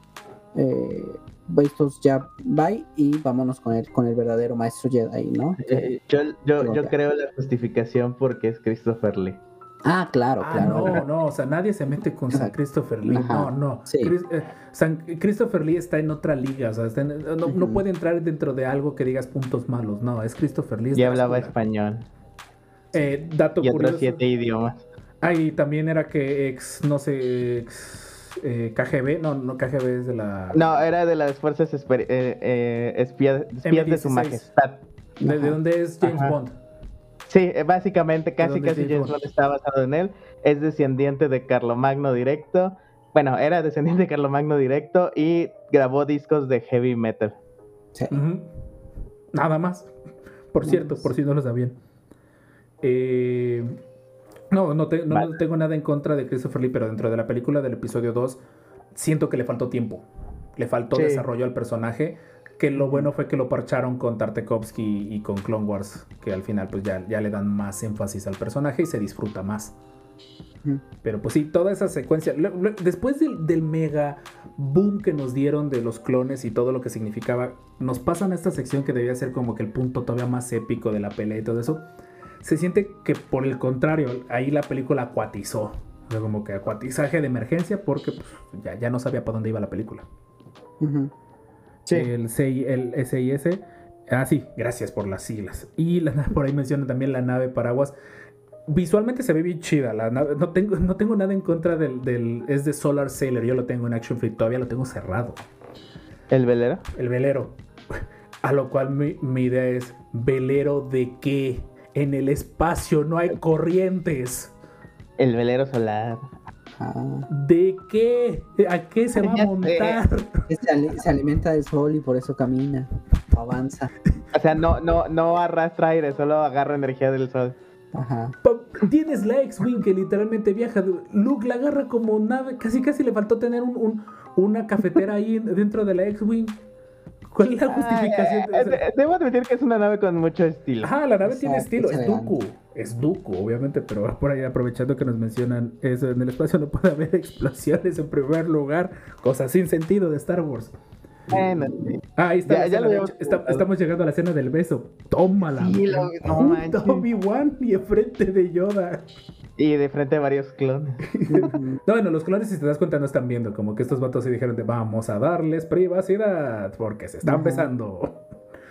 eh, estos ya bye y vámonos con el, con el verdadero maestro Jedi, ¿no? Eh, yo yo, yo creo la justificación porque es Christopher Lee. Ah, claro, Ah, claro. no, no, o sea, nadie se mete con San. Christopher Lee. Ajá, No, no. sí. Chris- eh, San Christopher Lee está en otra liga, o sea, está en- no, puede entrar dentro de algo que digas puntos malos. No, es Christopher Lee. es Y hablaba español. Eh, dato Y otros siete idiomas. Ah, y también era que ex, no sé, ex eh, KGB, no, no, KGB es de la... No, era de las fuerzas eh, eh, espía- espías de su M16. majestad. ¿De, dónde es James Ajá. Bond? Sí, eh, básicamente casi casi James Bond? Está basado en él. Es descendiente de Carlomagno directo. Bueno, era descendiente de Carlomagno directo y grabó discos de heavy metal. Sí. Nada más. Por cierto, por si no lo sabían. Eh, no, no, te- no Vale. tengo nada en contra de Christopher Lee, pero dentro de la película del episodio 2 siento que le faltó tiempo. Le faltó Sí. desarrollo al personaje. Que lo bueno fue que lo parcharon con Tartakovsky y con Clone Wars. Que al final, pues ya, ya le dan más énfasis al personaje y se disfruta más. Pero pues sí, toda esa secuencia. después del, del mega boom que nos dieron de los clones y todo lo que significaba, nos pasan a esta sección que debía ser como que el punto todavía más épico de la pelea y todo eso. Se siente que por el contrario, ahí la película acuatizó. O sea, como que acuatizaje de emergencia porque pues, ya, ya no sabía para dónde iba la película. Ujú. Sí. El, CI el SIS. Ah, sí, gracias por las siglas. Y la, por ahí mencionan también la nave paraguas. Visualmente se ve bien chida. La nave, no, tengo, no tengo nada en contra del, del- Es de Solar Sailor. Yo lo tengo en Action Free. Todavía lo tengo cerrado. ¿El velero? El velero. A lo cual mi, mi idea es: ¿velero de qué? En el espacio no hay corrientes. El velero solar. ¿De qué? ¿A qué se va a montar? se, ali- se alimenta del sol y por eso camina, avanza. O sea, no, no, no arrastra aire, solo agarra energía del sol. Ajá. Tienes la X-Wing que literalmente viaja. Luke la agarra como nave. Casi casi le faltó tener un- un- una cafetera ahí dentro de la X-Wing. ¿Cuál es la justificación? Ah, de eh, eh, Debo admitir que es una nave con mucho estilo. Ajá, la nave tiene estilo. es Es elegante. Es Dooku, obviamente. Pero por ahí aprovechando que nos mencionan eso, en el espacio no puede haber explosiones en primer lugar. Cosas sin sentido de Star Wars. Ah, ahí está. Ya- la ya lo está- estamos llegando a la escena del beso. Tómala. Sí, lo- no. Obi-Wan y enfrente de Yoda. Y de frente a varios clones. No, bueno, los clones, si te das cuenta, no están viendo. Como que estos vatos se dijeron de vamos a darles privacidad porque se están Ajá. besando.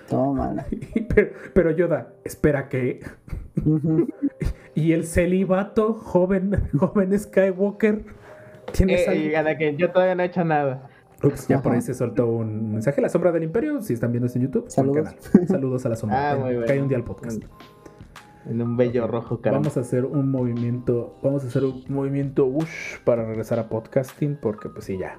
Tómala. pero, pero Yoda, espera que. Y el celibato, joven, joven Skywalker, ¿tienes Eh, Anakin, yo todavía no he hecho nada. Ups, ya por ahí se soltó un mensaje. La sombra del imperio, si están viendo esto en YouTube, Saludos. canal. Saludos a la sombra. Ah, muy Cae bueno. un día al podcast. En un bello rojo, caramba. Vamos a hacer un movimiento, vamos a hacer un movimiento ush para regresar a podcasting porque pues sí ya.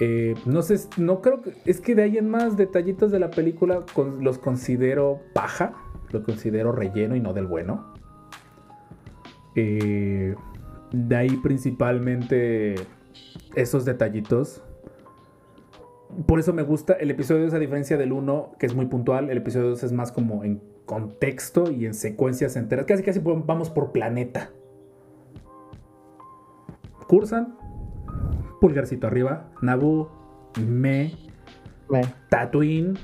Eh, no sé, no creo que es que de ahí en más detallitos de la película con- los considero paja, lo considero relleno y no del bueno. Eh, de ahí principalmente esos detallitos. Por eso me gusta el episodio 2 a diferencia del 1, que es muy puntual, el episodio 2 es más como en contexto y en secuencias enteras. Casi casi vamos por planeta. Cursan, pulgarcito arriba, Naboo, Me, Me- Tatooine,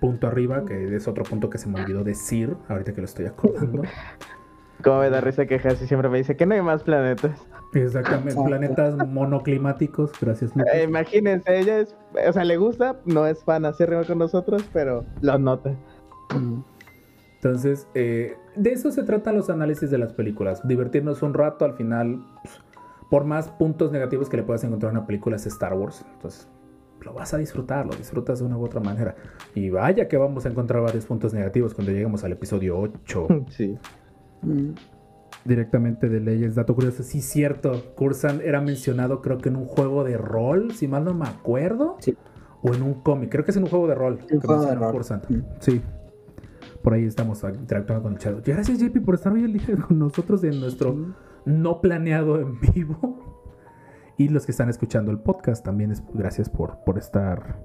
punto arriba, que es otro punto que se me olvidó decir, ahorita que lo estoy acordando. Como me da risa que Hassi siempre me dice que no hay más planetas. Exactamente, planetas monoclimáticos, gracias. Eh, imagínense, ella es, o sea, le gusta, no es fan así arriba con nosotros, pero lo nota. Ujú. Entonces, eh, de eso se tratan los análisis de las películas. Divertirnos un rato, al final, pues, por más puntos negativos que le puedas encontrar a una película, es Star Wars. Entonces, lo vas a disfrutar, lo disfrutas de una u otra manera. Y vaya que vamos a encontrar varios puntos negativos cuando lleguemos al episodio 8. Sí. Mm. Directamente de leyes. Dato curioso, sí, cierto. Cursan era mencionado, creo que en un juego de rol, si mal no me acuerdo. Sí. O en un cómic, creo que es en un juego de rol. Un que juego de rol. Cursant. Mm. Sí. Por ahí estamos interactuando con el chat. Gracias, JP, por estar hoy el día con nosotros en nuestro Sí. no planeado en vivo. Y los que están escuchando el podcast también, es, gracias por, por estar.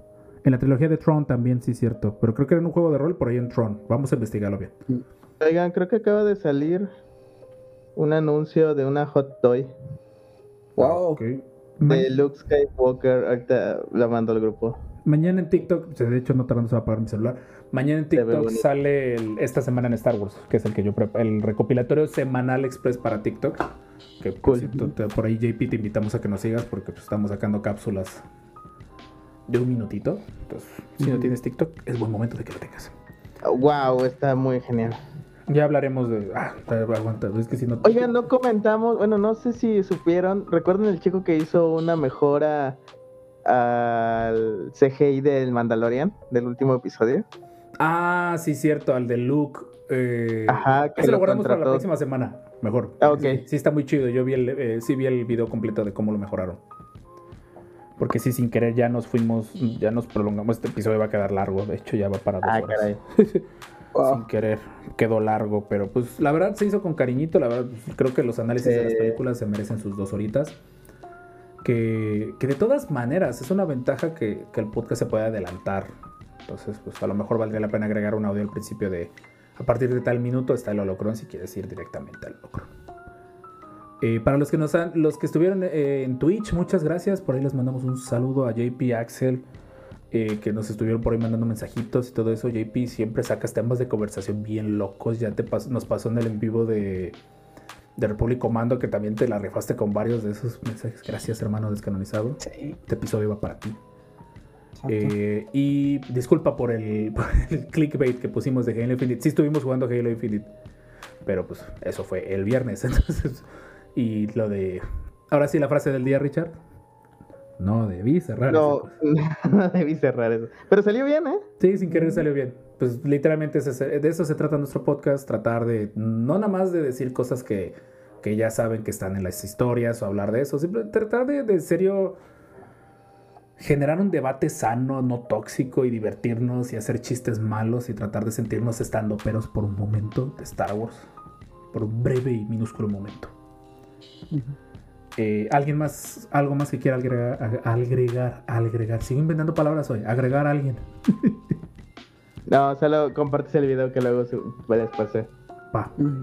En la trilogía de Tron también, sí, cierto. Pero creo que era en un juego de rol por ahí en Tron. Vamos a investigarlo bien. Oigan, creo que acaba de salir un anuncio de una hot toy Wow. Ok. Ma- de Luke Skywalker. Ahorita la mando al grupo. Mañana en TikTok, de hecho no tardando se va a apagar mi celular. Mañana en TikTok sale el- esta semana en Star Wars, que es el que yo el recopilatorio semanal express para TikTok. Que por, Cool. te- por ahí JP te invitamos a que nos sigas porque pues, estamos sacando cápsulas de un minutito. Entonces, si no tienes TikTok, es buen momento de que lo tengas. wow, está muy genial. Ya hablaremos de. Ah, aguanta, es que si no. Oigan, no comentamos, bueno, no sé si supieron, ¿recuerdan el chico que hizo una mejora al CGI del Mandalorian, del último episodio? Ah, sí, cierto, al de Luke. Eh, Ajá, que ese lo lo guardamos para la contrató. próxima semana. Mejor. Ah, ok. Sí, sí está muy chido. Yo vi el, eh, sí vi el video completo de cómo lo mejoraron. Porque sí, sin querer ya nos fuimos, ya nos prolongamos. Este episodio va a quedar largo. De hecho, ya va para dos Ah, horas. caray. Wow. Sin querer, quedó largo. Pero pues la verdad se hizo con cariñito. La verdad, pues, creo que los análisis de las películas se merecen sus dos horitas. que, que de todas maneras es una ventaja que, que el podcast se puede adelantar. Entonces, pues a lo mejor valdría la pena agregar un audio al principio de a partir de tal minuto está el holocron si quieres ir directamente al holocron. Eh, para los que, nos han- los que estuvieron eh, en Twitch, muchas gracias. Por ahí les mandamos un saludo a JP Axel, eh, que nos estuvieron por ahí mandando mensajitos y todo eso. JP siempre sacas temas de conversación bien locos. Ya te pas- nos pasó en el en vivo de, de Republic Commando, que también te la rifaste con varios de esos mensajes. Gracias, hermano descanonizado. Sí. Este episodio va para ti. Eh, y disculpa por el, por el clickbait que pusimos de Halo Infinite. Sí estuvimos jugando Halo Infinite. Pero pues eso fue el viernes. Entonces, y lo de... Ahora sí la frase del día, Richard. No debí cerrar. No, esa cosa. no debí cerrar eso. Pero salió bien, ¿eh? Sí, sin querer salió bien. Pues literalmente de eso se trata nuestro podcast. Tratar de... No nada más de decir cosas que, que ya saben que están en las historias o hablar de eso. Simplemente tratar de, de serio generar un debate sano, no tóxico y divertirnos y hacer chistes malos y tratar de sentirnos estando peros por un momento de Star Wars. Por un breve y minúsculo momento. Eh, ¿Alguien más, algo más que quiera agregar, ag- agregar, agregar? Sigo inventando palabras hoy. Agregar a alguien. No, solo compartes el video que luego puedes pasar. Va. Mm,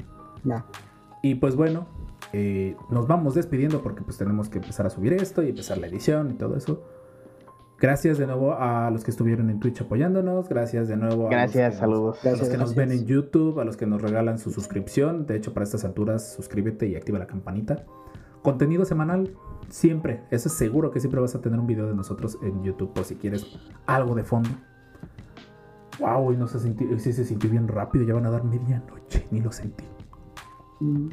Va. Y pues bueno, eh, nos vamos despidiendo porque pues tenemos que empezar a subir esto y empezar la edición y todo eso. Gracias de nuevo a los que estuvieron en Twitch apoyándonos. Gracias de nuevo a Gracias, los que nos- saludos. a los Gracias, que nos ven en YouTube, a los que nos regalan su suscripción. De hecho, para estas alturas, suscríbete y activa la campanita. Contenido semanal, siempre. Eso es seguro que siempre vas a tener un video de nosotros en YouTube por si quieres algo de fondo. Wow, y no se sintió, sí se sintió bien rápido. Ya van a dar medianoche, ni lo sentí. Mm,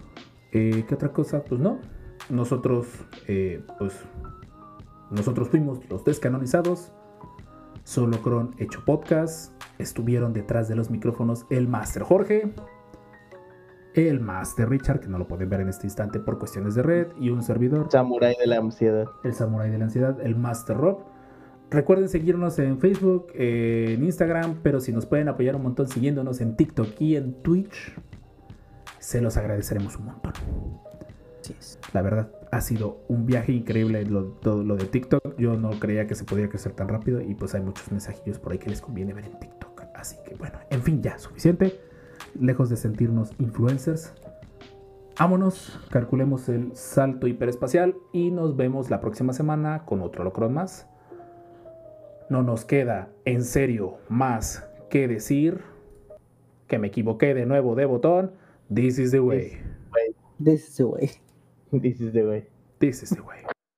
Eh, ¿Qué otra cosa? Pues no. Nosotros, eh, pues, nosotros fuimos los descanonizados. Solo Cron hecho podcast. Estuvieron detrás de los micrófonos el Master Jorge, el Master Richard, que no lo pueden ver en este instante por cuestiones de red, y un servidor, Samurai de la ansiedad. el Samurai de la Ansiedad, el Master Rob. Recuerden seguirnos en Facebook, eh, en Instagram, pero si nos pueden apoyar un montón siguiéndonos en TikTok y en Twitch, se los agradeceremos un montón. Así es. La verdad, ha sido un viaje increíble lo, todo lo de TikTok. Yo no creía que se podía crecer tan rápido y pues hay muchos mensajillos por ahí que les conviene ver en TikTok. Así que bueno, en fin, ya, suficiente. Lejos de sentirnos influencers. Vámonos, calculemos el salto hiperespacial y nos vemos la próxima semana con otro locron más. No nos queda, en serio, más que decir que me equivoqué de nuevo de botón. This is the way. This is the way. This is the way. This is the way.